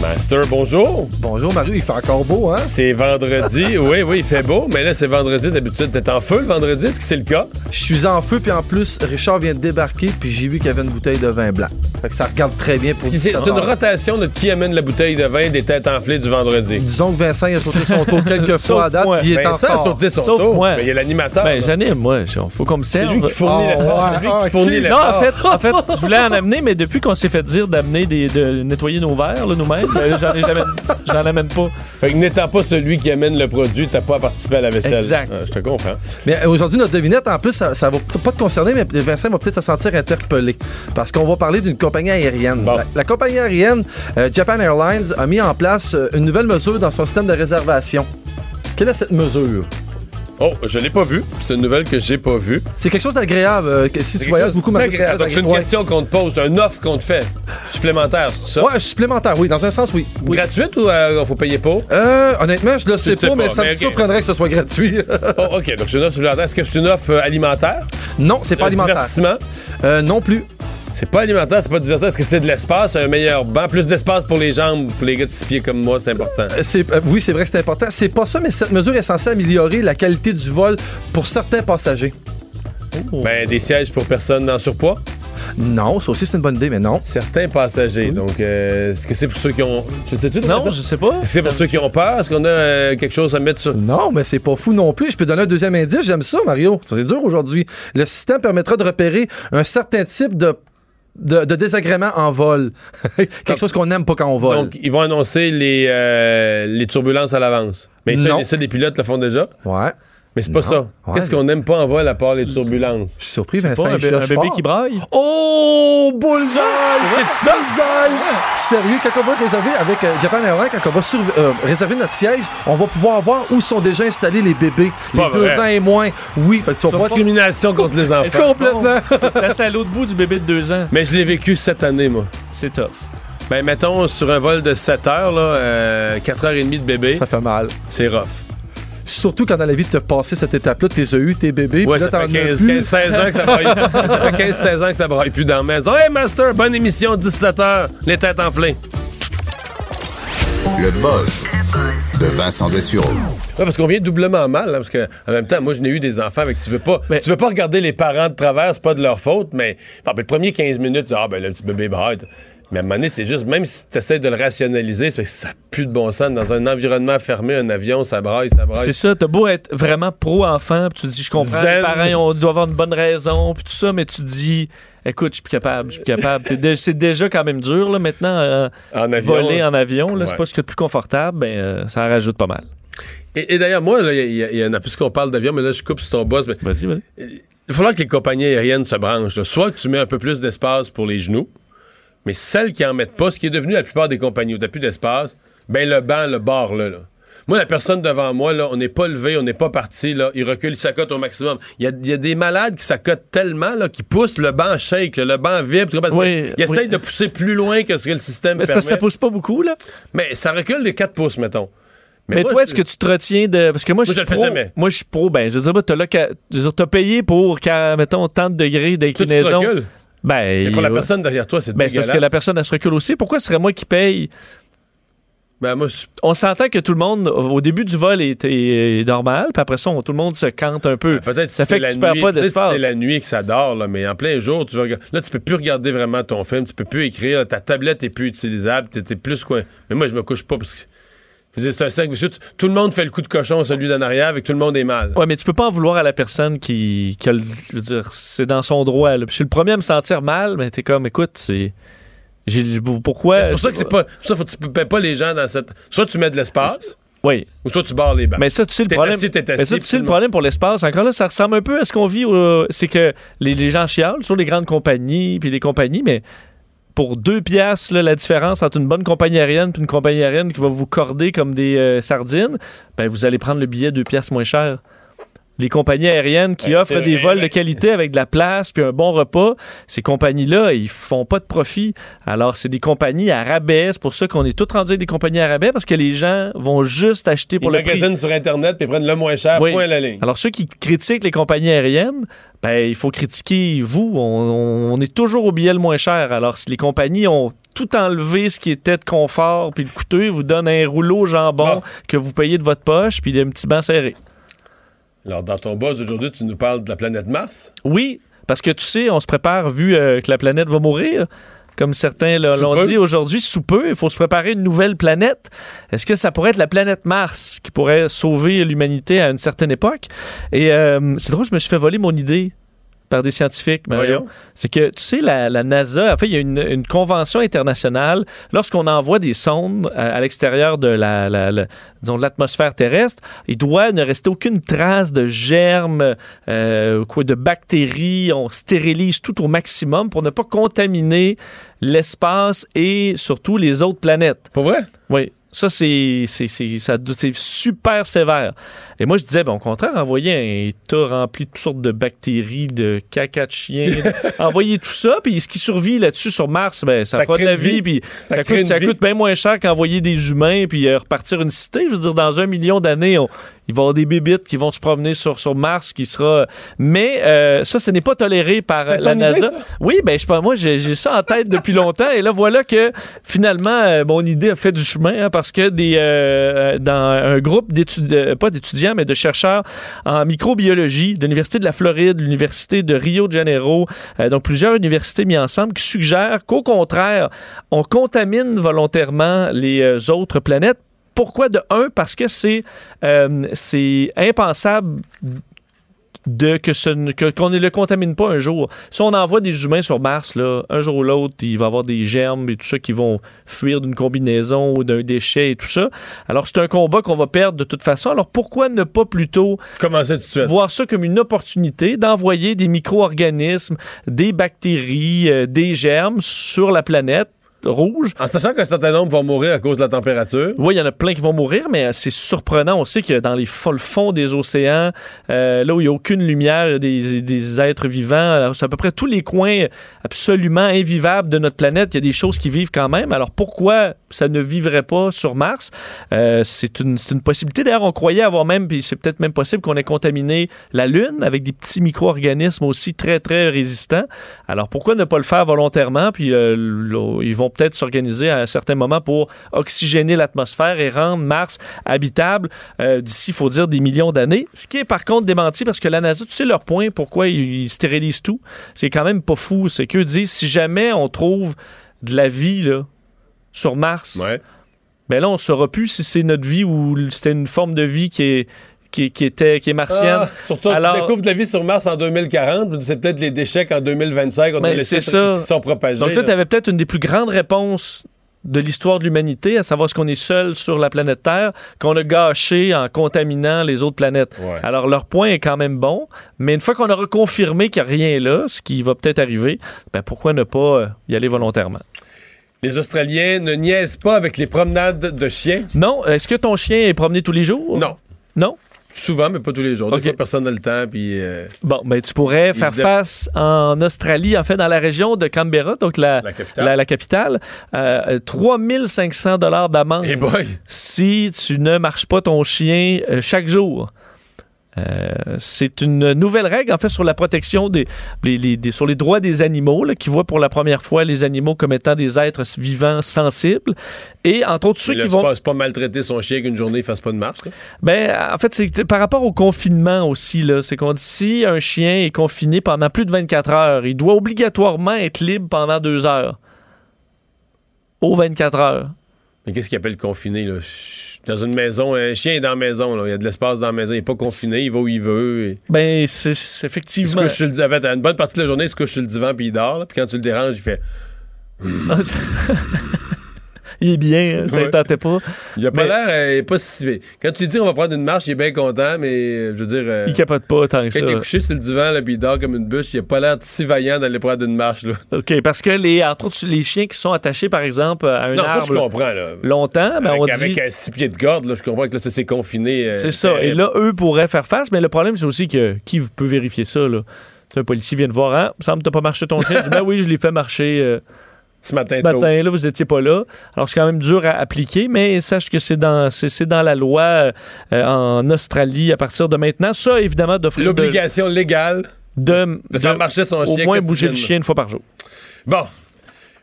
Master, bonjour. Bonjour, Mario. Il fait encore beau, hein? C'est vendredi. oui, oui, il fait beau, mais là, c'est vendredi. D'habitude, t'es en feu le vendredi? Est-ce que c'est le cas? Je suis en feu, puis en plus, Richard vient de débarquer, puis j'ai vu qu'il y avait une bouteille de vin blanc. Fait que ça regarde très bien pour C'est une rotation de qui amène la bouteille de vin des têtes enflées du vendredi. Disons que Vincent il a sauté son tour quelques fois à date, puis il est en Vincent a sauté son Sauf tour. moi. Mais il y a l'animateur. Ben, j'anime, moi. Il faut qu'on me serve. lui qui fournit Ah. C'est lui qui Ah, fournit ok. l'effort. Non, en fait, en fait, je voulais en amener, mais depuis qu'on s'est fait dire d'amener des, de nettoyer nos verres, là, nous-mêmes, j'en ai jamais, j'en amène pas. Fait que n'étant pas celui qui amène le produit, t'as pas à participer à la vaisselle. Exact. Ah, je te comprends. Mais euh, aujourd'hui, notre devinette, en plus, ça, ça va pas te concerner, mais Vincent va peut-être se sentir interpellé. Parce qu'on va parler d'une compagnie aérienne. La, la compagnie aérienne, euh, Japan Airlines, a mis en place euh, une nouvelle mesure dans son système de réservation. Quelle est cette mesure? Oh, je l'ai pas vu. C'est une nouvelle que j'ai pas vue. C'est quelque chose d'agréable. euh, si tu voyages beaucoup, Mario, c'est Donc, c'est une question qu'on te pose, une offre qu'on te fait. Supplémentaire, c'est ça? Ouais, supplémentaire, oui. Dans un sens, oui. Oui. Gratuite ou euh, faut payer pour? Euh, honnêtement, je le sais pas, mais ça me surprendrait que ce soit gratuit. Oh, OK, donc c'est une offre supplémentaire. Est-ce que c'est une offre euh, alimentaire? non, c'est pas Un alimentaire. divertissement? Euh, non plus. C'est pas alimentaire, c'est pas divertissement. Est-ce que c'est de l'espace, un meilleur banc, plus d'espace pour les jambes, pour les gars de six pieds comme moi, c'est important. Euh, c'est- euh, oui, c'est vrai que c'est important. C'est pas ça, mais cette mesure est censée améliorer la qualité du vol pour certains passagers. Ben, des sièges pour personnes en surpoids? Non, ça aussi c'est une bonne idée, mais non. Certains passagers. Donc, euh, est-ce que c'est pour ceux qui ont. Tu le sais-tu, Non, ça? je sais pas. Est-ce que c'est pour ceux qui ont peur? Est-ce qu'on a euh, quelque chose à mettre sur? Non, mais c'est pas fou non plus. Je peux donner un deuxième indice. J'aime ça, Mario. Ça, c'est dur aujourd'hui. Le système permettra de repérer un certain type de, de, de désagrément en vol. Quelque chose qu'on n'aime pas quand on vole. Donc, ils vont annoncer les, euh, les turbulences à l'avance. Mais ça, les- ça, les pilotes le font déjà. ouais. Mais c'est pas Non. ça. Ouais, Qu'est-ce mais- qu'on n'aime pas en vol à part les turbulences? Je suis surpris, Vincent. Pas un, il bébé fort. qui braille. Oh, bullseye! C'est ça, bullseye! Sérieux, quand on va réserver avec euh, Japan Airlines, quand on va sur- euh, réserver notre siège, on va pouvoir voir où sont déjà installés les bébés. Pas les deux vrai. ans et moins. Oui, fait que tu vas Discrimination contre les enfants. Complètement. Placé à l'autre bout du bébé de deux ans. Mais je l'ai vécu cette année, moi. C'est tough. Ben, mettons, sur un vol de 7 heures, là, euh, 4h30 de bébé, Ça fait mal. c'est rough. Surtout quand dans la vie, tu as passé cette étape-là, t'es eu, tes bébés. Ouais, puis là, ça fait t'en as 15, plus. 15, 16 ans que ça braille. ça fait 15, 16 ans que ça braille plus dans la maison. Hey, Master, bonne émission, 17h, les têtes enflées. Le buzz de Vincent Dessureau. Ouais, parce qu'on vient doublement mal, hein, parce que en même temps, moi, je n'ai eu des enfants avec tu veux pas, tu veux pas regarder les parents de travers, c'est pas de leur faute, mais bon, ben, le premier 15 minutes, tu dis, ah ben le petit bébé braille. Mais à un moment donné, c'est juste, même si tu essaies de le rationaliser, que ça n'a plus de bon sens. Dans un environnement fermé, un avion, ça braille, ça braille. C'est ça, t'as beau être vraiment pro-enfant, puis tu te dis, je comprends, Zen. les parents on doit avoir une bonne raison, puis tout ça, mais tu te dis, écoute, je suis plus capable, je suis plus capable. C'est déjà quand même dur, là, maintenant, euh, En avion, voler ouais. en avion, là, c'est Ouais. pas ce de plus confortable, ben, euh, ça en rajoute pas mal. Et, et d'ailleurs, moi, il y, en a, puisqu'on parle d'avion, mais là, je coupe sur ton boss. mais- Vas-y, vas-y. Il va falloir que les compagnies aériennes se branchent. là. Soit que tu mets un peu plus d'espace pour les genoux, mais celles qui en mettent pas, ce qui est devenu la plupart des compagnies où t'as plus d'espace, ben le banc, le bord là, là. Moi, la personne devant moi, là, on n'est pas levé, on n'est pas parti, là, il recule, il s'accote au maximum. Il y a, il y a des malades qui s'accotent tellement, là, qui poussent, le banc shake, là, le banc vibre? Parce Oui, qu'ils essayent de pousser plus loin que ce que le système Mais permet. parce que ça pousse pas beaucoup, là. Mais ça recule les 4 pouces, mettons. Mais, moi, toi, est-ce que tu te retiens de. Parce que moi, je Moi, suis je le fais pro. jamais. Moi, je suis pro. Ben, je veux dire, t'as là qu'à- je veux dire, t'as payé pour, mettons, tant de degrés Toi, tu te d'inclinaison. recules. Ben, Mais pour la personne derrière toi, c'est Ben, parce que la personne, elle se recule aussi. Pourquoi ce serait moi qui paye? Ben, moi, je- On s'entend que tout le monde, au début du vol, est, est- est normal, puis après ça, on- tout le monde se cante un peu. Peut-être ça si fait que tu perds pas si d'espace. C'est la nuit que ça dort, là, mais en plein jour, tu vas là, tu peux plus regarder vraiment ton film, tu peux plus écrire, ta tablette est plus utilisable, t'es plus quoi. Mais moi, je me couche pas parce que. C'est un cercle vicieux. Tout le monde fait le coup de cochon, celui d'en arrière, avec tout le monde est mal. Ouais, mais tu peux pas en vouloir à la personne qui, qui a le- je veux dire, c'est dans son droit. là. Puis Je suis le premier à me sentir mal, mais t'es comme, écoute, c'est. J'ai, pourquoi? C'est pour ça que c'est pas. ça, faut que tu payes pas les gens dans cette. Soit tu mets de l'espace. Oui. Ou soit tu barres les bancs. Mais ça, tu sais le problème. assis, mais ça, tu sais le le problème pour l'espace. Encore là, ça ressemble un peu à ce qu'on vit. euh, c'est que les, les gens chialent sur les grandes compagnies puis les compagnies, mais pour deux piastres, la différence entre une bonne compagnie aérienne et une compagnie aérienne qui va vous corder comme des euh, sardines, ben vous allez prendre le billet deux piastres moins cher. Les compagnies aériennes qui offrent des vrai, vols de qualité avec de la place puis un bon repas, ces compagnies-là, ils font pas de profit. Alors, c'est des compagnies à rabais. C'est pour ça qu'on est tous rendus avec des compagnies à rabais parce que les gens vont juste acheter pour Ils le prix. magasinent sur Internet puis prennent le moins cher, Oui. point à la ligne. Alors, ceux qui critiquent les compagnies aériennes, ben, il faut critiquer vous. On, on est toujours au billet le moins cher. Alors, si les compagnies ont tout enlevé ce qui était de confort, puis le coûteux, ils vous donnent un rouleau au jambon que vous payez de votre poche, puis un petit banc serré. Alors, dans ton boss aujourd'hui, tu nous parles de la planète Mars. Oui, parce que tu sais, on se prépare vu euh, que la planète va mourir. Comme certains l'ont dit aujourd'hui, sous peu, il faut se préparer une nouvelle planète. Est-ce que ça pourrait être la planète Mars qui pourrait sauver l'humanité à une certaine époque? Et euh, c'est drôle, je me suis fait voler mon idée par des scientifiques, Mario. C'est que, tu sais, la, la NASA, en fait, il y a une, une convention internationale. Lorsqu'on envoie des sondes à, à l'extérieur de la, la- la- disons, de l'atmosphère terrestre, il doit ne rester aucune trace de germes, euh, quoi, de bactéries. On stérilise tout au maximum pour ne pas contaminer l'espace et surtout les autres planètes. Pour vrai? Oui. Ça, c'est c'est- c'est- ça- c'est super sévère. Et moi, je disais, ben, au contraire, envoyer un tas rempli de toutes sortes de bactéries, de caca de chien, envoyer tout ça, puis ce qui survit là-dessus sur Mars, ben, ça, Ça fera de la vie, vie. puis Ça coûte, ça coûte bien moins cher qu'envoyer des humains, puis euh, repartir une cité. Je veux dire, dans un million d'années, on- il va y avoir des bébites qui vont se promener sur, sur Mars, qui sera... Mais euh, ça, ce n'est pas toléré par euh, la idée, NASA. Oui, ben je sais pas, moi j'ai j'ai ça en tête depuis longtemps et là voilà que finalement euh, mon idée a fait du chemin hein, parce que des euh, dans un groupe d'étudiants pas d'étudiants mais de chercheurs en microbiologie de l'université de la Floride, l'université de Rio de Janeiro, euh, donc plusieurs universités mis ensemble qui suggèrent qu'au contraire, on contamine volontairement les euh, autres planètes pourquoi de un? Parce que c'est euh, c'est impensable de que ce ne- que- qu'on ne le contamine pas un jour. Si on envoie des humains sur Mars, là, un jour ou l'autre, il va y avoir des germes et tout ça qui vont fuir d'une combinaison ou d'un déchet et tout ça. Alors c'est un combat qu'on va perdre de toute façon. Alors pourquoi ne pas plutôt Commencer voir ça comme une opportunité d'envoyer des micro-organismes, des bactéries, euh, des germes sur la planète rouge. En sachant qu'un certain nombre vont mourir à cause de la température. Oui, il y en a plein qui vont mourir, mais euh, c'est surprenant. On sait que dans les fo- le fond des océans, euh, là où il n'y a aucune lumière, il y a des, des êtres vivants. C'est à peu près tous les coins absolument invivables de notre planète. Il y a des choses qui vivent quand même. Alors pourquoi ça ne vivrait pas sur Mars. Euh, c'est une, une possibilité. D'ailleurs, on croyait avoir même, puis c'est peut-être même possible qu'on ait contaminé la Lune avec des petits micro-organismes aussi très, très résistants. Alors, pourquoi ne pas le faire volontairement? Puis, euh, ils vont peut-être s'organiser à un certain moment pour oxygéner l'atmosphère et rendre Mars habitable euh, d'ici, il faut dire, des millions d'années. Ce qui est par contre démenti parce que la NASA, tu sais leur point, pourquoi ils, ils stérilisent tout? C'est quand même pas fou. C'est qu'eux disent, si jamais on trouve de la vie, là, sur Mars, ben là, on saura plus si c'est notre vie ou c'était une forme de vie qui est, qui, qui était, qui est martienne. Ah, surtout, tu découvres de la vie sur Mars en 2040, c'est peut-être les déchets qu'en 2025, on a Ben, c'est ça. qui sont propagés. Donc là, tu avais peut-être une des plus grandes réponses de l'histoire de l'humanité, à savoir ce qu'on est seul sur la planète Terre, qu'on a gâché en contaminant les autres planètes. Alors, leur point est quand même bon, mais une fois qu'on aura confirmé qu'il n'y a rien là, ce qui va peut-être arriver, ben pourquoi ne pas euh, y aller volontairement? Les Australiens ne niaisent pas avec les promenades de chiens. Non. Est-ce que ton chien est promené tous les jours? Non. Non? Souvent, mais pas tous les jours. Des Ok. fois, personne n'a le temps, puis... euh, Bon, ben tu pourrais faire face en Australie, en fait, dans la région de Canberra, donc la, la capitale. la capitale, euh, 3500 dollars d'amende si tu ne marches pas ton chien euh, chaque jour. Euh, c'est une nouvelle règle, en fait, sur la protection des, les- les- des- sur les droits des animaux, là, qui voit pour la première fois les animaux comme étant des êtres vivants sensibles. Et entre autres, ceux là, qui c'est vont. pas, c'est pas maltraiter son chien qu'une journée, il fasse pas de marche. là. Ben, en fait, c'est par rapport au confinement aussi, là. C'est qu'on dit si un chien est confiné pendant plus de 24 heures, il doit obligatoirement être libre pendant deux heures. Aux 24 heures. Mais qu'est-ce qu'il appelle confiné, là? Dans une maison, un chien est dans la maison, là. Il y a de l'espace dans la maison. Il n'est pas confiné, il va où il veut. et- Ben, c'est c'est Il se effectivement. couche sur le. Une bonne partie de la journée, il se couche sur le divan puis il dort. là. Puis quand tu le déranges, il fait. il est bien, hein, ça ne Ouais. tentait pas. Il a pas Mais- l'air. euh, pas si. Quand tu lui dis on va prendre une marche, il est bien content, mais euh, je veux dire. euh, Il capote pas tant que Quand ça. il est couché sur le divan, là, puis il dort comme une bûche, il a pas l'air si vaillant d'aller prendre une marche, là. OK, parce que les, entre autres, les chiens qui sont attachés, par exemple, à un non, ça, arbre je comprends, là. longtemps, ben, avec, on avec dit... un six pieds de corde, là, je comprends que là, ça s'est confiné. euh, C'est ça. Et là, eux pourraient faire face, mais le problème, c'est aussi que qui peut vérifier ça, là? Un policier vient te voir, hein, semble que t'as pas marché ton chien. Ben oui, je l'ai fait marcher euh, ce matin. ce matin-là, vous étiez pas là. Alors, c'est quand même dur à appliquer, mais sache que c'est dans, c'est, c'est dans la loi euh, en Australie à partir de maintenant. Ça, évidemment, d'offrir L'obligation légale de, de faire marcher son au chien moins bouger le chien une fois par jour. Bon.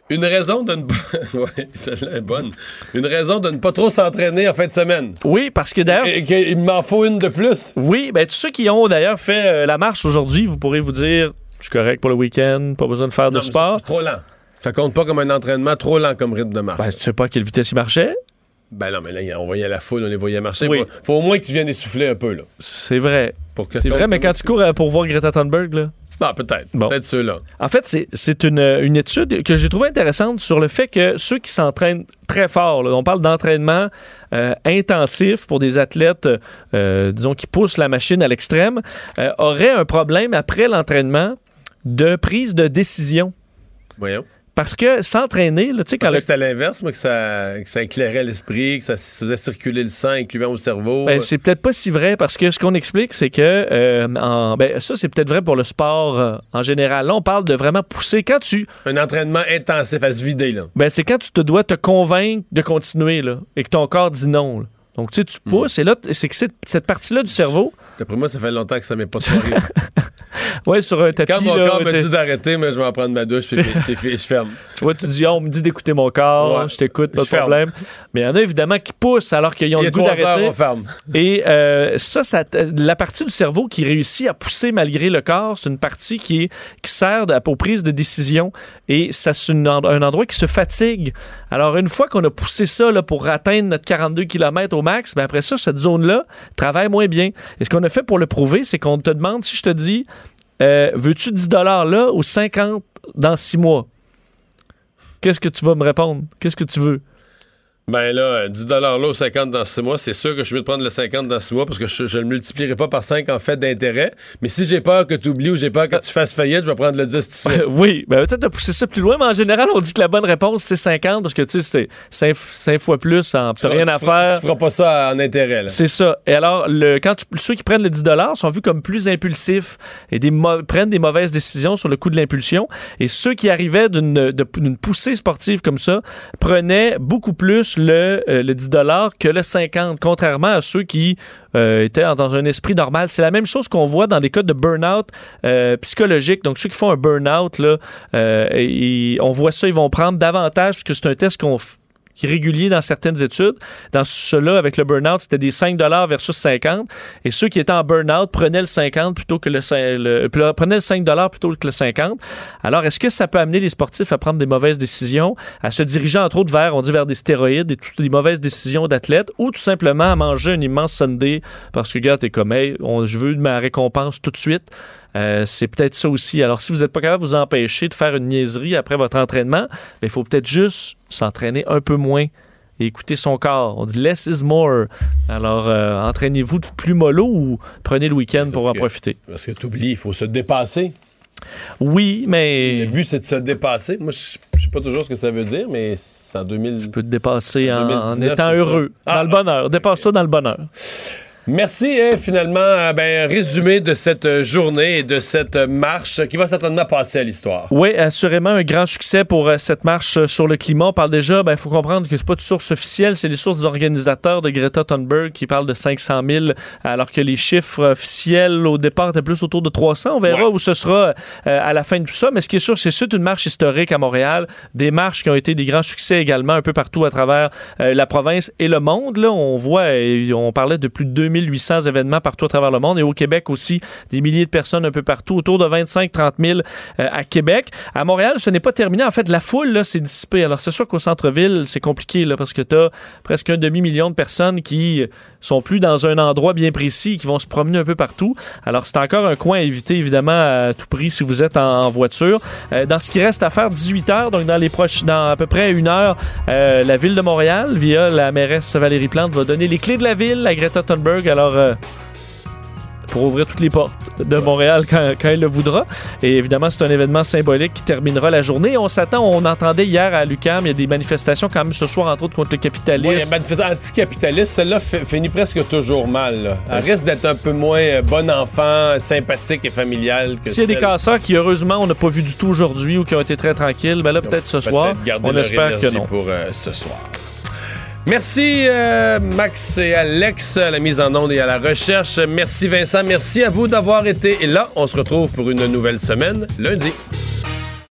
Une raison de ne pas. ouais, celle-là est bonne. Une raison de ne pas trop s'entraîner en fin de semaine. Oui, parce que d'ailleurs. Qu'il m'en faut une de plus. Oui, ben tous ceux qui ont d'ailleurs fait euh, la marche aujourd'hui, vous pourrez vous dire je suis correct pour le week-end, pas besoin de faire de Non, sport. Trop lent. Ça compte pas comme un entraînement trop lent comme rythme de marche. Ben, tu sais pas à quelle vitesse il marchait? Ben non, mais là, on voyait la foule, on les voyait marcher. Oui. Faut, au moins que tu viennes essouffler un peu, là. C'est vrai. C'est vrai, mais quand tu cours euh, pour voir Greta Thunberg, là? Ah, peut-être. Bon. Peut-être ceux-là. En fait, c'est- c'est une, une étude que j'ai trouvée intéressante sur le fait que ceux qui s'entraînent très fort, là, on parle d'entraînement euh, intensif pour des athlètes, euh, disons, qui poussent la machine à l'extrême, euh, auraient un problème après l'entraînement de prise de décision. Voyons. Parce que s'entraîner, tu sais, quand le- que c'était l'inverse, moi, que ça, que ça éclairait l'esprit, que ça faisait circuler le sang, incluant au cerveau. Ben, c'est peut-être pas si vrai parce que ce qu'on explique, c'est que euh, en- ben, ça, c'est peut-être vrai pour le sport euh, en général. Là, on parle de vraiment pousser. Quand tu. Un entraînement intensif à se vider, là. Ben, c'est quand tu te dois te convaincre de continuer là, et que ton corps dit non. là. Donc, tu sais, tu Hmm. pousses et là, c'est que cette partie-là du cerveau, D'après moi, ça fait longtemps que ça m'est pas soiré. ouais, sur un tapis. Quand mon là, corps me dit d'arrêter, moi, je vais en prendre ma douche, puis fait, je ferme. Tu vois, tu dis, oh, on me dit d'écouter mon corps, Ouais. je t'écoute, pas de problème. Mais il y en a évidemment qui poussent alors qu'ils ont le goût d'arrêter. on ferme. Et euh, ça, ça, la partie du cerveau qui réussit à pousser malgré le corps, c'est une partie qui, est, qui sert de, aux prises de décision. Et ça, c'est un endroit qui se fatigue. Alors, une fois qu'on a poussé ça là, pour atteindre notre 42 km au max, ben après ça, cette zone-là travaille moins bien. Et ce qu'on a fait pour le prouver, c'est qu'on te demande, si je te dis, euh, veux-tu 10 là ou 50 dans 6 mois? Qu'est-ce que tu vas me répondre? Qu'est-ce que tu veux? Ben là, 10 là au 50 dans 6 mois, c'est sûr que je suis mieux de prendre le 50 dans 6 mois parce que je, ne le multiplierai pas par 5 en fait d'intérêt. Mais si j'ai peur que tu oublies ou j'ai peur que tu fasses faillite, je vais prendre le 10 tout de suite. oui, ben peut-être de pousser ça plus loin, mais en général, on dit que la bonne réponse, c'est 50 parce que tu sais, c'est 5, fois plus, en Tu rien à tu feras- faire. Tu feras pas ça en intérêt. C'est ça. Et alors, le, quand tu- ceux qui prennent le 10 sont vus comme plus impulsifs et des prennent des mauvaises décisions sur le coup de l'impulsion. Et ceux qui arrivaient d'une poussée sportive comme ça prenaient beaucoup plus le, euh, le 10 que le 50, contrairement à ceux qui euh, étaient en- dans un esprit normal. C'est la même chose qu'on voit dans des cas de burn-out euh, psychologique. Donc, ceux qui font un burn-out, là, euh, on voit ça, ils vont prendre davantage, parce que c'est un test qu'on qui est régulier dans certaines études. Dans ceux-là, avec le burn-out, c'était des 5 versus 50. Et ceux qui étaient en burn-out prenaient le 50 plutôt que le, le- pl- prenaient le 5 plutôt que le 50. Alors, est-ce que ça peut amener les sportifs à prendre des mauvaises décisions, à se diriger entre autres vers, on dit, vers des stéroïdes et toutes des mauvaises décisions d'athlètes, ou tout simplement à manger un immense sundae parce que, gars, t'es comme, hey, je veux ma récompense tout de suite? Euh, c'est peut-être ça aussi. Alors, si vous n'êtes pas capable de vous empêcher de faire une niaiserie après votre entraînement, ben, il faut peut-être juste s'entraîner un peu moins et écouter son corps. On dit less is more. Alors, euh, entraînez-vous de plus mollo ou prenez le week-end pour en que- profiter? Parce que tu oublies, il faut se dépasser. Oui, mais. Le but, c'est de se dépasser. Moi, je je sais pas toujours ce que ça veut dire, mais c'est en 2000. Tu peux te dépasser en, en 2019, étant heureux, Ah. dans le bonheur. Dépasse-toi dans le bonheur. Merci, hein, finalement, euh, ben, résumé de cette euh, journée et de cette euh, marche qui va certainement passer à l'histoire. Oui, assurément un grand succès pour cette marche sur le climat. On parle déjà, il faut comprendre que c'est pas de source officielle, c'est les sources des organisateurs de Greta Thunberg qui parlent de 500 000, alors que les chiffres officiels au départ étaient plus autour de 300. On verra où ce sera euh, à la fin de tout ça. Mais ce qui est sûr, c'est c'est une marche historique à Montréal, des marches qui ont été des grands succès également un peu partout à travers euh, la province et le monde. Là, on voit, on parlait de plus de 2800 événements partout à travers le monde et au Québec aussi, des milliers de personnes un peu partout, autour de 25-30 000 euh, à Québec. À Montréal, ce n'est pas terminé. En fait, la foule s'est dissipée. Alors, c'est sûr qu'au centre-ville, c'est compliqué là, parce que tu as presque un demi-million de personnes qui sont plus dans un endroit bien précis, qui vont se promener un peu partout. Alors, c'est encore un coin à éviter, évidemment, à tout prix si vous êtes en, voiture. Euh, dans ce qui reste à faire, 18 heures, donc dans les proches, dans à peu près une heure, euh, la ville de Montréal, via la mairesse Valérie Plante, va donner les clés de la ville à Greta Thunberg. Alors, euh, pour ouvrir toutes les portes de Montréal quand, quand elle le voudra. Et évidemment, c'est un événement symbolique qui terminera la journée. On s'attend, on entendait hier à Lucam, il y a des manifestations quand même ce soir, entre autres, contre le capitalisme. Oui, manifestation anticapitaliste, celle-là fi- finit presque toujours mal. là. Elle risque d'être un peu moins euh, bon enfant, sympathique et familial que S'il y a des casseurs qui, heureusement, on n'a pas vu du tout aujourd'hui ou qui ont été très tranquilles, ben là, peut-être ce soir. On espère que non. pour euh, ce soir. Merci euh, Max et Alex à la mise en onde et à la recherche. Merci Vincent. Merci à vous d'avoir été là. On se retrouve pour une nouvelle semaine lundi.